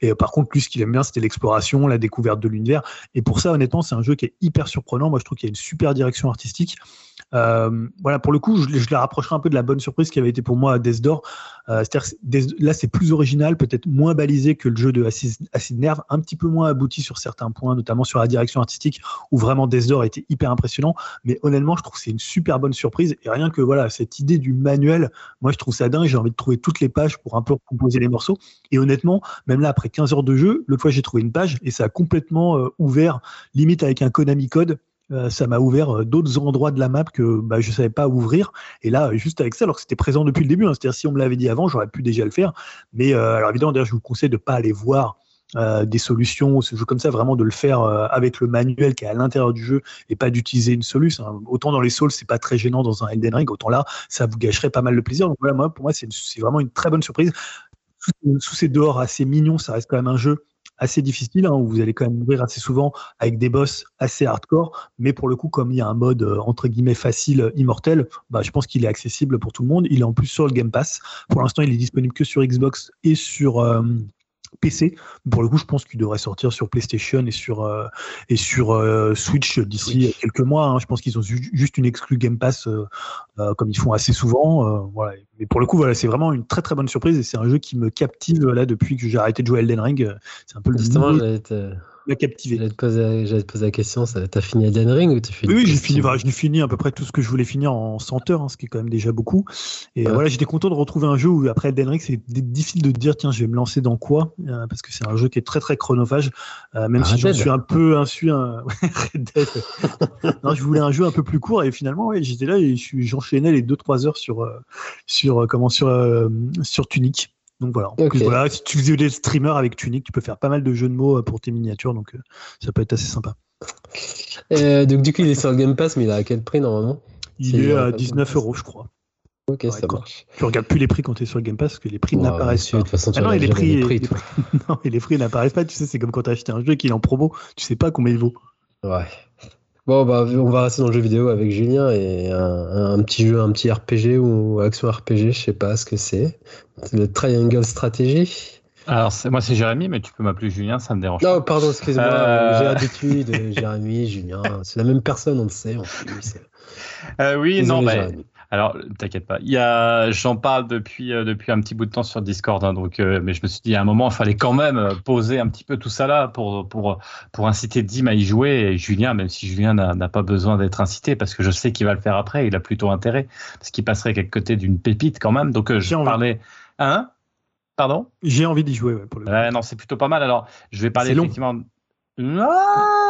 Speaker 4: Et par contre lui ce qu'il aime bien c'était l'exploration la découverte de l'univers. Et pour ça honnêtement c'est un jeu qui est hyper surprenant. Moi je trouve qu'il y a une super direction artistique euh, voilà, pour le coup, je, la rapprocherai un peu de la bonne surprise qui avait été pour moi à Death Door. Euh, C'est-à-dire là, c'est plus original, peut-être moins balisé que le jeu de Acid, Nerve, un petit peu moins abouti sur certains points, notamment sur la direction artistique, où vraiment Death était hyper impressionnant. Mais honnêtement, je trouve que c'est une super bonne surprise. Et rien que voilà, cette idée du manuel, moi, je trouve ça dingue. J'ai envie de trouver toutes les pages pour un peu composer les morceaux. Et honnêtement, même là, après 15 heures de jeu, l'autre fois, j'ai trouvé une page et ça a complètement euh, ouvert, limite avec un Konami code ça m'a ouvert euh, d'autres endroits de la map que bah, je savais pas ouvrir. Et là, juste avec ça, alors que c'était présent depuis le début, hein, c'est-à-dire si on me l'avait dit avant, j'aurais pu déjà le faire. Mais euh, alors évidemment, d'ailleurs, je vous conseille de pas aller voir des solutions, ce jeu comme ça, vraiment de le faire avec le manuel qui est à l'intérieur du jeu et pas d'utiliser une solution. Hein. Autant dans les Souls, c'est pas très gênant dans un Elden Ring, autant là, ça vous gâcherait pas mal le plaisir. Donc voilà, moi, pour moi, c'est vraiment une très bonne surprise. Sous, sous ces dehors assez mignons, ça reste quand même un jeu assez difficile, hein, où vous allez quand même mourir assez souvent avec des boss assez hardcore, mais pour le coup, comme il y a un mode euh, entre guillemets facile, euh, immortel, bah, je pense qu'il est accessible pour tout le monde. Il est en plus sur le Game Pass. Pour l'instant, il est disponible que sur Xbox et sur euh, PC. Pour le coup, je pense qu'il devrait sortir sur PlayStation et sur, euh, et sur euh, Switch d'ici quelques mois. Hein. Je pense qu'ils ont juste une exclue Game Pass euh, comme ils font assez souvent. voilà. Mais pour le coup, voilà, c'est vraiment une très très bonne surprise et c'est un jeu qui me captive là depuis que j'ai arrêté de jouer Elden Ring. C'est un peu le
Speaker 1: Justement, m'a captivé. J'allais te, poser, te poser la question, t'as fini Elden Ring ou tu fini
Speaker 4: Oui, j'ai fini, j'ai fini à peu près tout ce que je voulais finir en 100 heures, hein, ce qui est quand même déjà beaucoup. Et voilà, j'étais content de retrouver un jeu où après Elden Ring, c'est difficile de dire tiens, je vais me lancer dans quoi, euh, parce que c'est un jeu qui est très très chronophage, euh, même si je suis un peu insu. Un... non, je voulais un jeu un peu plus court et finalement, ouais, j'étais là et j'enchaînais les 2-3 heures sur euh, sur comment sur sur Tunic. Donc voilà. En plus, voilà, si tu faisais des streamers avec Tunic, tu peux faire pas mal de jeux de mots euh, pour tes miniatures, donc euh, ça peut être assez sympa.
Speaker 1: Euh, donc du coup, il est sur le Game Pass, mais il est à quel prix normalement?
Speaker 4: Il est, à 19 euros, je crois.
Speaker 1: Ok, ça marche.
Speaker 4: Tu regardes plus les prix quand tu es sur le Game Pass parce que les prix n'apparaissent pas. De toute
Speaker 1: façon, tu ah non, et les prix, les prix,
Speaker 4: non, et les prix n'apparaissent pas. Tu sais, c'est comme quand tu as acheté un jeu qui est en promo, tu sais pas combien il vaut.
Speaker 1: Ouais. Bon, bah, on va rester dans le jeu vidéo avec Julien et un, petit jeu, un petit RPG ou action RPG, je sais pas ce que c'est. Le Triangle Strategy.
Speaker 2: Alors, moi, c'est Jérémy, mais tu peux m'appeler Julien, ça me dérange
Speaker 1: non, pardon, excusez-moi. Euh... J'ai l'habitude, Jérémy, Julien. C'est la même personne, on le sait. En plus.
Speaker 2: Euh, oui, non, mais. Alors, t'inquiète pas. Il y a, j'en parle depuis euh, depuis un petit bout de temps sur Discord, hein, donc euh, mais je me suis dit à un moment, il fallait quand même euh, poser un petit peu tout ça là pour pour pour inciter Dim à y jouer et Julien, même si Julien n'a pas besoin d'être incité parce que je sais qu'il va le faire après, il a plutôt intérêt parce qu'il passerait quelque côté d'une pépite quand même. Donc je parlais, hein? Pardon?
Speaker 4: J'ai envie d'y jouer. Ouais,
Speaker 2: pour le... non, c'est plutôt pas mal. Alors, je vais parler effectivement. Ah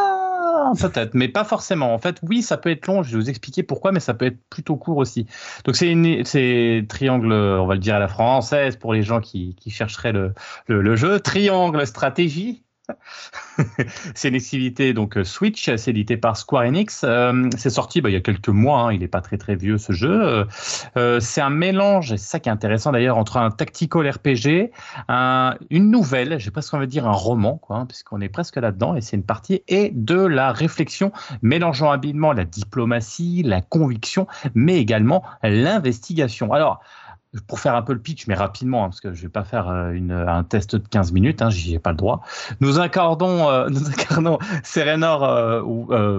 Speaker 2: peut-être, mais pas forcément. En fait, oui, ça peut être long. Je vais vous expliquer pourquoi, mais ça peut être plutôt court aussi. Donc, c'est c'est triangle, on va le dire à la française pour les gens qui, qui chercheraient le, le jeu. Triangle stratégie. c'est une exclusivité donc euh, Switch, c'est édité par Square Enix. Euh, c'est sorti bah, il y a quelques mois, hein, il n'est pas très très vieux ce jeu. Euh, c'est un mélange, et c'est ça qui est intéressant d'ailleurs, entre un tactical RPG, un, une nouvelle, j'ai presque envie de dire un roman, quoi, hein, puisqu'on est presque là-dedans, et c'est une partie, et de la réflexion, mélangeant habilement la diplomatie, la conviction, mais également l'investigation. Alors, pour faire un peu le pitch, mais rapidement, hein, parce que je vais pas faire une, un test de 15 minutes, hein, j'y ai pas le droit. Nous incarnons, nous incarnons Serenor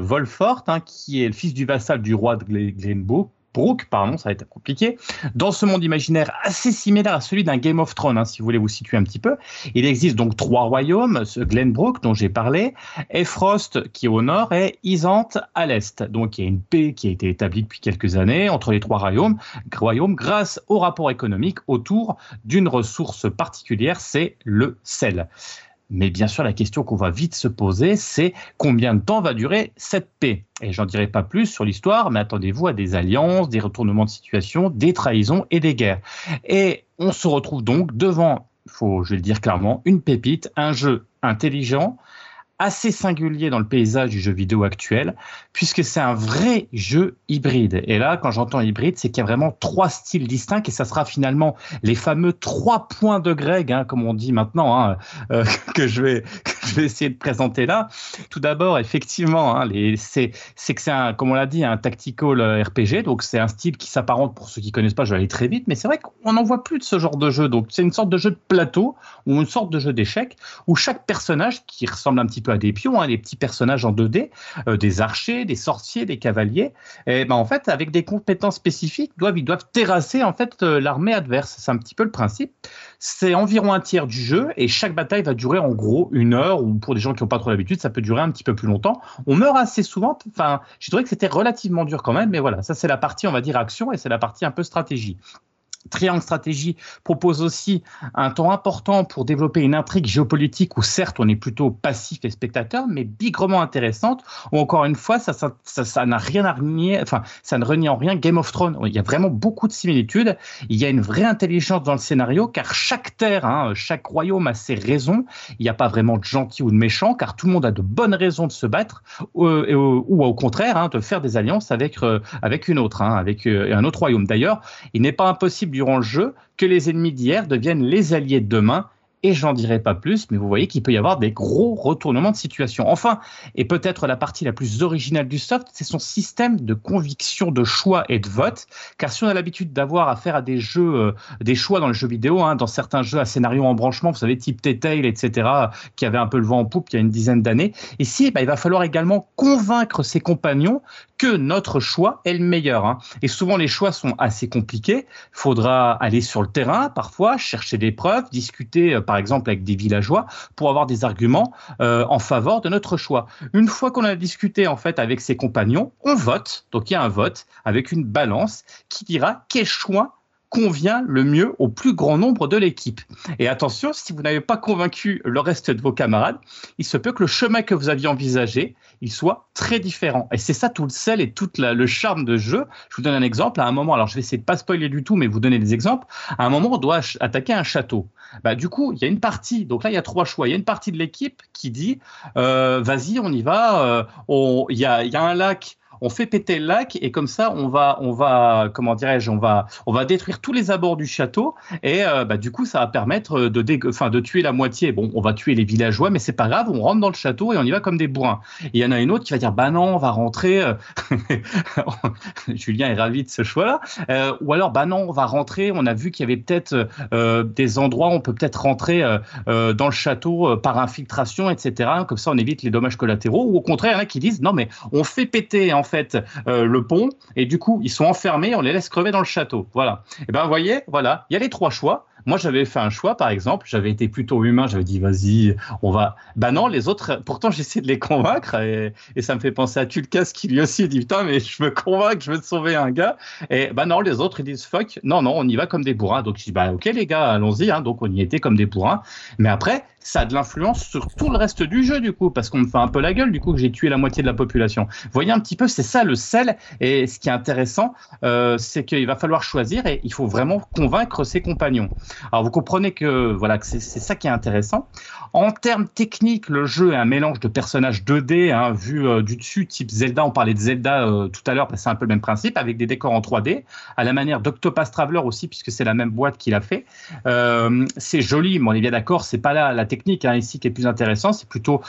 Speaker 2: Volfort, hein, qui est le fils du vassal du roi de Glenbourg, Brooke, pardon, ça va être compliqué, dans ce monde imaginaire assez similaire à celui d'un Game of Thrones, hein, si vous voulez vous situer un petit peu. Il existe donc trois royaumes, ce Glenbrook dont j'ai parlé, Efrost qui est au nord et Isante à l'est. Donc il y a une paix qui a été établie depuis quelques années entre les trois royaumes, royaumes grâce au rapport économique autour d'une ressource particulière, c'est le sel. Mais bien sûr, la question qu'on va vite se poser, c'est combien de temps va durer cette paix? Et j'en dirai pas plus sur l'histoire, mais attendez-vous à des alliances, des retournements de situation, des trahisons et des guerres. Et on se retrouve donc devant, faut, je vais le dire clairement, une pépite, un jeu intelligent, assez singulier dans le paysage du jeu vidéo actuel, puisque c'est un vrai jeu hybride. Et là, quand j'entends hybride, c'est qu'il y a vraiment trois styles distincts, et ça sera finalement les fameux trois points de Greg, hein, comme on dit maintenant, hein, euh, que, je vais, essayer de présenter là. Tout d'abord, effectivement, hein, c'est que c'est un, comme on l'a dit, un tactical euh, RPG, donc c'est un style qui s'apparente, pour ceux qui connaissent pas, je vais aller très vite, mais c'est vrai qu'on n'en voit plus de ce genre de jeu. Donc c'est une sorte de jeu de plateau, ou une sorte de jeu d'échecs, où chaque personnage, qui ressemble un petit peu des pions, hein, des petits personnages en 2D, euh, des archers, des sorciers, des cavaliers. Et ben en fait, avec des compétences spécifiques, doivent, ils doivent terrasser en fait euh, l'armée adverse. C'est un petit peu le principe. C'est environ un tiers du jeu et chaque bataille va durer en gros une heure ou pour des gens qui n'ont pas trop l'habitude, ça peut durer un petit peu plus longtemps. On meurt assez souvent. Enfin, j'ai trouvé que c'était relativement dur quand même, mais voilà, ça c'est la partie on va dire action et c'est la partie un peu stratégie. Triangle Stratégie propose aussi un temps important pour développer une intrigue géopolitique où certes on est plutôt passif et spectateur, mais bigrement intéressante. Ou encore une fois, ça, ça, ça, n'a rien à renier, enfin ça ne renie en rien Game of Thrones. Il y a vraiment beaucoup de similitudes. Il y a une vraie intelligence dans le scénario car chaque terre, hein, chaque royaume a ses raisons. Il n'y a pas vraiment de gentil ou de méchant car tout le monde a de bonnes raisons de se battre euh, ou au contraire hein, de faire des alliances avec euh, avec une autre, hein, avec euh, un autre royaume. D'ailleurs, il n'est pas impossible durant le jeu que les ennemis d'hier deviennent les alliés de demain et j'en dirai pas plus, mais vous voyez qu'il peut y avoir des gros retournements de situation. Enfin, et peut-être la partie la plus originale du soft, c'est son système de conviction, de choix et de vote. Car si on a l'habitude d'avoir affaire à des jeux, euh, des choix dans le jeu vidéo, hein, dans certains jeux à scénario en branchement, vous savez, type T-Tail, etc., qui avait un peu le vent en poupe il y a une dizaine d'années, ici, bah, il va falloir également convaincre ses compagnons que notre choix est le meilleur. Hein. Et souvent, les choix sont assez compliqués. Il faudra aller sur le terrain, parfois, chercher des preuves, discuter, euh, par exemple, avec des villageois pour avoir des arguments euh, en faveur de notre choix. Une fois qu'on a discuté, en fait, avec ses compagnons, on vote. Donc, il y a un vote avec une balance qui dira quel choix convient le mieux au plus grand nombre de l'équipe. Et attention, si vous n'avez pas convaincu le reste de vos camarades, il se peut que le chemin que vous aviez envisagé, il soit très différent. Et c'est ça tout le sel et tout le charme de jeu. Je vous donne un exemple. À un moment, alors je vais essayer de pas spoiler du tout, mais vous donner des exemples. À un moment, on doit attaquer un château. Bah, du coup, il y a une partie, donc là, il y a trois choix. Il y a une partie de l'équipe qui dit, euh, vas-y, on y va. Euh, il y, a, y a un lac on fait péter le lac et comme ça on va on va comment dirais-je on va on va détruire tous les abords du château et euh, bah, du coup ça va permettre de enfin de tuer la moitié. Bon on va tuer les villageois mais c'est pas grave on rentre dans le château et on y va comme des bourrins. Il y en a une autre qui va dire bah non on va rentrer euh, Julien est ravi de ce choix là euh, ou alors bah non on va rentrer on a vu qu'il y avait peut-être des endroits où on peut peut-être rentrer dans le château par infiltration etc comme ça on évite les dommages collatéraux ou au contraire il y en a qui disent non mais on fait péter fait euh, le pont et du coup ils sont enfermés, on les laisse crever dans le château. Voilà. Et ben vous voyez, voilà, il y a les trois choix. Moi, j'avais fait un choix, par exemple, j'avais été plutôt humain, j'avais dit, vas-y, on va. Ben non, les autres, pourtant, j'essaie de les convaincre, et, ça me fait penser à Tulkas qui lui aussi dit, putain, mais je me convainc, je veux sauver un gars. Et ben non, les autres, ils disent, fuck, non, non, on y va comme des bourrins. Donc, je dis, bah, ok, les gars, allons-y, hein. donc on y était comme des bourrins. Mais après, ça a de l'influence sur tout le reste du jeu, du coup, parce qu'on me fait un peu la gueule, du coup, que j'ai tué la moitié de la population. Vous voyez un petit peu, c'est ça le sel, et ce qui est intéressant, euh, c'est qu'il va falloir choisir, et il faut vraiment convaincre ses compagnons. Alors vous comprenez que voilà, c'est ça qui est intéressant. En termes techniques, le jeu est un mélange de personnages 2D hein, vu euh, du dessus, type Zelda. On parlait de Zelda euh, tout à l'heure, c'est un peu le même principe, avec des décors en 3D, à la manière d'Octopath Traveler aussi, puisque c'est la même boîte qui l'a fait. Euh, c'est joli, mais on est bien d'accord, c'est pas là la technique hein, ici qui est plus intéressant, c'est plutôt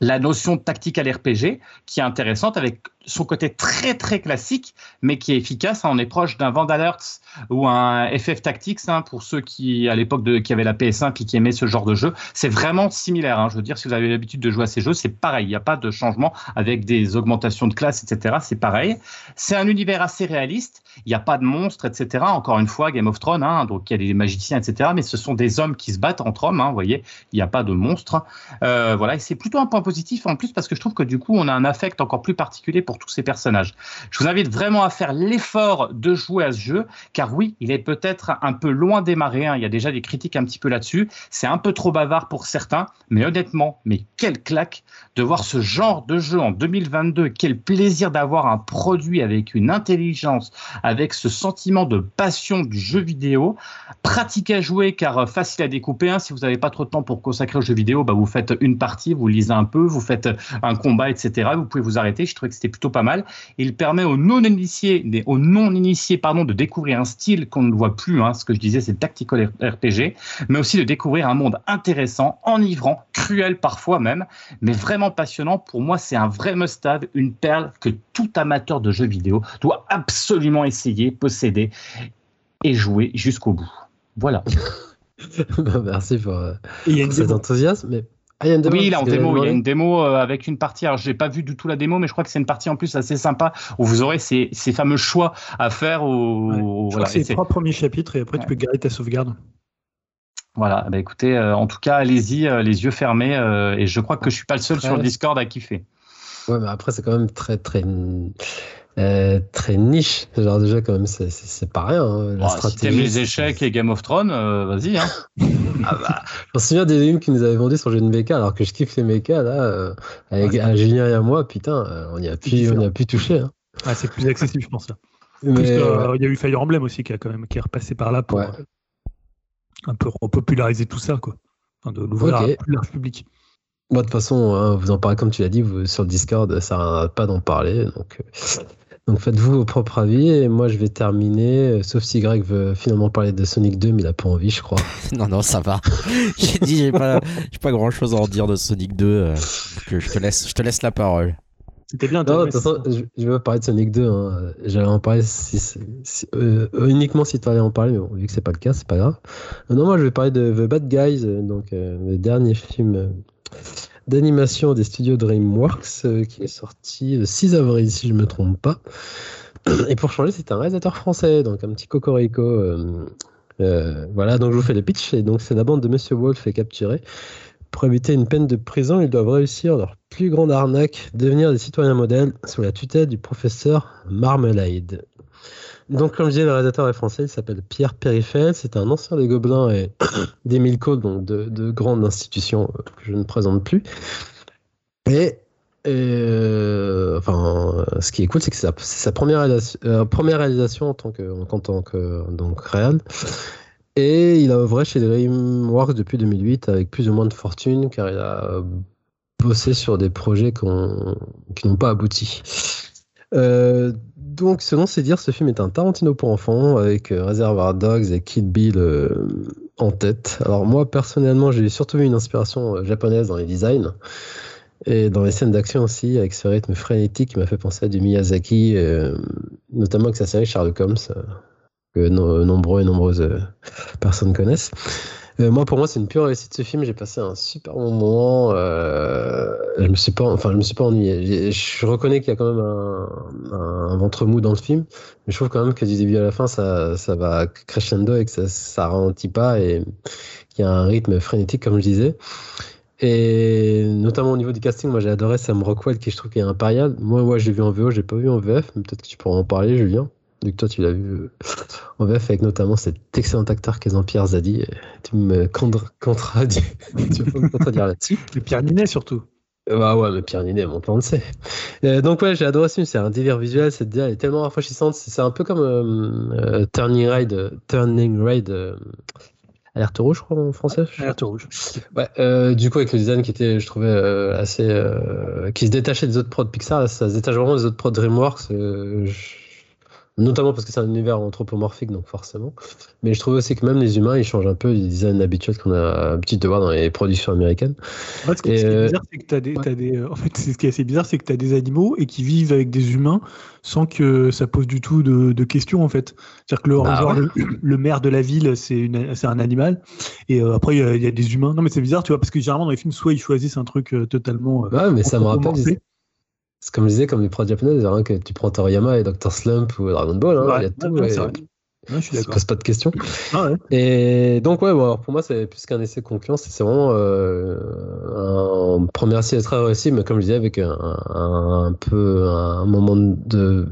Speaker 2: la notion tactique à l'RPG qui est intéressante avec son côté très très classique, mais qui est efficace. On est proche d'un Vandalerts ou un FF Tactics hein, pour ceux qui à l'époque qui avaient la PS1 puis qui aimaient ce genre de jeu. C'est vraiment similaire. Hein. Je veux dire, si vous avez l'habitude de jouer à ces jeux, c'est pareil. Il n'y a pas de changement avec des augmentations de classe, etc. C'est pareil. C'est un univers assez réaliste. Il n'y a pas de monstres, etc. Encore une fois, Game of Thrones, hein, donc il y a des magiciens, etc. Mais ce sont des hommes qui se battent entre hommes. Hein, vous voyez, il n'y a pas de monstres. Euh, voilà, et c'est plutôt un point positif en plus parce que je trouve que du coup, on a un affect encore plus particulier tous ces personnages. Je vous invite vraiment à faire l'effort de jouer à ce jeu, car oui, il est peut-être un peu loin démarré. Hein. Il y a déjà des critiques un petit peu là-dessus. C'est un peu trop bavard pour certains, mais honnêtement, mais quelle claque de voir ce genre de jeu en 2022. Quel plaisir d'avoir un produit avec une intelligence, avec ce sentiment de passion du jeu vidéo, pratique à jouer car facile à découper. Hein. Si vous n'avez pas trop de temps pour consacrer au jeu vidéo, bah vous faites une partie, vous lisez un peu, vous faites un combat, etc. Vous pouvez vous arrêter. Je trouvais que c'était plutôt pas mal. Il permet aux non-initiés, aux non-initiés, pardon, de découvrir un style qu'on ne voit plus. Hein. Ce que je disais, c'est le tactical RPG, mais aussi de découvrir un monde intéressant, enivrant, cruel parfois même, mais vraiment passionnant. Pour moi, c'est un vrai must-have, une perle que tout amateur de jeux vidéo doit absolument essayer, posséder et jouer jusqu'au bout. Voilà.
Speaker 1: Bah, merci pour, euh, pour cet enthousiasme. Mais
Speaker 2: ah, il y a une démo, oui, là, en démo, il y a une démo euh, avec une partie. Alors, j'ai pas vu du tout la démo, mais je crois que c'est une partie en plus assez sympa où vous aurez ces, ces fameux choix à faire. Au,
Speaker 4: voilà, c'est les trois premiers chapitres et après tu peux garder ta sauvegarde.
Speaker 2: Voilà, bah écoutez, euh, en tout cas, allez-y, euh, les yeux fermés. et je crois que je suis pas le seul sur le Discord à kiffer.
Speaker 1: Ouais, mais après, c'est quand même très, très euh, très niche, ce genre de jeu quand même, c'est pas rien. Hein,
Speaker 2: la stratégie, si les échecs et Game of Thrones, euh, vas-y. Hein.
Speaker 1: ah bah, je me souviens des lignes qui nous avaient vendu sur jeu de mecha, alors que je kiffe les mechas, là, euh, avec Julien et à moi, putain, on y a pu, on y a pu toucher. Hein.
Speaker 4: Ah, c'est plus accessible, je pense. Là. il y a eu Fire Emblem aussi qui, a quand même, qui est repassé par là pour un peu repopulariser tout ça, quoi. de l'ouvrir à plus large public.
Speaker 1: de toute façon, hein, vous en parlez comme tu l'as dit, vous, sur le Discord, ça n'arrête pas d'en parler. Donc, donc faites-vous vos propres avis et moi je vais terminer, euh, sauf si Greg veut finalement parler de Sonic 2, mais il a pas envie, je crois.
Speaker 5: non, non, ça va. j'ai dit, j'ai pas, pas grand chose à en dire de Sonic 2, euh, que je te laisse, je te laisse la parole.
Speaker 4: C'était bien.
Speaker 1: Non, de toute façon, je, vais pas parler de Sonic 2. Hein. J'allais en parler euh, uniquement si tu allais en parler, mais bon, vu que c'est pas le cas, c'est pas grave. non, moi je vais parler de The Bad Guys, donc le dernier film d'animation des studios DreamWorks euh, qui est sorti le 6 avril, si je ne me trompe pas. Et pour changer, c'est un réalisateur français, donc un petit cocorico. Euh, euh, voilà, donc je vous fais le pitch. Et donc, c'est la bande de Monsieur Wolf est capturée. Pour éviter une peine de prison, ils doivent réussir leur plus grande arnaque, devenir des citoyens modèles sous la tutelle du professeur Marmalade. Donc, comme je disais, le réalisateur est français, il s'appelle Pierre Périfel, c'est un ancien des Gobelins et des Milko, donc de, de, grandes institutions euh, que je ne présente plus. Et, euh, enfin, ce qui est cool, c'est que c'est sa, première, réalisation, euh, première réalisation en tant que, en, donc, réel. Et il a œuvré chez DreamWorks depuis 2008 avec plus ou moins de fortune, car il a bossé sur des projets qui n'ont pas abouti. Euh, donc, selon ses dires, ce film est un Tarantino pour enfants avec euh, Reservoir Dogs et Kill Bill euh, en tête. Alors, moi, personnellement, j'ai surtout eu une inspiration japonaise dans les designs et dans les scènes d'action aussi, avec ce rythme frénétique qui m'a fait penser à du Miyazaki, notamment avec sa série Sherlock Holmes, que nombreux et nombreuses personnes connaissent. Euh, moi, pour moi, c'est une pure réussite ce film. J'ai passé un super bon moment. Euh, je me suis pas, enfin, je me suis pas ennuyé. Je reconnais qu'il y a quand même un, ventre mou dans le film, mais je trouve quand même que du début à la fin, ça, ça va crescendo et que ça, ça ralentit pas et qu'il y a un rythme frénétique, comme je disais. Et notamment au niveau du casting, moi j'ai adoré Sam Rockwell qui je trouve qu'il est impérial. Moi, moi j'ai vu en VO, j'ai pas vu en VF, mais peut-être que tu pourras en parler, Julien. Donc toi, tu l'as vu euh, en VF avec notamment cet excellent acteur qu'est Jean-Pierre Zadi. Tu me contredis. tu peux me contredire là-dessus.
Speaker 4: Et Pierre Ninet surtout.
Speaker 1: Bah ouais, mais Pierre Ninet, mon plan de sait. Euh, donc ouais, j'ai adoré ce film. C'est un délire visuel. Cette elle est tellement rafraîchissante. C'est un peu comme euh, Turning Ride, Turning Ride. Alerte rouge, je crois, en français.
Speaker 4: Alerte rouge.
Speaker 1: Ouais, du coup, avec le design qui était, je trouvais, assez. qui se détachait des autres prods Pixar, ça se détache vraiment des autres prods DreamWorks. Je Notamment parce que c'est un univers anthropomorphique, donc forcément. Mais je trouve aussi que même les humains, ils changent un peu du design habituel qu'on a l'habitude de voir dans les productions américaines.
Speaker 4: En fait, ce qui, est euh, bizarre, c'est que as des, des, en fait, ce qui est assez bizarre, c'est que tu as des animaux et qui vivent avec des humains sans que ça pose du tout de, questions, en fait. C'est-à-dire que le, bah genre, le, maire de la ville, c'est un animal. Et euh, après, il y, a des humains. Non, mais c'est bizarre, tu vois, parce que généralement, dans les films, soit ils choisissent un truc totalement.
Speaker 1: ouais, mais ça me rappelle. C'est comme je disais, comme les prods japonais, hein, que tu prends Toriyama et Dr. Slump ou Dragon Ball, hein, il y a tout. Ouais, je suis d'accord. pose pas de questions. Ah et donc, ouais, bon, alors pour moi, c'est plus qu'un essai concluant, c'est vraiment euh, un premier essai très réussi, mais comme je disais, avec un, un, peu un moment de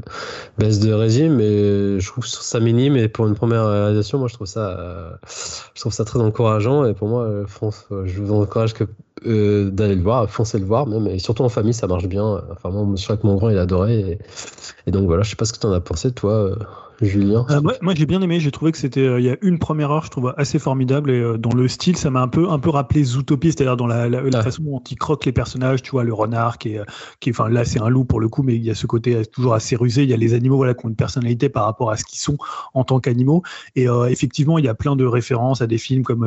Speaker 1: baisse de régime. Mais je trouve ça minime. Et pour une première réalisation, moi, je trouve ça, euh, je trouve ça très encourageant. Et pour moi, euh, France, je vous encourage que euh, d'aller le voir, foncer le voir même, et surtout en famille ça marche bien. Enfin moi, je que mon grand il adorait et, donc voilà, je sais pas ce que tu en as pensé toi. Euh, Julien
Speaker 4: euh, Moi, j'ai bien aimé. J'ai trouvé que c'était. Euh, il y a une première heure, je trouve assez formidable. Et dans le style, ça m'a un peu, un peu rappelé Zootopie, c'est-à-dire dans la, la, façon dont il croque les personnages. Tu vois, le renard qui est. Qui enfin, là, c'est un loup pour le coup, mais il y a ce côté toujours assez rusé. Il y a les animaux voilà, qui ont une personnalité par rapport à ce qu'ils sont en tant qu'animaux. Et effectivement, il y a plein de références à des films comme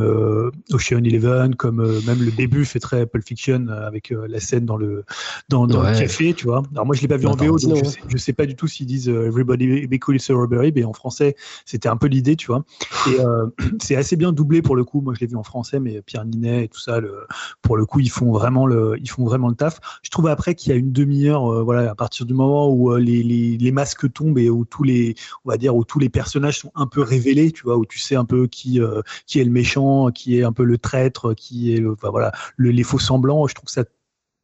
Speaker 4: Ocean Eleven, comme même le début fait très Pulp Fiction avec la scène dans le, dans, dans le café, tu vois. Alors moi, je l'ai pas vu en VO, donc je sais, je sais pas du tout s'ils disent Everybody be cool, it's a robbery et en français, c'était un peu l'idée, tu vois. Et euh, c'est assez bien doublé pour le coup. Moi, je l'ai vu en français, mais Pierre Ninet et tout ça, le, pour le coup, ils font vraiment le, ils font vraiment le taf. Je trouve après qu'il y a une demi-heure, euh, voilà, à partir du moment où euh, les, les, les, masques tombent et où tous les, on va dire, où tous les personnages sont un peu révélés, tu vois, où tu sais un peu qui, qui est le méchant, qui est un peu le traître, qui est, le, enfin, voilà, le, les faux semblants. Je trouve que ça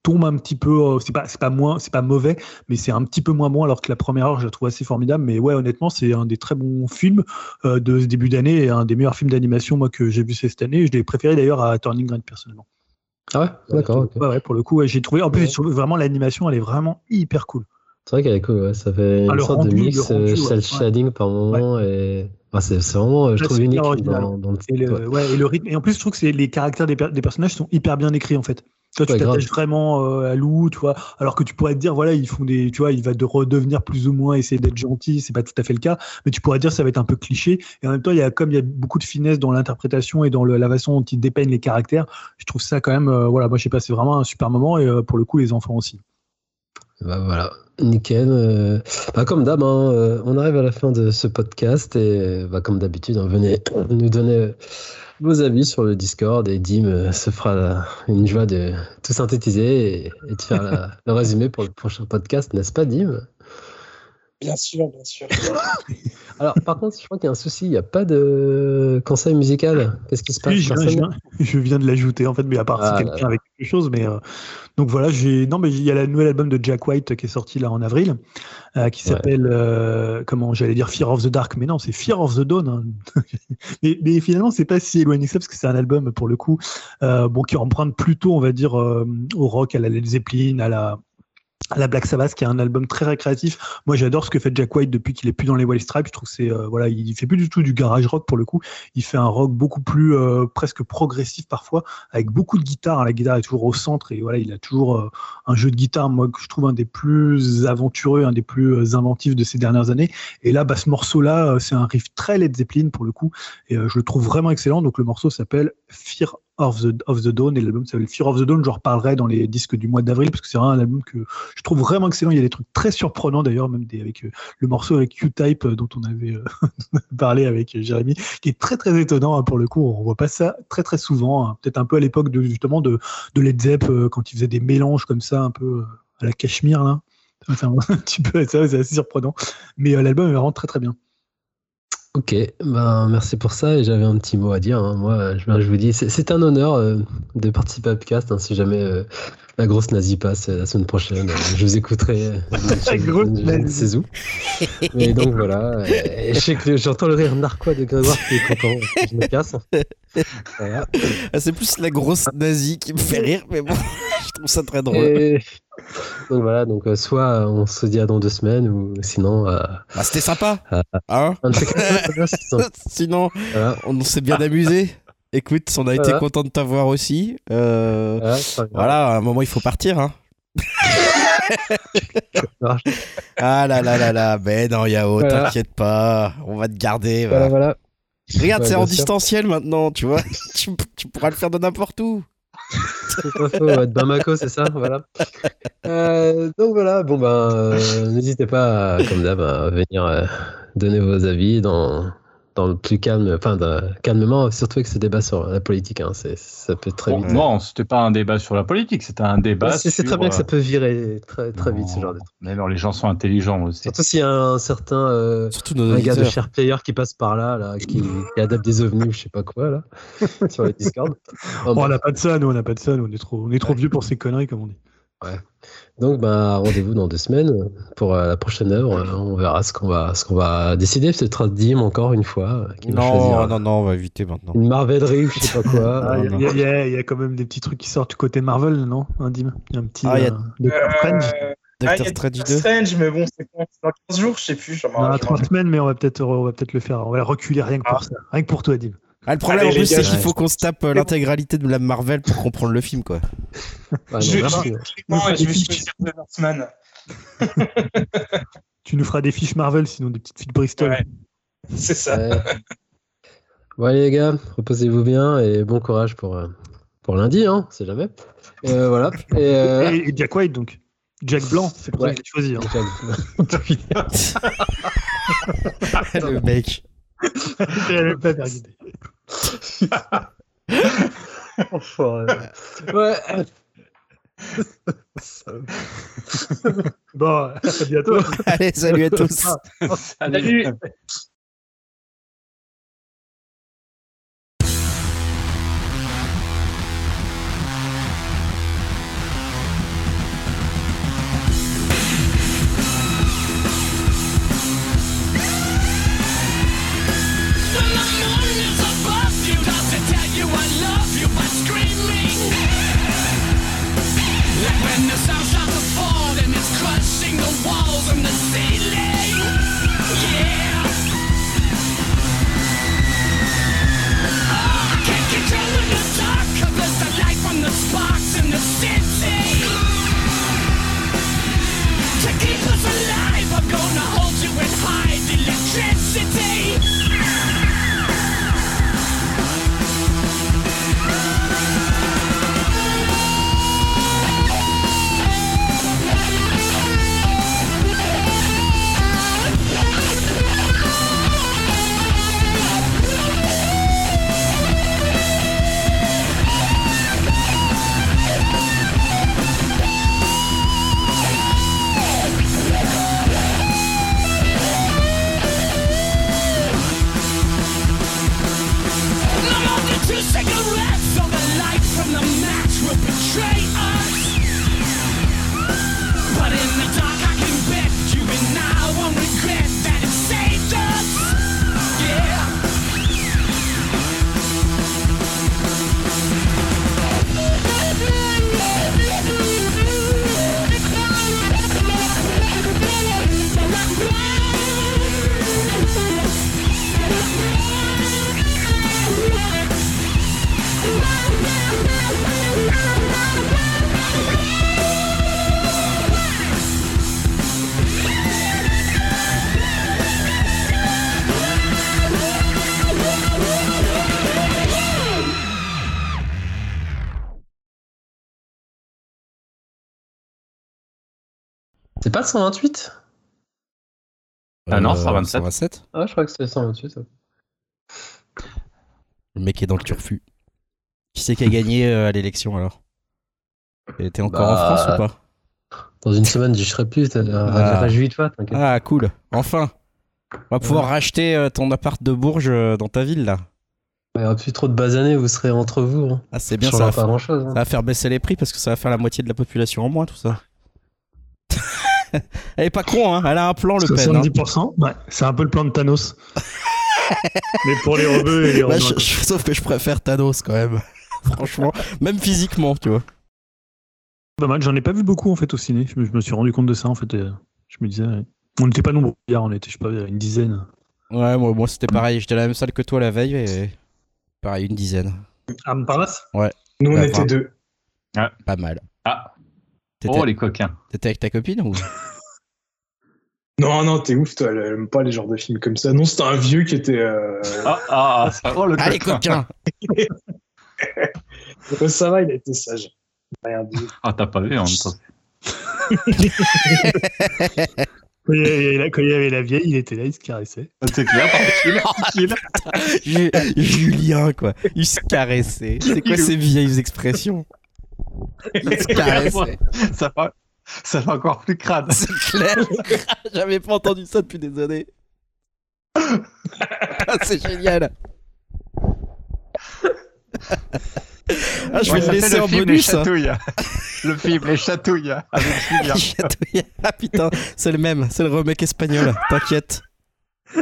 Speaker 4: tombe un petit peu. Euh, c'est pas, c'est pas moins, c'est pas mauvais, mais c'est un petit peu moins bon. Alors que la première heure, je la trouve assez formidable. Mais ouais, honnêtement, c'est un des très bons films euh, de ce début d'année et un des meilleurs films d'animation moi que j'ai vu cette année. Je l'ai préféré d'ailleurs à Turning Green personnellement.
Speaker 1: Ah ouais, d'accord.
Speaker 4: Ouais, pour le coup, j'ai trouvé. En plus, vraiment l'animation, elle est vraiment hyper cool.
Speaker 1: C'est vrai qu'elle est cool. Ça fait une ah, sorte de mix, euh, cel shading par moment et. C'est vraiment, je trouve unique dans, dans, le...
Speaker 4: et le, ouais. et le rythme. Et en plus, je trouve que les caractères des, des personnages sont hyper bien écrits en fait. Toi, tu t'attaches vraiment euh, à Lou, tu vois. Alors que tu pourrais te dire, voilà, ils font des, tu vois, il va de redevenir plus ou moins essayer d'être gentil. C'est pas tout à fait le cas, mais tu pourrais dire ça va être un peu cliché. Et en même temps, il y a comme il y a beaucoup de finesse dans l'interprétation et dans la façon dont ils dépeignent les caractères. Je trouve ça quand même, euh, voilà, moi, je sais pas, c'est vraiment un super moment et euh, pour le coup, les enfants aussi.
Speaker 1: Bah voilà, nickel. Bah, comme d'hab, hein, on arrive à la fin de ce podcast et bah, comme d'habitude, on venait nous donner vos avis sur le Discord et Dim euh, se fera une joie de tout synthétiser et, de faire le résumé pour le prochain podcast, n'est-ce pas Dim?
Speaker 3: Bien sûr, bien sûr.
Speaker 1: Alors, par contre, je crois qu'il y a un souci, il n'y a pas de conseil musical? Qu'est-ce qui se passe?
Speaker 4: Je, viens, de l'ajouter, en fait, mais à part si ah quelqu'un avec chose. Mais, euh, donc voilà, j'ai. Non, mais il y a le nouvel album de Jack White qui est sorti là en avril, euh, qui s'appelle, euh, comment j'allais dire, Fear of the Dark, mais non, c'est Fear of the Dawn. Hein. mais, mais, finalement, c'est pas si éloigné que ça, parce que c'est un album, pour le coup, bon, qui emprunte plutôt, on va dire, au rock, à la Led Zeppelin, à la la Black Sabbath qui est un album très récréatif. Moi j'adore ce que fait Jack White depuis qu'il est plus dans les Wild Stripes. Je trouve que c'est euh, voilà, il fait plus du tout du garage rock pour le coup. Il fait un rock beaucoup plus euh, presque progressif parfois avec beaucoup de guitare. La guitare est toujours au centre et voilà, il a toujours euh, un jeu de guitare moi que je trouve un des plus aventureux, un des plus inventifs de ces dernières années. Et là bah ce morceau là, c'est un riff très Led Zeppelin pour le coup et je le trouve vraiment excellent. Donc le morceau s'appelle Fear of the, of the Dawn et l'album s'appelle Fear of the Dawn. Je reparlerai dans les disques du mois d'avril parce que c'est un album que je trouve vraiment excellent. Il y a des trucs très surprenants d'ailleurs, même avec euh, le morceau avec Q-Type euh, dont on avait euh, parlé avec Jérémy, qui est très très étonnant hein, pour le coup. On voit pas ça très très souvent. Hein. Peut-être un peu à l'époque de justement de, Led Zepp quand il faisait des mélanges comme ça, un peu à la Cachemire là. Un c'est assez surprenant. Mais l'album est vraiment très très bien.
Speaker 1: Ok, ben, merci pour ça. Et j'avais un petit mot à dire. Hein. Moi, je, ben, je, vous dis, c'est un honneur euh, de participer à podcast. Hein, si jamais euh, la grosse nazie passe euh, la semaine prochaine, je vous écouterai.
Speaker 4: la grosse nazie.
Speaker 1: où. Et donc voilà. Et je sais que j'entends le rire narquois de Grégoire qui est content. Je me casse.
Speaker 5: Ah, c'est plus la grosse nazie qui me fait rire, mais bon, je trouve ça très drôle.
Speaker 1: Donc voilà, donc euh, soit euh, on se dit à dans deux semaines ou sinon. Euh,
Speaker 5: bah, c'était sympa. Hein sinon, on s'est bien amusé. Écoute, on a été content de t'avoir aussi. voilà, à un moment il faut partir. Hein. ah là là là là, mais non, Yao,
Speaker 1: Voilà.
Speaker 5: t'inquiète pas, on va te garder.
Speaker 1: Voilà.
Speaker 5: Regarde,
Speaker 1: Ouais,
Speaker 5: c'est en
Speaker 1: sûr.
Speaker 5: distanciel maintenant, tu vois. tu, tu pourras le faire de n'importe où.
Speaker 1: C'est pas de Bamako, c'est ça, voilà. Euh, donc voilà, bon ben, euh, n'hésitez pas, comme d'hab, à venir euh, donner vos avis dans, dans le plus calme, enfin de- calmement, surtout avec ce débat sur la politique, hein, c'est, ça peut très
Speaker 2: Bon,
Speaker 1: vite.
Speaker 2: non, c'était pas un débat sur la politique, c'était un débat.
Speaker 1: Ouais, c'est,
Speaker 2: sur,
Speaker 1: très bien que ça
Speaker 2: euh,
Speaker 1: peut virer très, très vite ce genre de truc.
Speaker 2: Mais non, les gens sont intelligents aussi.
Speaker 1: Surtout s'il y a un certain euh,
Speaker 5: Surtout nos
Speaker 1: un gars de. Share Player qui passe par là, là qui, qui adapte des ovnis ou je sais pas quoi là sur les Discord.
Speaker 4: Oh, on n'a pas de ça, nous, on n'a pas de ça, nous, on est trop, on est trop vieux pour ces conneries, comme on dit.
Speaker 1: Donc, bah, rendez-vous dans deux semaines pour euh, la prochaine œuvre. On verra ce qu'on va, ce qu'on va décider. Peut-être Dim encore une fois. euh, qui
Speaker 5: Non, non, non, on va éviter maintenant.
Speaker 1: Une Marvelerie ou je sais pas quoi.
Speaker 4: Ah, Il y, a- il y y il y a quand même des petits trucs qui sortent du côté Marvel, non? Un Dim Il y a un petit.
Speaker 5: Ah, il y a-
Speaker 4: euh, Doctor Strange.
Speaker 5: Doctor
Speaker 9: ah, y a
Speaker 5: Strange
Speaker 9: Doctor
Speaker 5: 2.
Speaker 9: Strange, mais bon, c'est dans 15 jours, je sais plus. j'en-
Speaker 4: Non,
Speaker 9: j'en-
Speaker 4: trois semaines, mais on va peut-être on va peut-être le faire. On va reculer rien que pour ça. Rien que pour toi, Dim.
Speaker 5: Ah, le problème
Speaker 9: Allez,
Speaker 5: en plus, c'est qu'il faut qu'on se tape euh, l'intégralité de la Marvel pour comprendre le film, quoi.
Speaker 1: ouais, non,
Speaker 9: Je,
Speaker 1: merci.
Speaker 9: je,
Speaker 4: Nous,
Speaker 9: je, je vais
Speaker 4: fiches.
Speaker 9: choisir The Northman.
Speaker 4: Tu nous feras des fiches Marvel, sinon des petites fiches Bristol.
Speaker 9: Ouais. C'est ça.
Speaker 1: Ouais. Bon, allez, les gars, reposez-vous bien et bon courage pour, euh, pour lundi, hein, c'est jamais. Et, euh, voilà. Et, euh,
Speaker 4: Et, et Jack White, donc. Jack Blanc, c'est pour
Speaker 1: Ouais.
Speaker 4: ça que j'ai choisi. hein.
Speaker 5: le mec.
Speaker 4: J'avais pas faire guider.
Speaker 1: ouais.
Speaker 4: Bon, à bientôt.
Speaker 5: Allez, salut à tous.
Speaker 9: Salut.
Speaker 1: Pas le 128
Speaker 2: Ah non,
Speaker 5: Euh,
Speaker 2: 127.
Speaker 5: 127.
Speaker 1: Ah, je crois que c'est le 128. ça.
Speaker 5: Le mec est dans le turfu. Qui c'est qui a gagné euh, à l'élection alors? Et T'es encore
Speaker 1: Bah,
Speaker 5: en France ou pas?
Speaker 1: Dans une semaine, j'y serai plus. t'as-
Speaker 5: Ah.
Speaker 1: Réjouis-toi, t'inquiète.
Speaker 5: Ah, cool. Enfin. On va pouvoir racheter euh, ton appart de Bourges euh, dans ta ville là.
Speaker 1: Il n'y aura plus trop de basanés, vous serez entre vous. hein.
Speaker 5: Ah, c'est bien,
Speaker 1: Ça
Speaker 5: ça va,
Speaker 1: changera pas grand-chose. hein.
Speaker 5: ça va faire baisser les prix parce que ça va faire la moitié de la population en moins tout ça. Elle est pas con, hein. Elle a un plan, le peine. hein.
Speaker 4: 70%, ouais, c'est un peu le plan de Thanos. Mais pour les rebeux et les
Speaker 5: je- je- sauf que je préfère Thanos quand même. Franchement, même physiquement, tu vois.
Speaker 4: Pas mal, j'en ai pas vu beaucoup en fait au ciné. Je me, je me suis rendu compte de ça en fait. Je me disais, ouais. on n'était pas nombreux hier, on était, je sais pas, une dizaine.
Speaker 5: Ouais, moi, moi c'était pareil. J'étais à la même salle que toi la veille et pareil, une dizaine.
Speaker 4: À Montparnasse
Speaker 5: Ouais.
Speaker 9: Nous, on
Speaker 5: Bah,
Speaker 9: était
Speaker 5: enfin,
Speaker 9: deux.
Speaker 5: Pas mal.
Speaker 2: Ah, Oh, les coquins.
Speaker 5: T'étais avec ta copine ou?
Speaker 3: Non, non, t'es ouf, toi. Elle aime pas les genres de films comme ça. Non, c'était un vieux qui était. Euh...
Speaker 2: Ah, ah, ah, oh, le
Speaker 5: Ah, les
Speaker 2: coquin.
Speaker 5: coquins
Speaker 3: ça va, il a été sage. Rien dit.
Speaker 2: Ah, t'as pas vu en même temps.
Speaker 4: Quand il, y avait la, quand il y avait la vieille, il était là, il se caressait.
Speaker 2: C'est clair, tranquille.
Speaker 5: Ju- Julien, quoi. Il se caressait. C'est quoi ces vieilles expressions? Il se caressait.
Speaker 2: ça, va, ça va encore plus crade.
Speaker 5: C'est clair. J'avais pas entendu ça depuis des années. Ah, c'est génial. Ah, je vais
Speaker 2: Ouais,
Speaker 5: le laisser en
Speaker 2: film,
Speaker 5: bonus.
Speaker 2: Les chatouilles. le film Les chatouilles avec Julien.
Speaker 5: Chatouille. Ah putain, c'est le même, c'est le remake espagnol, t'inquiète.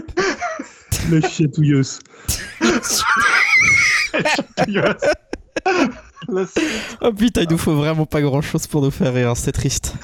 Speaker 4: La.
Speaker 5: Oh putain, il nous faut vraiment pas grand chose pour nous faire rire, c'est triste.